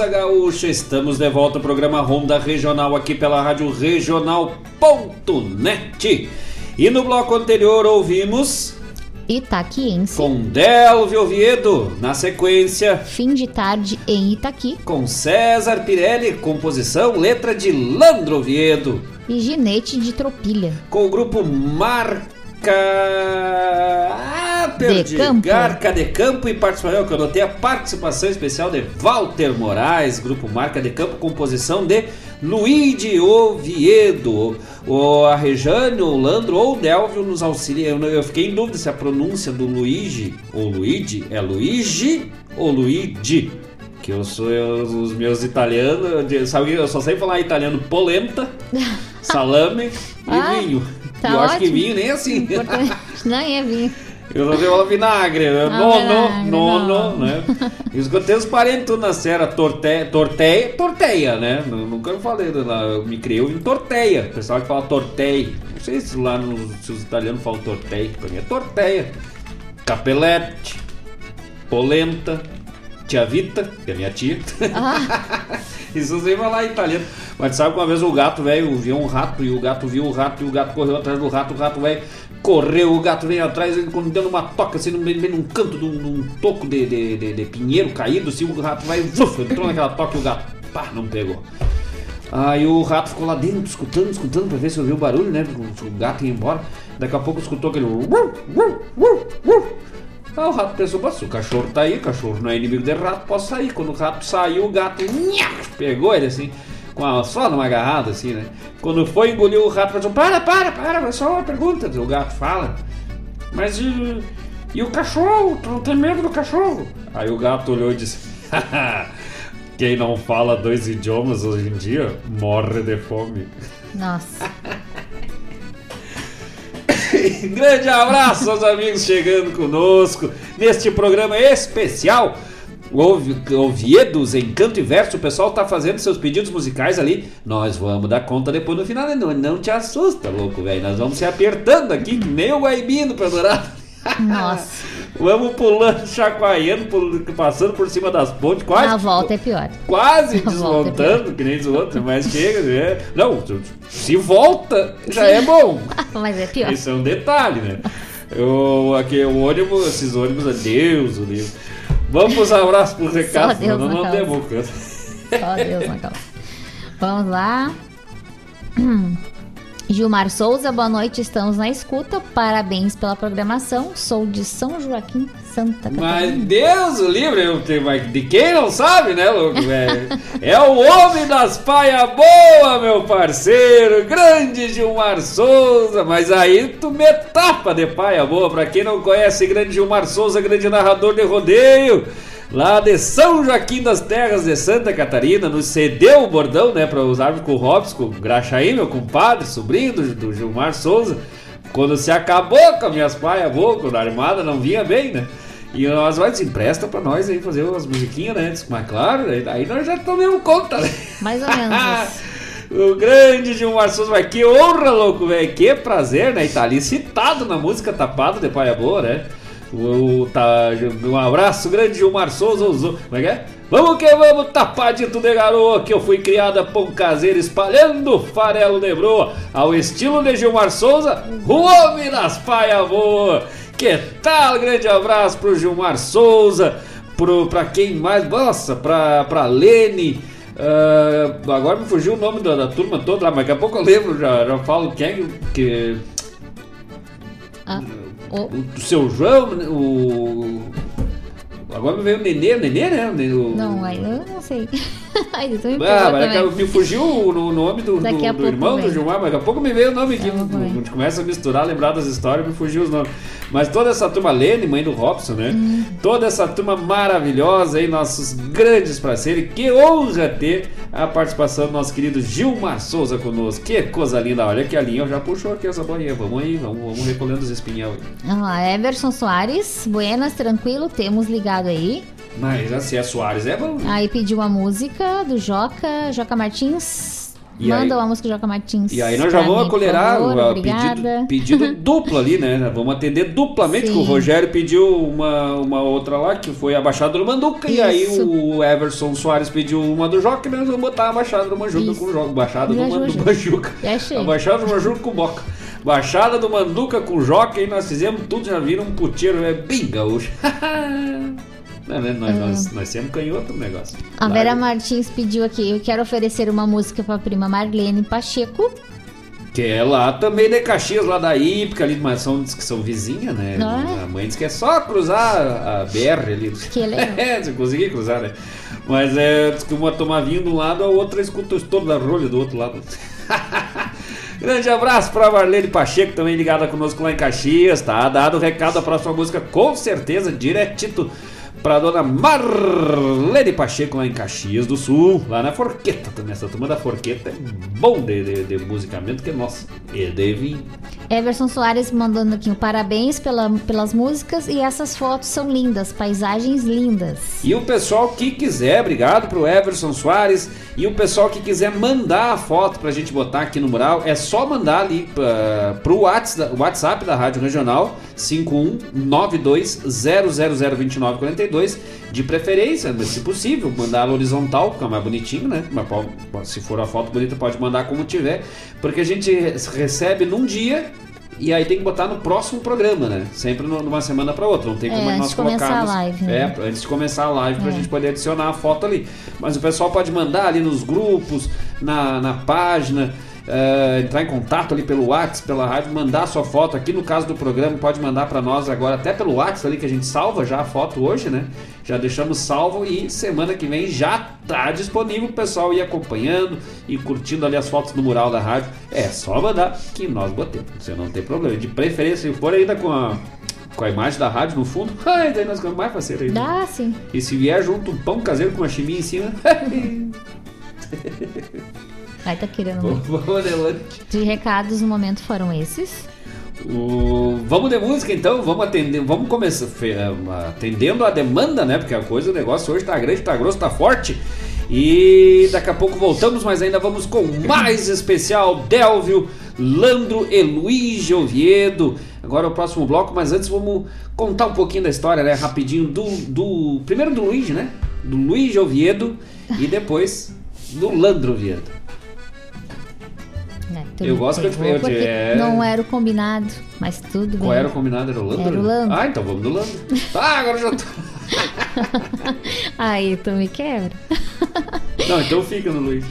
Gaúcha! Estamos de volta ao programa Ronda Regional aqui pela Rádio Regional.net. E no bloco anterior ouvimos Itaquiense. Com Delvio Oviedo, na sequência. Fim de tarde em Itaqui. Com César Pirelli, composição, letra de Landro Oviedo. E Ginete de Tropilha. Com o grupo Marca. Ah, perdi. De Campo. Garca de Campo e participação, que eu notei a participação especial de Walter Moraes, grupo Marca de Campo, composição de Luigi Oviedo. O, a Rejane, o Landro ou o Delvio nos auxilia. Eu, eu fiquei em dúvida se a pronúncia do Luigi ou Luigi é Luigi ou Luigi. Que eu sou eu, os meus italianos, sabe, eu só sei falar italiano polenta, salame e Ah, vinho. Tá e eu acho que ótimo. vinho nem assim. Não é vinho. Eu não sei falar vinagre, né? Ah, no, vinagre, no, no, não. no, né? Isso que eu tenho os parentes tudo na serra, torteia, torteia, torteia, né? Nu- Nunca falei, lá, eu me criei em torteia. O pessoal que fala torteia. Não sei se lá no, se os italianos falam torteia, pra mim é torteia. Capelete, polenta, tia Vita, que é minha tia. Isso sem falar italiano. Mas sabe que uma vez o gato velho viu um rato e o gato viu o rato e o gato correu atrás do rato, o rato velho correu, o gato veio atrás, ele quando deu numa toca assim, no meio, num canto de um, toco de, de, de- de pinheiro caído, assim, o rato vai, vuf, entrou naquela toca e o gato, pá, não pegou. Aí o rato ficou lá dentro, escutando, escutando, pra ver se ouviu o barulho, né? O gato ia embora. Daqui a pouco escutou aquele. Aí o rato pensou, "Pô, se o cachorro tá aí, o cachorro não é inimigo de rato, posso sair. Quando o rato saiu, o gato nha, pegou ele assim, com a, só numa agarrada assim, né? Quando foi engolir o rato, pensou, para, para, para, só uma pergunta. O gato fala, mas e, e o cachorro? Tu não tem medo do cachorro? Aí o gato olhou e disse, quem não fala dois idiomas hoje em dia morre de fome. Nossa. Grande abraço aos amigos chegando conosco neste programa especial. Oviedos, Encanto e Verso, o pessoal tá fazendo seus pedidos musicais ali. Nós vamos dar conta depois no final, né? não, não te assusta, louco, velho. Nós vamos se apertando aqui, que nem o Guaibino. Nossa. Vamos pulando, chacoalhando, pul- passando por cima das pontes, quase. Na volta é pior. Quase Na é desmontando, que nem os outros, mas chega, né? Não, se volta, já é bom. Mas é pior. Isso é um detalhe, né? Eu, aqui, o ônibus, esses ônibus, adeus, o livro. Vamos pros abraços, pros recados, Deus senão na não causa. demos conta. Só Deus na calça. Vamos lá. Gilmar Souza, boa noite, estamos na escuta. Parabéns pela programação. Sou de São Joaquim, Santa Mas Catarina. Deus o livre, mas de quem não sabe, né, louco, velho? É o homem das paia boa, meu parceiro, grande Gilmar Souza. Mas aí tu me tapa de paia boa, pra quem não conhece, grande Gilmar Souza, grande narrador de rodeio. Lá de São Joaquim das Terras de Santa Catarina, nos cedeu o bordão, né, pra usarmos com o Robson, com o Graxaí, meu compadre, sobrinho do, do Gilmar Souza. Quando se acabou com as minhas paias quando a armada não vinha bem, né? E nós vai empresta pra nós aí fazer umas musiquinhas, né? Disse, Mas claro, aí- nós já tomamos conta, né? Mais ou menos. O grande Gilmar Souza, mas que honra, louco, velho. Que prazer, né? E tá ali citado na música Tapado de Paia Boa, né? O, tá, um abraço, grande Gilmar Souza. Como é que é? Vamos que vamos, tapadito de garoa, que eu fui criada pão caseiro espalhando farelo de broa, ao estilo de Gilmar Souza, o homem das paia boa. Que tal? Grande abraço pro Gilmar Souza, pro, pra quem mais, nossa, pra, pra Lene, ah, agora me fugiu o nome da, da turma toda mas daqui a pouco eu lembro, já, já falo quem que. Ah, o- O, seu João, o. Agora me veio o Nenê, o Nenê, né? O Não, aí eu não sei. Ah, mas daqui a- também. me fugiu o no- nome do, do, do irmão do vem. Gilmar, mas daqui a pouco me veio o nome aqui. A gente começa a misturar, lembrar das histórias, me fugiu os nomes. Mas toda essa turma, Lene, mãe do Robson, né? Hum. Toda essa turma maravilhosa aí, nossos grandes parceiros. Que honra ter a participação do nosso querido Gilmar Souza conosco. Que coisa linda. Olha que a linha já puxou aqui essa bolinha. Vamos aí, vamos, vamos recolhendo os espinhel aí. Lá, Everson Soares, Buenas, tranquilo, temos ligado aí. Mas assim, a Soares é bom. Aí pediu uma música do Joca, Joca Martins. E Manda aí- uma música do Joca Martins. E aí nós já vamos acolherar o pedido, pedido duplo ali, né? Vamos atender duplamente, Sim. que o Rogério pediu uma, uma outra lá, que foi a Baixada do Manduca, e aí Isso. o Everson Soares pediu uma do Joca, e nós vamos botar a Baixada do Manjuca Isso. com o Joca. Baixada do, do. Manjuca. A Baixada do Manjuca com Boca. Baixada do Manduca com Joca e nós fizemos tudo, já viram um puteiro, é bem gaúcho. Não, né? nós, nós, nós temos canhoto no negócio. A Vera Martins pediu aqui, eu quero oferecer uma música pra prima Marlene Pacheco. Que é lá também de Caxias, lá da Ípica, ali, mas são, diz que são vizinha, né? Ah. A mãe diz que é só cruzar a BR ali. Que legal. é, se conseguir cruzar, né? Mas é, diz que uma toma vinho de um lado, a outra escuta o estouro da rolha do outro lado. Grande abraço pra Marlene Pacheco, também ligada conosco lá em Caxias, tá? Dado o recado, a próxima música, com certeza, diretito pra dona Marlene Pacheco lá em Caxias do Sul, lá na Forqueta também. Essa turma da Forqueta é bom de, de, de musicamento, que nossa, é de vir. Everson Soares mandando aqui um parabéns pela, pelas músicas e essas fotos são lindas, paisagens lindas. E o pessoal que quiser, obrigado pro Everson Soares. E o pessoal que quiser mandar a foto pra gente botar aqui no mural, é só mandar ali pra, pro Whats- da- WhatsApp da Rádio Regional 5192002942. De preferência, mas se possível, mandar ela horizontal, fica mais bonitinho, né? Mas se for a foto bonita, pode mandar como tiver. Porque a gente re- recebe num dia. E aí tem que botar no próximo programa, né? Sempre numa semana pra outra. Não tem É, como antes nós de começar a colocarmos. live, né? É, antes de começar a live pra É. gente poder adicionar a foto ali. Mas o pessoal pode mandar ali nos grupos, na, na página, eh, entrar em contato ali pelo WhatsApp, pela rádio, mandar a sua foto. Aqui no caso do programa, pode mandar pra nós agora, até pelo WhatsApp ali que a gente salva já a foto hoje, né? Já deixamos salvo e semana que vem já tá disponível o pessoal ir acompanhando e curtindo ali as fotos no mural da rádio. É só mandar que nós botemos, você não tem problema. De preferência, se for ainda com a, com a imagem da rádio no fundo, ai, daí nós ficamos mais parceiro ainda. Dá sim. E se vier junto um pão caseiro com uma chiminha em cima, Aí tá querendo. vamos vamos. De recados no momento foram esses. O- Vamos de música então, vamos atender, vamos começar eh, atendendo a demanda, né? Porque a coisa, o negócio hoje tá grande, tá grosso, tá forte. E daqui a pouco voltamos, mas ainda vamos com mais especial Delvio, Landro e Luiz Oviedo. Agora é o próximo bloco, mas antes vamos contar um pouquinho da história, né? Rapidinho do, do primeiro do Luiz, né? Do Luiz Oviedo e depois do Landro Oviedo. Tu Eu gosto eu te- porque é. Não era o combinado, mas tudo bem. Qual era o combinado? Era o Landro? Era o Landro. Ah, então vamos do Landro. Ah, agora já tô. Aí tu me quebra. Não, então fica no Luiz.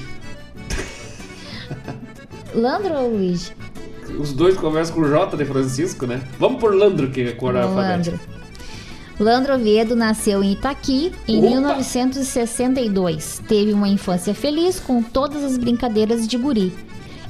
Landro ou Luiz? Os dois conversam com o J de Francisco, né? Vamos por Landro, que é a cor alfabética. Landro. Landro Oviedo nasceu em Itaqui em Opa! 1962. Teve uma infância feliz com todas as brincadeiras de guri.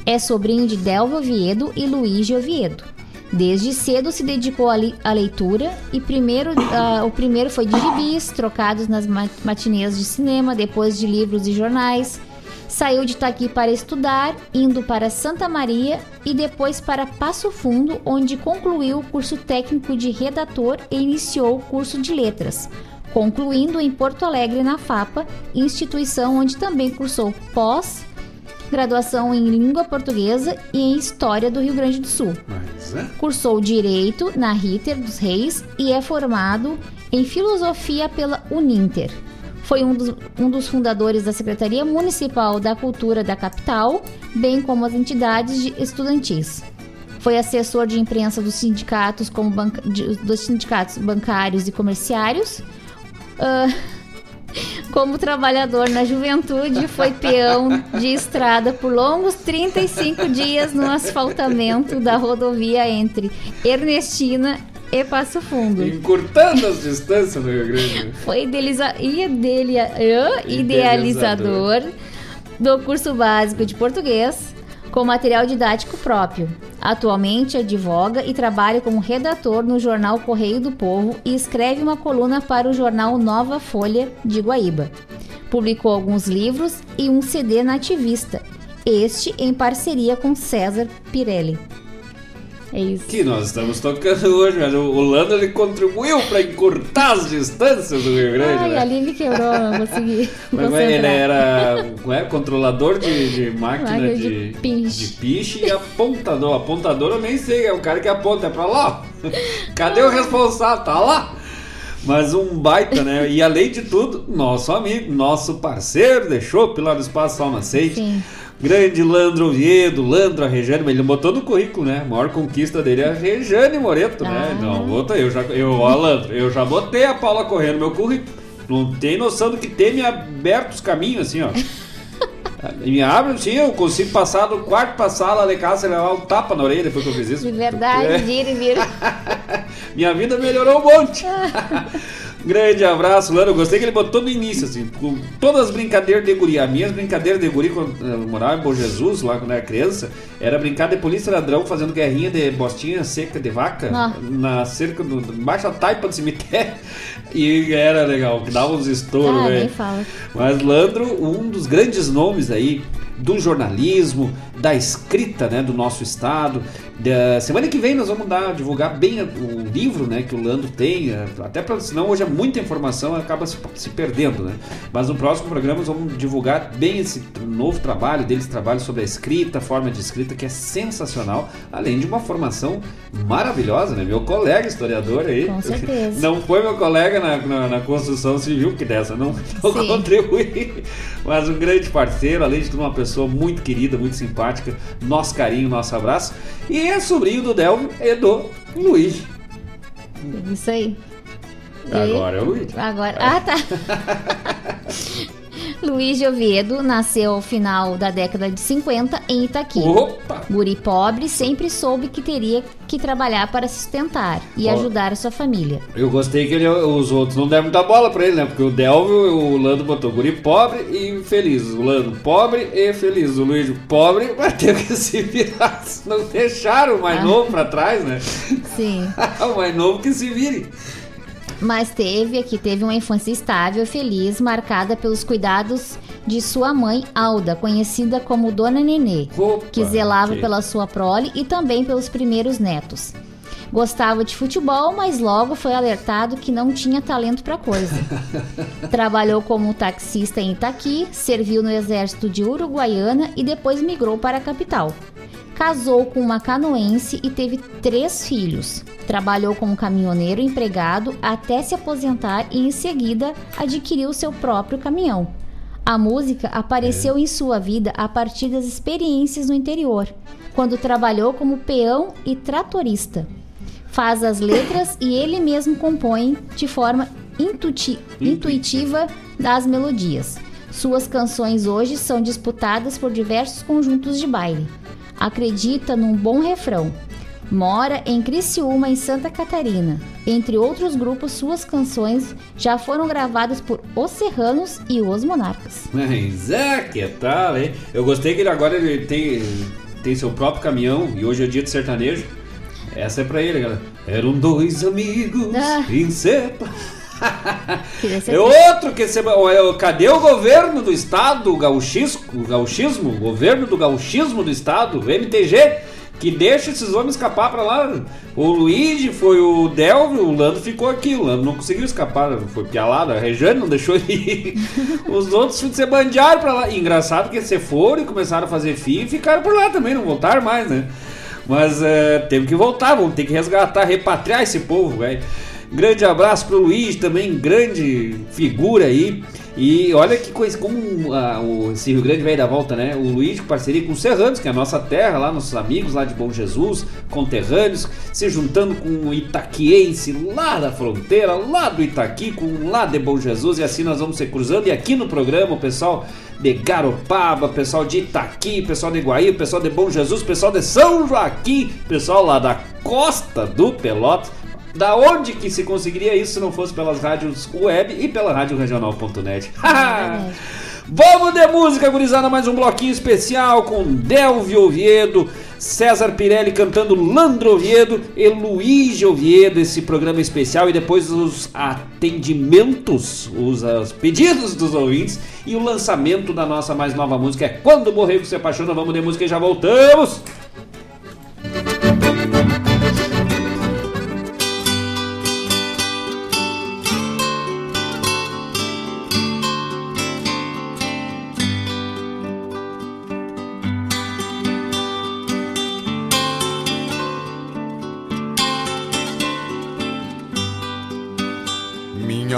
É sobrinho de Delvio Oviedo e Luiz Oviedo. Desde cedo se dedicou à, leitura e primeiro, ah, o primeiro foi de gibis, trocados nas ma- matinês de cinema, depois de livros e jornais. Saiu de Itaqui para estudar, indo para Santa Maria e depois para Passo Fundo, onde concluiu o curso técnico de redator e iniciou o curso de letras, concluindo em Porto Alegre na FAPA, instituição onde também cursou pós, graduação em língua portuguesa e em história do Rio Grande do Sul. Mas, é? Cursou Direito na Ritter dos Reis e é formado em Filosofia pela Uninter. Foi um dos, um dos fundadores da Secretaria Municipal da Cultura da capital, bem como as entidades de estudantis. Foi assessor de imprensa dos sindicatos, como banca- de- dos sindicatos bancários e comerciários. Ah, como trabalhador na juventude, foi peão de estrada por longos 35 dias no asfaltamento da rodovia entre Ernestina e Passo Fundo. Encurtando as distâncias no Rio Grande. Foi idealiza- hã? idealizador do curso básico de português com material didático próprio. Atualmente advoga e trabalha como redator no jornal Correio do Povo e escreve uma coluna para o jornal Nova Folha de Guaíba. Publicou alguns livros e um CD nativista, este em parceria com César Pirelli. É isso. Que nós estamos tocando hoje, mas o Lando ele contribuiu para encurtar as distâncias do Rio Grande. Ai, né? ali me quebrou, não consegui Mas ele era é, controlador de, de máquina Máquina de, de piche. de piche e apontador. Apontador eu nem sei, é o cara que aponta, é pra lá. Cadê o responsável? Tá lá. Mas um baita, né? E além de tudo, nosso amigo, nosso parceiro deixou pelo Espaço Sal Nascente. Sim. Grande Landro Oviedo, Landro, a Rejane, ele botou no currículo, né? A maior conquista dele é a Rejane Moreto, né? Ah. Não, botou, eu já, eu, ó, Landro, eu já botei a Paula Corrêa no meu currículo. Não tem noção do que tem me aberto os caminhos, assim, ó. Me abre, assim, eu consigo passar do quarto pra sala de casa e levar um tapa na orelha depois que eu fiz isso. De verdade, É. vira e vira. Minha vida melhorou um monte. Grande abraço, Lano. Gostei que ele botou no início, assim, com todas as brincadeiras de guri. As minhas brincadeiras de guri quando eu morava em Bom Jesus, lá quando eu era criança, era brincar de polícia ladrão fazendo guerrinha de bostinha seca de vaca Ah. na cerca do, embaixo da taipa do cemitério. E era legal, que dava uns estouros, Ah, velho. fala. Mas Landro, um dos grandes nomes aí do jornalismo, da escrita, né, do nosso estado. Da semana que vem nós vamos dar divulgar bem o livro, né, que o Landro tem, eh, até para senão hoje é muita informação acaba se, se perdendo, né? Mas no próximo programa nós vamos divulgar bem esse novo trabalho deles, trabalho sobre a escrita, a forma de escrita que é sensacional, além de uma formação maravilhosa, né? Meu colega historiador aí. Com certeza. Não foi meu colega na, na, na construção civil, que dessa não, não Sim. mas um grande parceiro, além de tudo, uma pessoa muito querida, muito simpática. Nosso carinho, nosso abraço. E é sobrinho do Delvio e do Luiz. Isso aí. E aí? Agora é o Luiz. Agora. Ah, tá. Luiz de Oviedo nasceu ao final da década de 50 em Itaqui. Opa! Guri pobre sempre soube que teria que trabalhar para sustentar e Ó. ajudar a sua família. Eu gostei que ele- os outros não deram muita bola pra ele, né? Porque o Delvio, o Lando botou guri pobre e feliz. O Lando pobre e feliz. O Luiz pobre, mas teve que se virar. Não deixaram o mais Ah. novo pra trás, né? Sim. o mais novo que se vire. Mas teve aqui teve uma infância estável e feliz, marcada pelos cuidados de sua mãe Alda, conhecida como Dona Nenê, que zelava ok. pela sua prole e também pelos primeiros netos. Gostava de futebol, mas logo foi alertado que não tinha talento para coisa. Trabalhou como taxista em Itaqui, serviu no exército de Uruguaiana e depois migrou para a capital. Casou com uma canoense e teve três filhos. Trabalhou como caminhoneiro empregado até se aposentar e em seguida adquiriu seu próprio caminhão. A música apareceu em sua vida a partir das experiências no interior, quando trabalhou como peão e tratorista. Faz as letras e ele mesmo compõe de forma intuiti- intuitiva das melodias. Suas canções hoje são disputadas por diversos conjuntos de baile. Acredita num bom refrão. Mora em Criciúma, em Santa Catarina. Entre outros grupos, suas canções já foram gravadas por Os Serranos e Os Monarcas. Mas é, que tal, hein? Eu gostei que ele agora ele tem, tem seu próprio caminhão e hoje é dia de sertanejo. Essa é pra ele, galera. Eram dois amigos Ah. ser- É outro que se... Cadê o governo do estado, o gauchismo, o gauchismo, o governo do gauchismo do estado, o MTG, que deixa esses homens escapar pra lá. O Luigi foi o Delvio, o Lando ficou aqui, o Lando não conseguiu escapar, foi pialado, a Rejane não deixou ele ir. Os outros se bandearam pra lá. E engraçado que você foram e começaram a fazer fio e ficaram por lá também, não voltaram mais, né? Mas é, teve que voltar, vamos ter que resgatar, repatriar esse povo, velho. Grande abraço pro Luiz também, grande figura aí. E olha que coisa, como ah, o, esse Rio Grande veio da volta, né? O Luiz, parceria com os Serranos, que é a nossa terra, lá, nossos amigos lá de Bom Jesus, conterrâneos, se juntando com o Itaquiense lá da fronteira, lá do Itaqui, com lá de Bom Jesus, e assim nós vamos se cruzando. E aqui no programa, o pessoal de Garopaba, pessoal de Itaqui, pessoal de Iguaí, pessoal de Bom Jesus, pessoal de São Joaquim, pessoal lá da costa do Pelotas. Da onde que se conseguiria isso se não fosse pelas rádios web e pela rádio regional.net? Vamos de música, gurizada, mais um bloquinho especial com Delvio Oviedo, César Pirelli cantando Landro Oviedo e Luiz Oviedo, esse programa especial e depois os atendimentos, os, os pedidos dos ouvintes e o lançamento da nossa mais nova música é Quando o Borrego se apaixona. Vamos de música e já voltamos!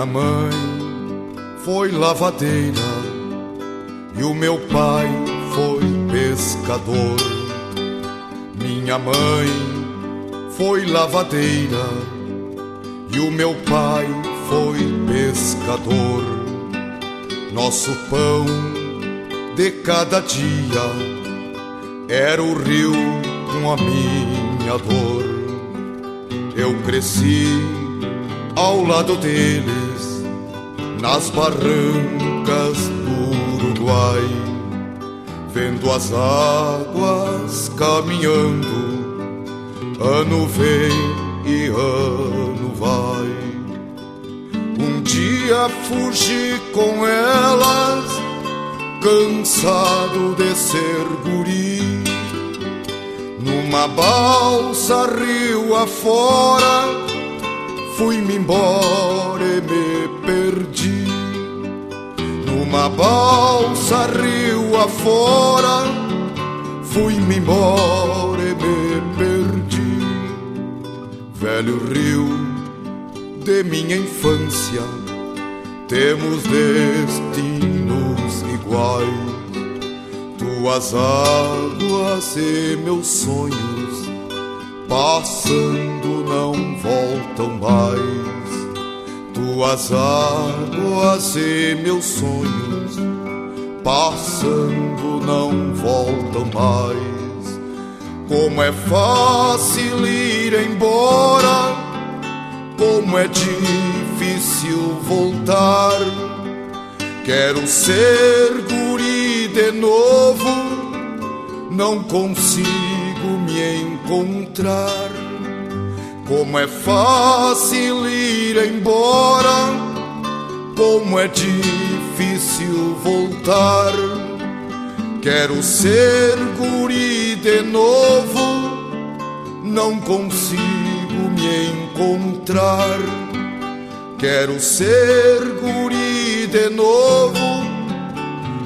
Minha mãe foi lavadeira e o meu pai foi pescador. Minha mãe foi lavadeira e o meu pai foi pescador. Nosso pão de cada dia era o rio com a minha dor. Eu cresci ao lado deles nas barrancas do Uruguai, vendo as águas caminhando, ano vem e ano vai. Um dia fugi com elas, cansado de ser guri. Numa balsa rio afora, fui-me embora e me perdi. Numa balsa rio afora, fui-me embora e me perdi. Velho rio de minha infância, temos destinos iguais. Tuas águas e meus sonhos, passando não voltam mais. Tuas águas e meus sonhos, passando não voltam mais. Como é fácil ir embora, como é difícil voltar. Quero ser guri de novo, não consigo me encontrar. Como é fácil ir embora, como é difícil voltar. Quero ser guri de novo, não consigo me encontrar. Quero ser guri de novo,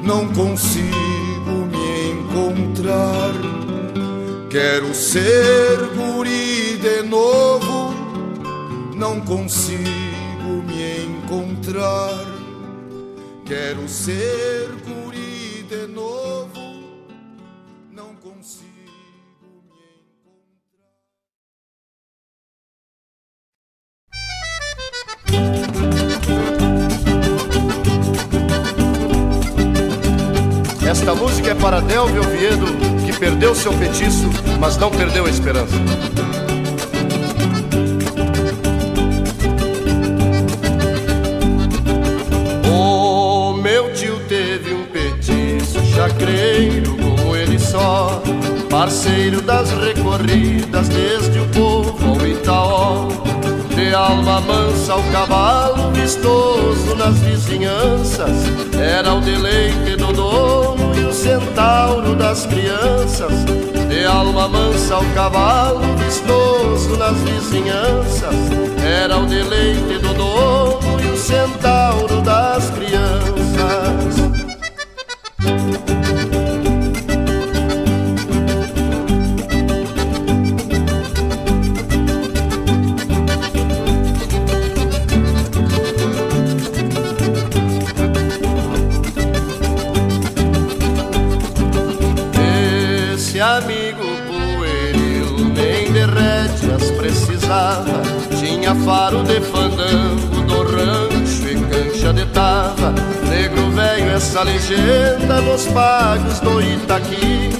não consigo me encontrar. Quero ser guri de novo, não consigo me encontrar. Quero ser guri de novo, não consigo. Esta música é para Delvio Oviedo, que perdeu seu petiço, mas não perdeu a esperança. O meu tio teve um petiço chacreiro como ele só, parceiro das recorridas desde o povo ao Itaó. De alma mansa ao cavalo vistoso nas vizinhanças, era o deleite do dono o centauro das crianças. De alma mansa ao cavalo vistoso nas vizinhanças, era o deleite do dono e o centauro das crianças. Tinha faro de fandango do rancho e cancha de tava Negro velho essa legenda nos pagos do Itaqui.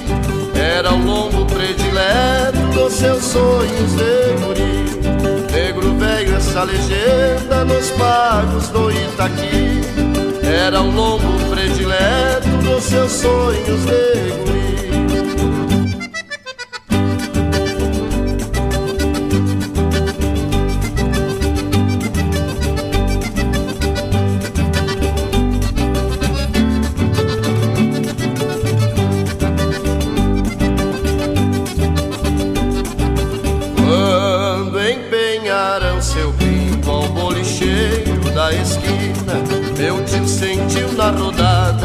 Era o longo predileto dos seus sonhos de guri. Negro velho essa legenda nos pagos do Itaqui. Era o longo predileto dos seus sonhos de guri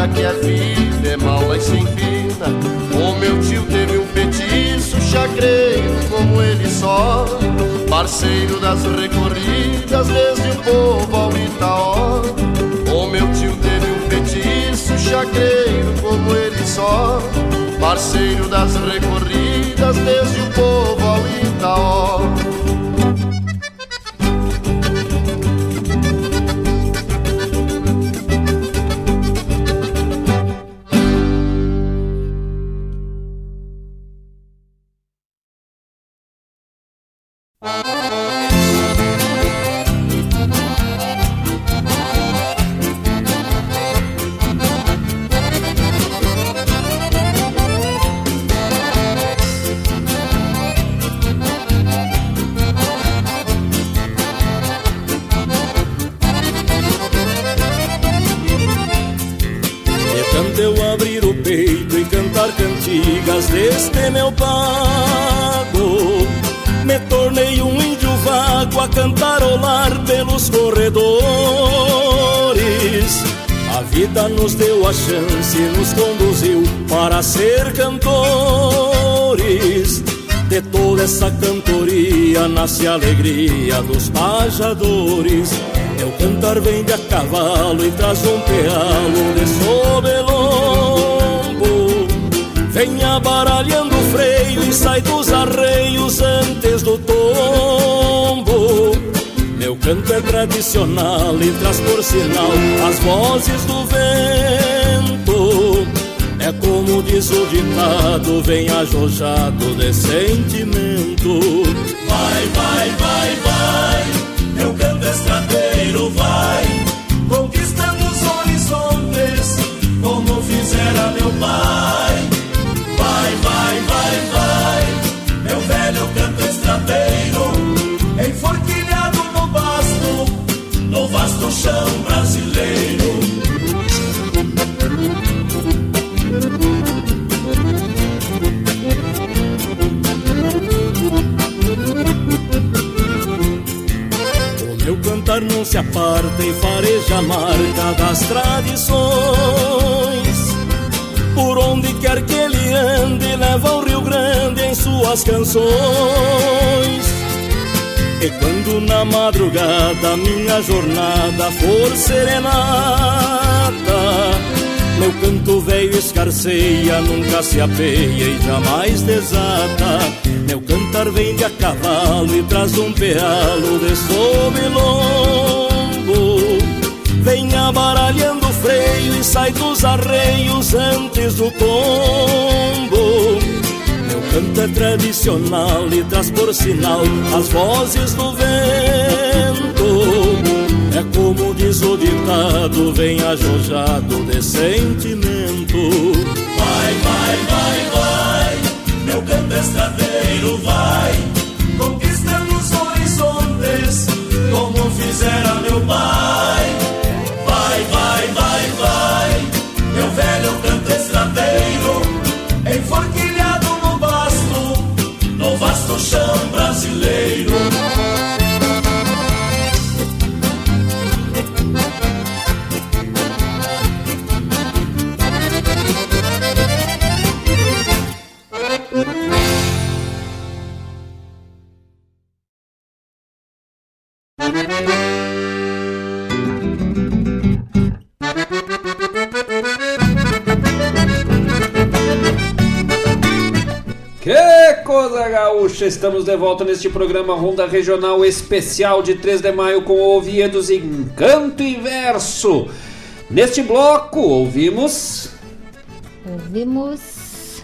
que a vida é mala e sem fina O meu tio teve um petiço chacreiro como ele só parceiro das recorridas desde o povo ao Itaó. O meu tio teve um feitiço chacreiro como ele só, parceiro das recorridas desde o povo ao Itaó. A alegria dos pajadores. Meu cantar vem de a cavalo e traz um pealo de sobelombo Vem abaralhando o freio e sai dos arreios antes do tombo. Meu canto é tradicional e traz por sinal as vozes do vento É como diz o ditado, vem ajojado de sentimento Vai, vai, vai, vai meu canto estradeiro vai conquistando os horizontes, como fizera meu pai. Vai, vai, vai, vai, meu velho canto estradeiro, enforquilhado no vasto, no vasto chão se aparta e fareja a marca das tradições. Por onde quer que ele ande, leva o Rio Grande em suas canções. E quando na madrugada minha jornada for serenata, meu canto velho escarceia, nunca se apeia e jamais desata. Meu cantar vem de a cavalo e traz um pealo de sob lombo. Vem abaralhando o freio e sai dos arreios antes do tombo. Meu canto é tradicional e traz por sinal as vozes do vento. É como diz o ditado, vem ajojado de sentimento. Vai, vai, vai, vai, meu canto estradeiro vai, conquistando os horizontes, como fizera meu pai. Vai, vai, vai, vai, meu velho canto estradeiro, enforquilhado no vasto, no vasto chão brasileiro. Estamos de volta neste programa Ronda Regional Especial de 3 de maio com Oviedos em Canto e Verso. Neste bloco ouvimos Ouvimos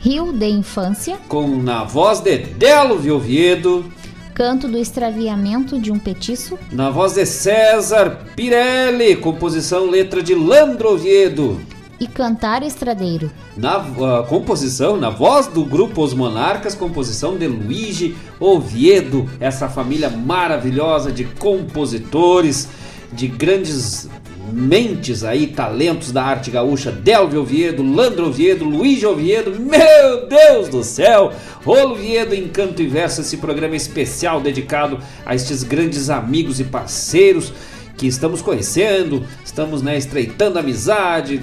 Rio de Infância, com na voz de Delvio Oviedo, Canto do Extraviamento de um Petiço, na voz de César Pirelli, composição letra de Landro Oviedo. E Cantar Estradeiro. Na ah, composição, na voz do grupo Os Monarcas, composição de Luigi Oviedo, essa família maravilhosa de compositores, de grandes mentes aí, talentos da arte gaúcha, Delvio Oviedo, Landro Oviedo, Luigi Oviedo, meu Deus do céu! Rolo Oviedo em Canto e Verso, esse programa especial dedicado a estes grandes amigos e parceiros que estamos conhecendo, estamos né, estreitando amizade,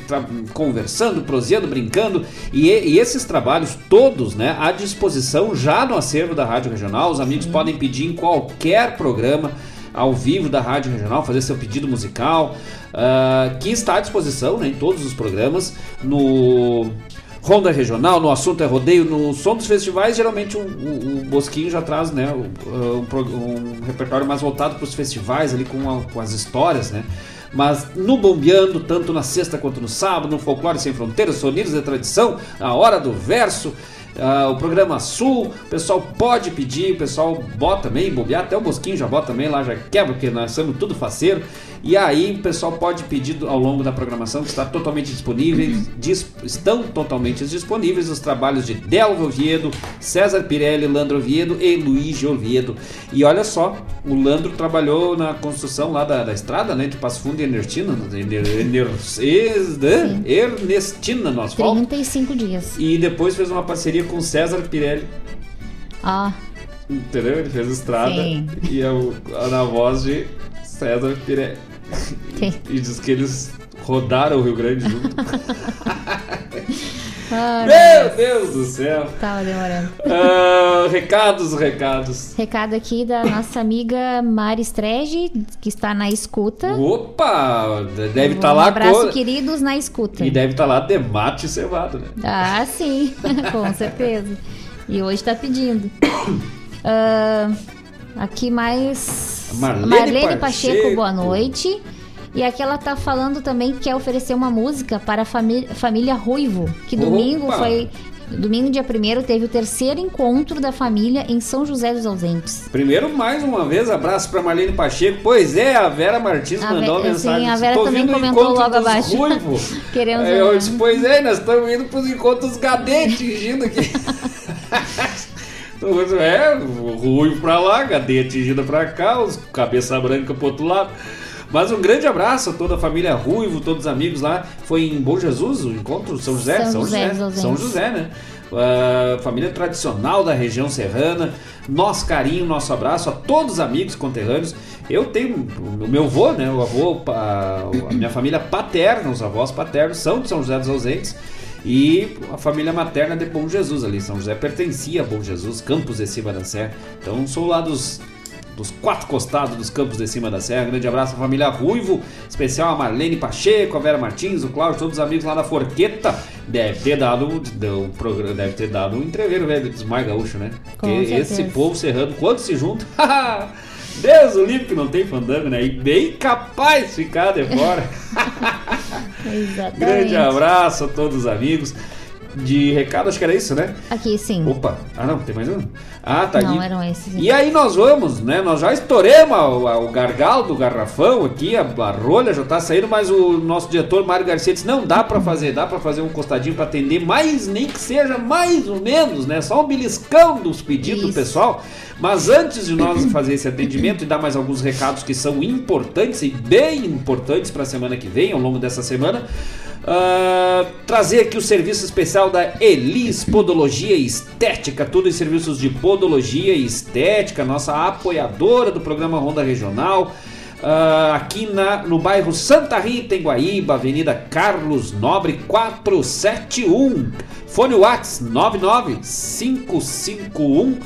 conversando, proseando, brincando. E, e, esses trabalhos todos né, à disposição já no acervo da Rádio Regional. Os amigos Sim. podem pedir em qualquer programa ao vivo da Rádio Regional, fazer seu pedido musical, uh, que está à disposição né, em todos os programas, no Ronda Regional, no Assunto é Rodeio, no Som dos Festivais, geralmente o, o, o Bosquinho já traz né, um, um, repertório mais voltado para os festivais, ali com, a, com as histórias, né? Mas no Bombeando, tanto na sexta quanto no sábado, no Folclore Sem Fronteiras, Sonidos de Tradição, a Hora do Verso, Uh, o programa Sul, o pessoal pode pedir, o pessoal bota também, bobear, até o Bosquinho já bota também lá, já quebra, porque nós somos tudo faceiro. E aí o pessoal pode pedir ao longo da programação que está totalmente disponível, estão totalmente disponíveis os trabalhos de Delvo Oviedo, César Pirelli, Landro Oviedo e Luiz Oviedo. E olha só, o Landro trabalhou na construção lá da, da estrada, né, de Passo Fundo e Ernestina, Ernestina no asfalto. 35 dias. E depois fez uma parceria com César Pirelli. Ah. Entendeu? Ele fez estrada Sim. e a, na voz de César Pirelli. E diz que eles rodaram o Rio Grande junto. Meu Deus do céu! Tava demorando. Uh, recados, recados. Recado aqui da nossa amiga Mari Strege, que está na escuta. Opa! Deve estar tá um lá. Um abraço, co... queridos, na escuta. E deve estar tá lá de mate cevado, né? Ah, sim, com certeza. E hoje está pedindo. Uh, aqui mais. Marlene, Marlene Pacheco. Pacheco, boa noite. E aqui ela tá falando também que quer oferecer uma música para a família, família Ruivo, que domingo Opa. foi. Domingo, dia 1 teve o terceiro encontro da família em São José dos Ausentes. Primeiro, mais uma vez, abraço para Marlene Pacheco. Pois é, a Vera Martins a mandou Ve uma mensagem. Sim, a Vera também comentou logo abaixo. Queremos Eu disse, pois é, nós estamos indo para os encontros gadetes, atingindo aqui. é, ruivo para lá, gadete atingida para cá, os cabeça branca pro outro lado. Mas um grande abraço a toda a família Ruivo, todos os amigos lá. Foi em Bom Jesus o encontro? São José? São, São José, José. São José, né? Uh, família tradicional da região serrana. Nosso carinho, nosso abraço a todos os amigos conterrâneos. Eu tenho o meu avô, né? O avô, a, a minha família paterna, os avós paternos são de São José dos Ausentes. E a família materna de Bom Jesus ali. São José pertencia a Bom Jesus, Campos de Serra. Então sou lá dos dos quatro costados dos campos de cima da serra. Grande abraço à família Ruivo, especial a Marlene Pacheco, a Vera Martins, o Cláudio, todos os amigos lá da Forqueta. Deve ter dado um programa, deve ter dado um entreveiro velho dos mais gaúcho, né? Porque esse povo serrando, quando se junta, Deus o livre que não tem fandango, né? E bem capaz de ficar de fora. Grande abraço a todos os amigos de recado, acho que era isso, né? Aqui, sim. Opa, ah não, tem mais um? Ah, tá Não, aqui. eram esses. E aí nós vamos, né? Nós já estouremos o, o gargalo do garrafão aqui, a, a rolha já tá saindo, mas o nosso diretor Mário Garcia disse, não, dá para fazer, dá para fazer um costadinho para atender, mas nem que seja mais ou menos, né? Só um beliscão dos pedidos do pessoal. Mas antes de nós fazer esse atendimento e dar mais alguns recados que são importantes e bem importantes para a semana que vem, ao longo dessa semana, Uh, trazer aqui o serviço especial da Elis Podologia Estética, tudo em serviços de podologia e estética, nossa apoiadora do programa Ronda Regional. Uh, aqui na, no bairro Santa Rita, em Guaíba, Avenida Carlos Nobre 471. Fone Whats 99551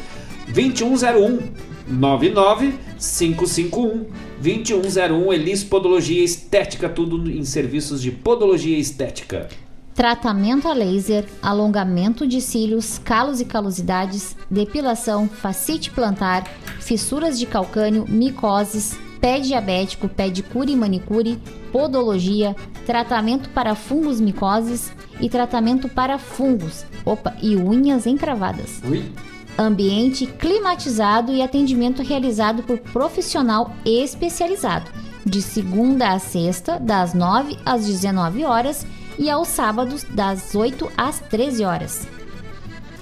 2101 99551 2101 Elis Podologia Estética, tudo em serviços de podologia estética. Tratamento a laser, alongamento de cílios, calos e calosidades, depilação, facite plantar, fissuras de calcânio, micoses, pé diabético, pedicure e manicure, podologia, tratamento para fungos micoses e tratamento para fungos, opa, e unhas encravadas. Ui ambiente climatizado e atendimento realizado por profissional especializado, de segunda a sexta, das 9 às 19 horas e aos sábados, das 8 às 13 horas.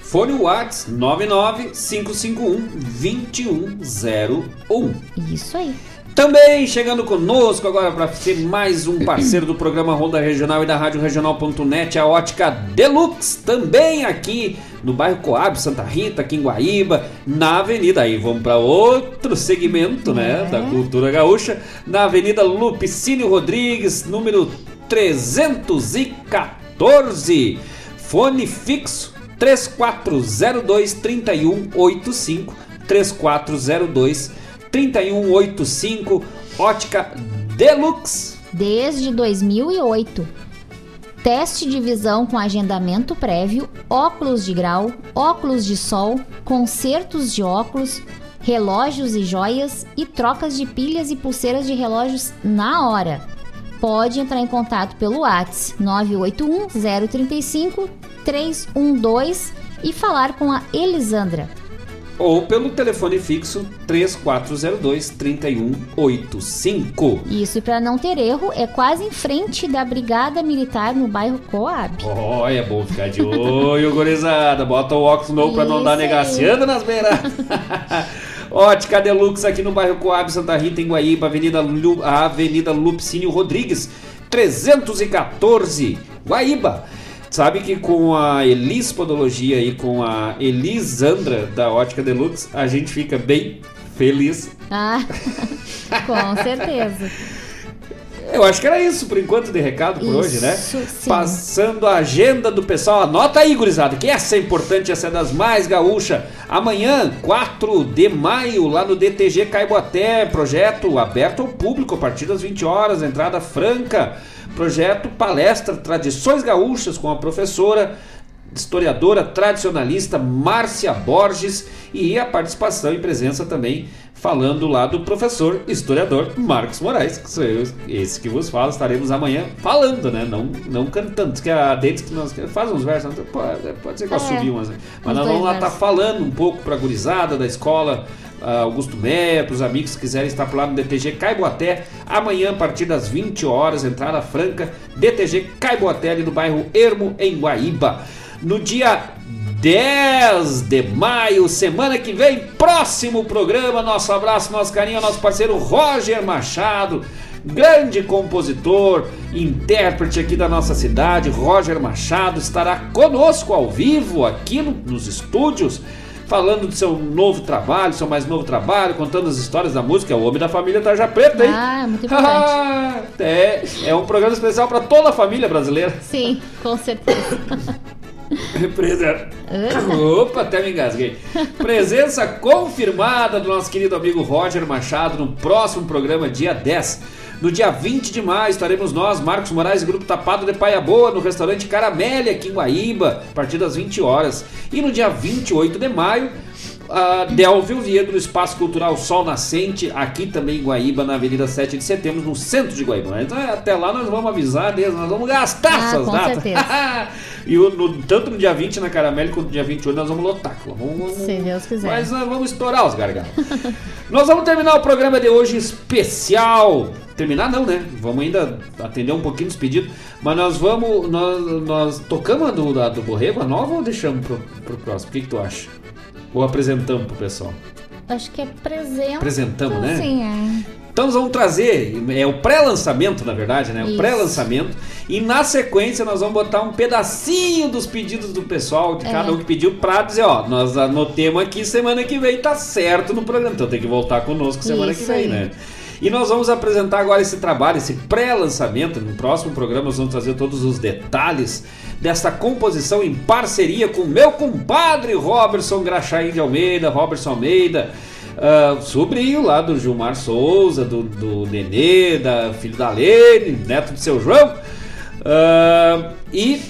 Fone Whats 99551 2101. Isso aí. Também chegando conosco agora para ser mais um parceiro do programa Ronda Regional e da Rádio Regional.net, a Ótica Deluxe, também aqui no bairro Coab, Santa Rita, aqui em Guaíba, na Avenida, aí vamos para outro segmento, né, da cultura gaúcha, na Avenida Lupicínio Rodrigues, número 314, fone fixo 3402 3185 3402 3185 Ótica Deluxe. Desde 2008. Teste de visão com agendamento prévio, óculos de grau, óculos de sol, consertos de óculos, relógios e joias e trocas de pilhas e pulseiras de relógios na hora. Pode entrar em contato pelo WhatsApp 981 035 312 e falar com a Elisandra ou pelo telefone fixo 3402 3185. Isso, e para não ter erro, é quase em frente da Brigada Militar no bairro Coab. Olha, é bom ficar de olho, gurizada. Bota o óculos novo para não dar negaciando nas beiras. Ótica Deluxe aqui no bairro Coab, Santa Rita, em Guaíba, Avenida, Lu, Avenida Lupicínio Rodrigues, 314, Guaíba. Sabe que com a Elis Podologia e com a Elisandra da Ótica Deluxe, a gente fica bem feliz. Ah, com certeza. Eu acho que era isso por enquanto de recado por isso, hoje, né? Sim. Passando a agenda do pessoal. Anota aí, gurizada, que essa é importante, essa é das mais gaúcha. Amanhã, 4 de maio, lá no DTG Caiboaté, projeto aberto ao público a partir das 20 horas, entrada franca. Projeto Palestra Tradições Gaúchas com a professora historiadora tradicionalista Márcia Borges e a participação e presença também falando lá do professor historiador Marcos Moraes, que sou eu, esse que vos falo, estaremos amanhã falando, né? Não, não cantando, que a Dedes que nós faz uns versos, pode, pode ser que eu É, subi umas, mas nós vamos lá estar versos. falando um pouco para a gurizada da escola ah, Augusto Meia, para os amigos que quiserem estar por lá no DTG Caiboaté, amanhã a partir das 20 horas, entrada franca, DTG Caiboaté ali no bairro Ermo, em Guaíba. No dia 10 de maio, semana que vem, próximo programa. Nosso abraço, nosso carinho nosso parceiro Roger Machado, grande compositor, intérprete aqui da nossa cidade. Roger Machado estará conosco ao vivo aqui no- nos estúdios. Falando do seu novo trabalho, seu mais novo trabalho, contando as histórias da música, é o Homem da Família Tarja Preta, hein? Ah, muito importante. é, é um programa especial para toda a família brasileira. Sim, com certeza. Opa, até me engasguei. Presença confirmada do nosso querido amigo Roger Machado no próximo programa, dia 10. No dia 20 de maio estaremos nós, Marcos Moraes e Grupo Tapado de Paia Boa, no restaurante Caramelli, aqui em Guaíba, a partir das 20 horas. E no dia 28 de maio, a Delvio Viedo, no Espaço Cultural Sol Nascente, aqui também em Guaíba, na Avenida 7 de Setembro, no centro de Guaíba. Então até lá nós vamos avisar mesmo, nós vamos gastar Ah, essas datas. e o- no- tanto no dia 20 na Caramelli quanto no dia 28 nós vamos lotar. Vamos, vamos- Se Deus quiser. mas nós vamos estourar os gargalos. nós vamos terminar o programa de hoje especial. Terminar não, né? Vamos ainda atender um pouquinho dos pedidos. Mas nós vamos. Nós, nós tocamos a do, a do Borrego, a nova, ou deixamos pro, pro próximo? O que, que tu acha? Ou apresentamos pro pessoal? Acho que é presente. Apresentamos, né? Sim, é. Então nós vamos trazer, é o pré-lançamento, na verdade, né? O Isso. pré-lançamento. E na sequência nós vamos botar um pedacinho dos pedidos do pessoal, de cada É. um que pediu, pra dizer, ó, nós anotemos aqui semana que vem, tá certo no programa. Então tem que voltar conosco semana que Isso vem, aí. né? E nós vamos apresentar agora esse trabalho, esse pré-lançamento. No próximo programa nós vamos trazer todos os detalhes dessa composição em parceria com meu compadre Robertson Graxaim de Almeida, Robertson Almeida, ah, sobrinho lá do Gilmar Souza, do, do Nenê, da filho da Lene, neto do seu João. Ah, e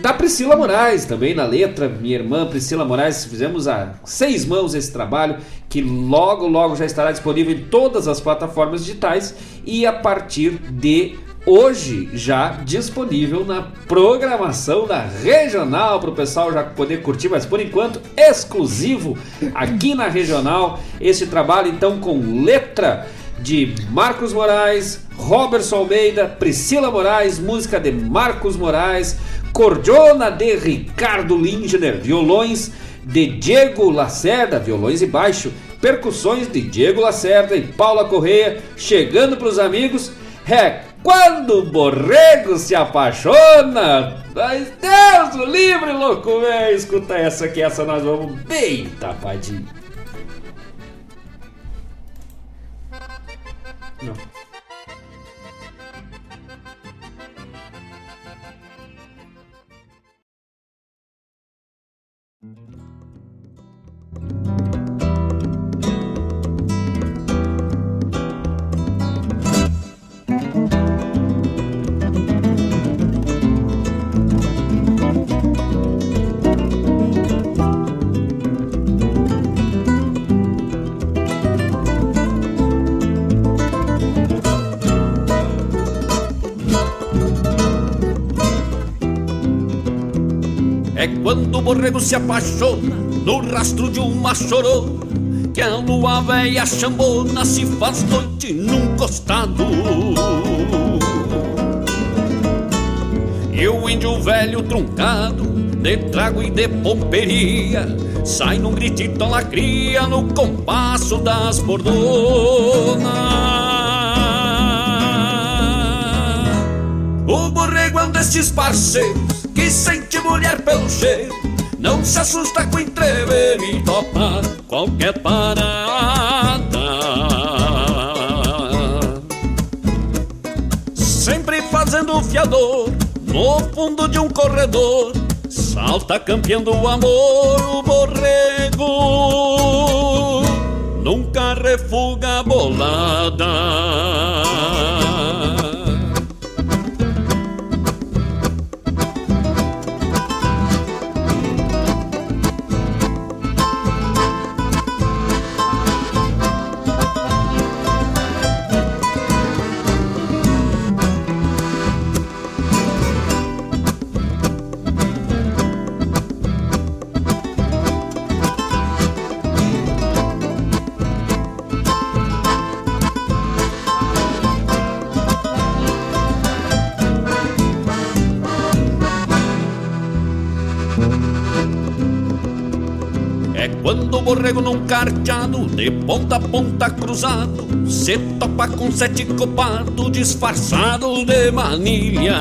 da Priscila Moraes também na letra, minha irmã Priscila Moraes, fizemos a seis mãos esse trabalho que logo logo já estará disponível em todas as plataformas digitais e a partir de hoje já disponível na programação da regional para o pessoal já poder curtir, mas por enquanto exclusivo aqui na regional. Esse trabalho então com letra de Marcos Moraes, Robertson Almeida, Priscila Moraes, música de Marcos Moraes, cordiona de Ricardo Lindner, violões de Diego Lacerda, violões e baixo, percussões de Diego Lacerda e Paula Correia, chegando para os amigos. É quando o borrego se apaixona. Mas Deus o livre, louco, velho. Escuta essa que essa nós vamos bem tapadinho. Não. Quando o borrego se apaixona no rastro de uma chorona que a lua velha chambona se faz noite num costado. E o índio velho truncado, de trago e de pomperia, sai num gritito lacria no compasso das bordonas. O borrego é um destes parceiros que sente mulher pelo cheiro, não se assusta com entrever e topa qualquer parada. Sempre fazendo fiador no fundo de um corredor, salta campeando o amor, o borrego nunca refuga a bolada. Carteado de ponta a ponta cruzado se topa com sete copado disfarçado de manilha.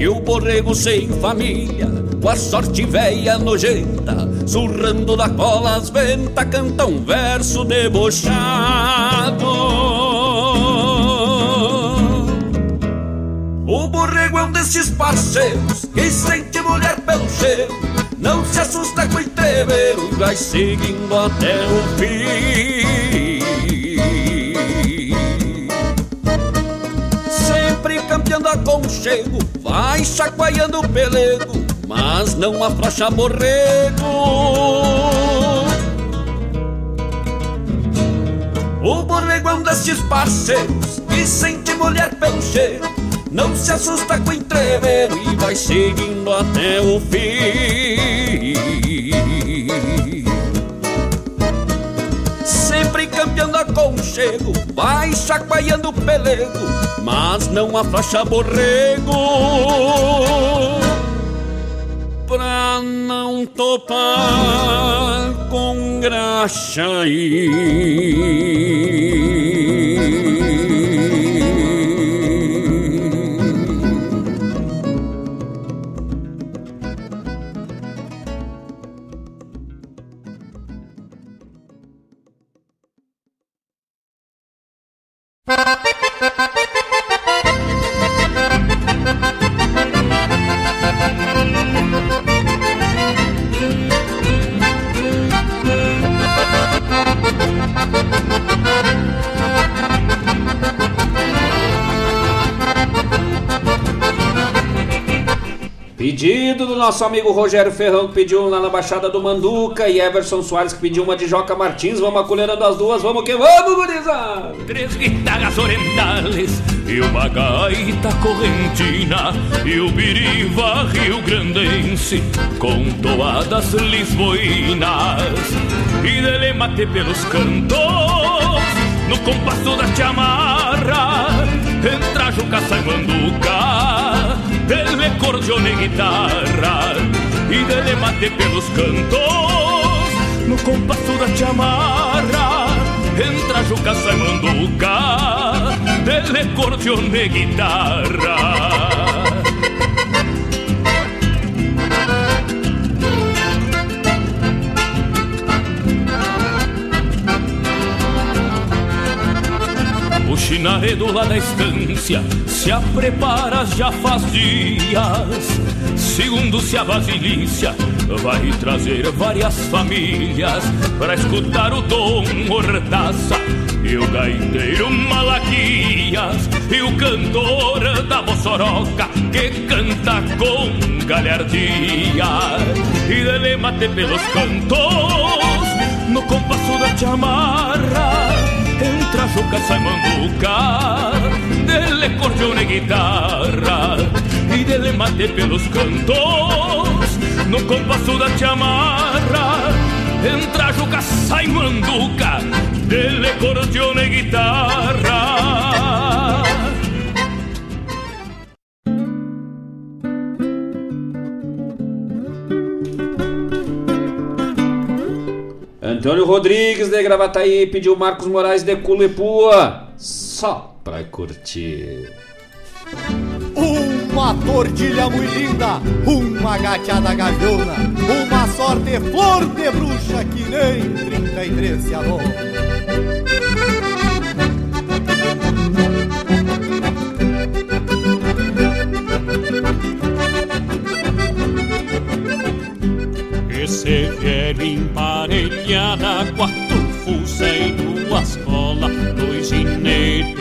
E o borrego sem família, com a sorte velha nojenta, surrando da cola as ventas, canta um verso debochado. O borrego é um desses parceiros que sente mulher pelo cheiro, não se assusta com o entreveiro vai seguindo até o fim. Sempre campeando aconchego, vai chacoalhando o pelego, mas não afrouxa borrego. O é um desses parceiros que sente mulher pelo cheiro, não se assusta com o entreveiro e vai seguindo até o fim. Sempre campeando aconchego, vai chacoalhando o pelego, mas não afrouxa borrego. Pra não topar com graxa nosso amigo Rogério Ferrão, que pediu lá na Baixada do Manduca, e Everson Soares, que pediu uma de Joca Martins. Vamos acolherando as duas, vamos que vamos, gurizada! Três guitarras orientales e uma gaita correntina e o biriva rio-grandense com toadas lisboinas e dele mate pelos cantos no compasso da chamarra entra Juca sai manduca dele cordione e guitarra e dele mate pelos cantos. No compasso da chamarra entra Juca sai manduca dele cordione e guitarra. O chinaredo lá da estância se a prepara já faz dias. Segundo se a vasilícia vai trazer várias famílias para escutar o Dom Hortaça e o gaiteiro Malaquias e o cantor da Mossoroca que canta com galhardia e dele mate pelos cantos no compasso da chamarra entra Juca sai manduca. Dele cordione e guitarra e dele mate pelos cantos. No compasso da chamarra entra Juca sai manduca. Dele cordione e guitarra Antônio Rodrigues de Gravataí pediu Marcos Moraes de Culepua. Só pra curtir. Uma tordilha muito linda, uma gateada gaviona, uma sorte flor de bruxa que nem 33 se alô. Esse velho emparelhada, quatro fuça e duas cola, dois ginetes,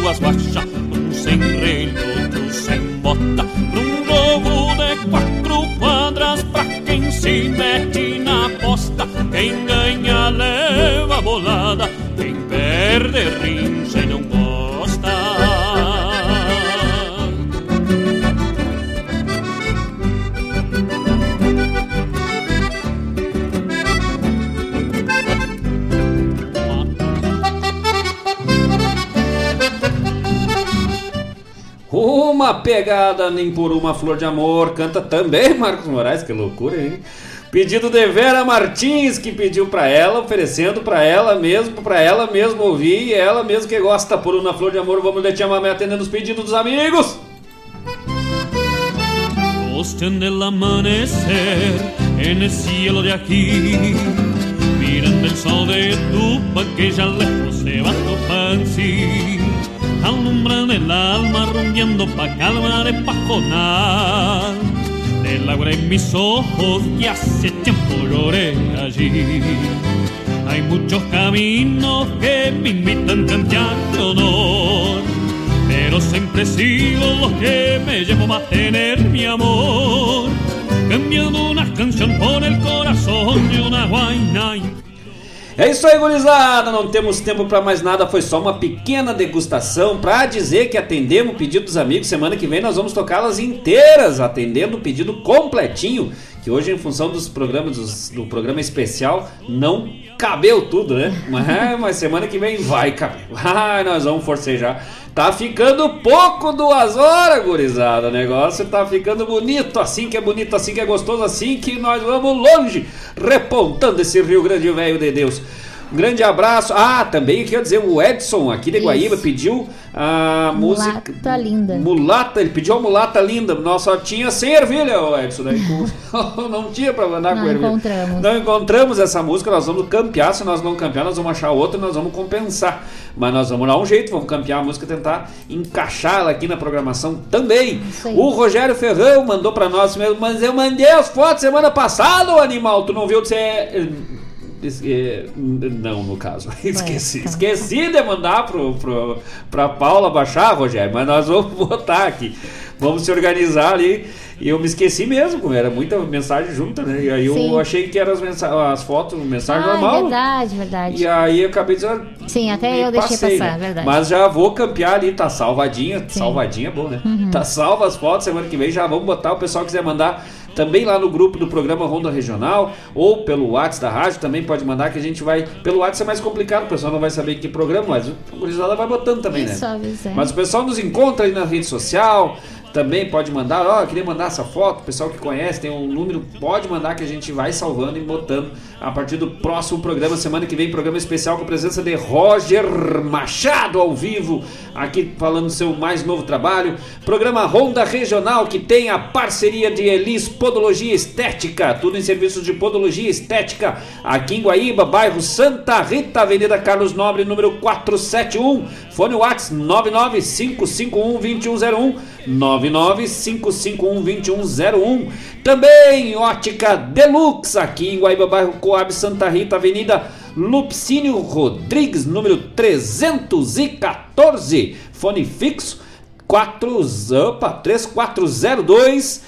duas baixas, um sem relho, outro sem bota, num jogo de quatro quadras pra quem se mete na aposta. Quem ganha leva bolada, quem perde rincha e não gosta. Uma pegada nem por uma flor de amor. Canta também Marcos Moraes, que loucura, hein? Pedido de Vera Martins, que pediu pra ela, oferecendo pra ela mesmo, pra ela mesmo ouvir, e ela mesmo que gosta por uma flor de amor. Vamos de chamar atendendo os pedidos dos amigos. Osten del amanecer en el cielo de aquí, mirando el sol de tu que ya lejos se va tu sí alumbran el alma rumbeando pa' calma de pajonal. Del agua en mis ojos y hace tiempo lloré allí. Hay muchos caminos que me invitan a de honor, pero siempre sigo los que me llevo a mantener mi amor. Cambiando una canción por el corazón de una guaina É isso aí, gurizada. Não temos tempo para mais nada. Foi só uma pequena degustação para dizer que atendemos o pedido dos amigos. Semana que vem nós vamos tocá-las inteiras, atendendo o pedido completinho. Que hoje, em função dos programas dos, do programa especial, não cabeu tudo, né? Mas, mas semana que vem vai caber. Ah, nós vamos forcejar. Tá ficando pouco duas horas, gurizada. O negócio tá ficando bonito, assim que é bonito, assim que é gostoso, assim que nós vamos longe, repontando esse Rio Grande Velho de Deus. Um grande abraço. Ah, também quer dizer, o Edson aqui de Guaíba Isso. pediu a música. Mulata linda. Mulata, ele pediu a mulata linda. Nós só tinha sem ervilha, o Edson. Daí, com- não tinha pra mandar Não com ervilha. encontramos. Não encontramos essa música, nós vamos campear. Se nós não campear, nós vamos achar outra e nós vamos compensar. Mas nós vamos dar um jeito, vamos campear a música, tentar encaixar ela aqui na programação também. O Rogério Ferrão mandou pra nós mesmo, mas eu mandei as fotos semana passada, ô animal. Tu não viu que você es- é, Não, no caso. Esqueci. tá. Esqueci de mandar pro, pro, pra Paula baixar, Rogério, mas nós vamos botar aqui. Vamos se organizar ali. E eu me esqueci mesmo, era muita mensagem junta, né? E aí Sim. eu achei que eram as, mensa- as fotos, mensagem Ah, normal. verdade, verdade. E aí eu acabei dizendo. Sim, até eu deixei passei, passar, né? verdade. Mas já vou campear ali, tá salvadinha. Salvadinha é bom, né? Uhum. Tá salva as fotos, semana que vem já vamos botar. O pessoal quiser mandar também lá no grupo do programa Ronda Regional ou pelo WhatsApp da rádio também pode mandar que a gente vai. Pelo WhatsApp é mais complicado, o pessoal não vai saber que programa, mas o gurizada vai botando também, Isso, né? avisei. Mas o pessoal nos encontra aí na rede social. Também pode mandar. Ó, eu queria mandar essa foto. Pessoal que conhece, tem um número, pode mandar que a gente vai salvando e botando a partir do próximo programa. Semana que vem, programa especial com a presença de Roger Machado ao vivo, aqui falando do seu mais novo trabalho. Programa Ronda Regional, que tem a parceria de Elis Podologia Estética, tudo em serviços de podologia estética, aqui em Guaíba, bairro Santa Rita, Avenida Carlos Nobre, número 471. Fone Whats 995512101, 995512101. Também Ótica Deluxe, aqui em Guaíba, bairro Coab, Santa Rita, Avenida Lupcínio Rodrigues, número 314. Fone fixo 4, opa, 3402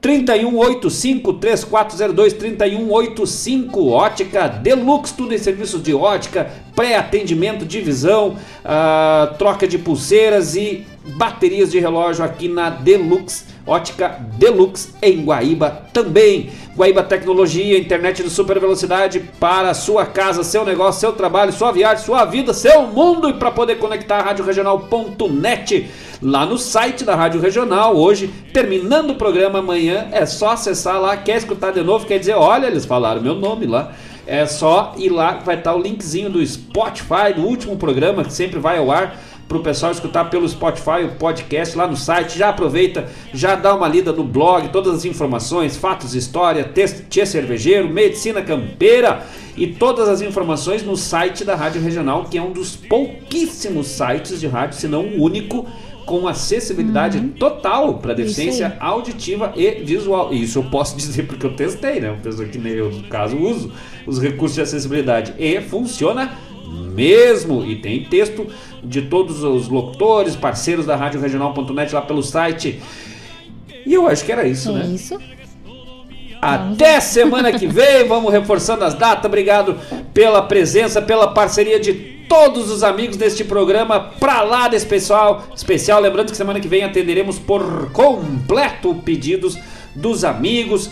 3185 3402 3185 Ótica Deluxe, tudo em serviços de ótica, pré-atendimento de visão, ah, troca de pulseiras e baterias de relógio aqui na Deluxe, Ótica Deluxe em Guaíba também. Guaíba Tecnologia, internet de super velocidade para sua casa, seu negócio, seu trabalho, sua viagem, sua vida, seu mundo e para poder conectar a Rádio Regional.net lá no site da Rádio Regional. Hoje, terminando o programa amanhã, é só acessar lá. Quer escutar de novo? Quer dizer, olha, eles falaram meu nome lá. É só ir lá, vai estar o linkzinho do Spotify, do último programa, que sempre vai ao ar para o pessoal escutar pelo Spotify, o podcast lá no site. Já aproveita, já dá uma lida no blog, todas as informações, fatos, história, texto, tia cervejeiro, medicina campeira e todas as informações no site da Rádio Regional, que é um dos pouquíssimos sites de rádio, se não o único, com acessibilidade total para deficiência auditiva e visual. E isso eu posso dizer porque eu testei, né? Uma pessoa que nem eu, no caso, uso os recursos de acessibilidade. E funciona mesmo. E tem texto de todos os locutores, parceiros da Rádio Regional.net lá pelo site. E eu acho que era isso, É né? isso. Até semana que vem, vamos reforçando as datas. Obrigado pela presença, pela parceria de todos os amigos deste programa pra lá desse pessoal especial. Lembrando que semana que vem atenderemos por completo pedidos dos amigos.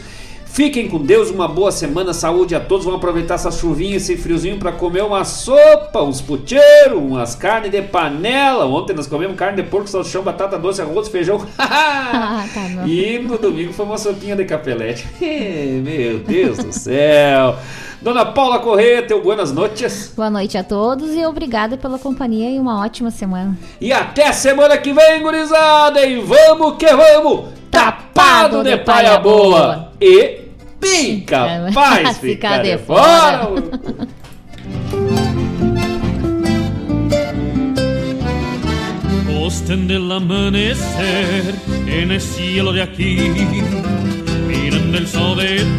Fiquem com Deus, uma boa semana, saúde a todos. Vamos aproveitar essa chuvinha, esse friozinho para comer uma sopa, uns puteiros, umas carnes de panela. Ontem nós comemos carne de porco, salsichão, batata doce, arroz, feijão. Ah, tá. E no domingo foi uma sopinha de capelete. Meu Deus do céu. Dona Paula Corrêa, teu buenas noites. Boa noite a todos e obrigada pela companhia e uma ótima semana. E até semana que vem, gurizada. E vamos que vamos. Tapado de paia boa. E pica, faz ficar de fora. Osten del amanecer en el cielo de aquí, mirando el sol de tu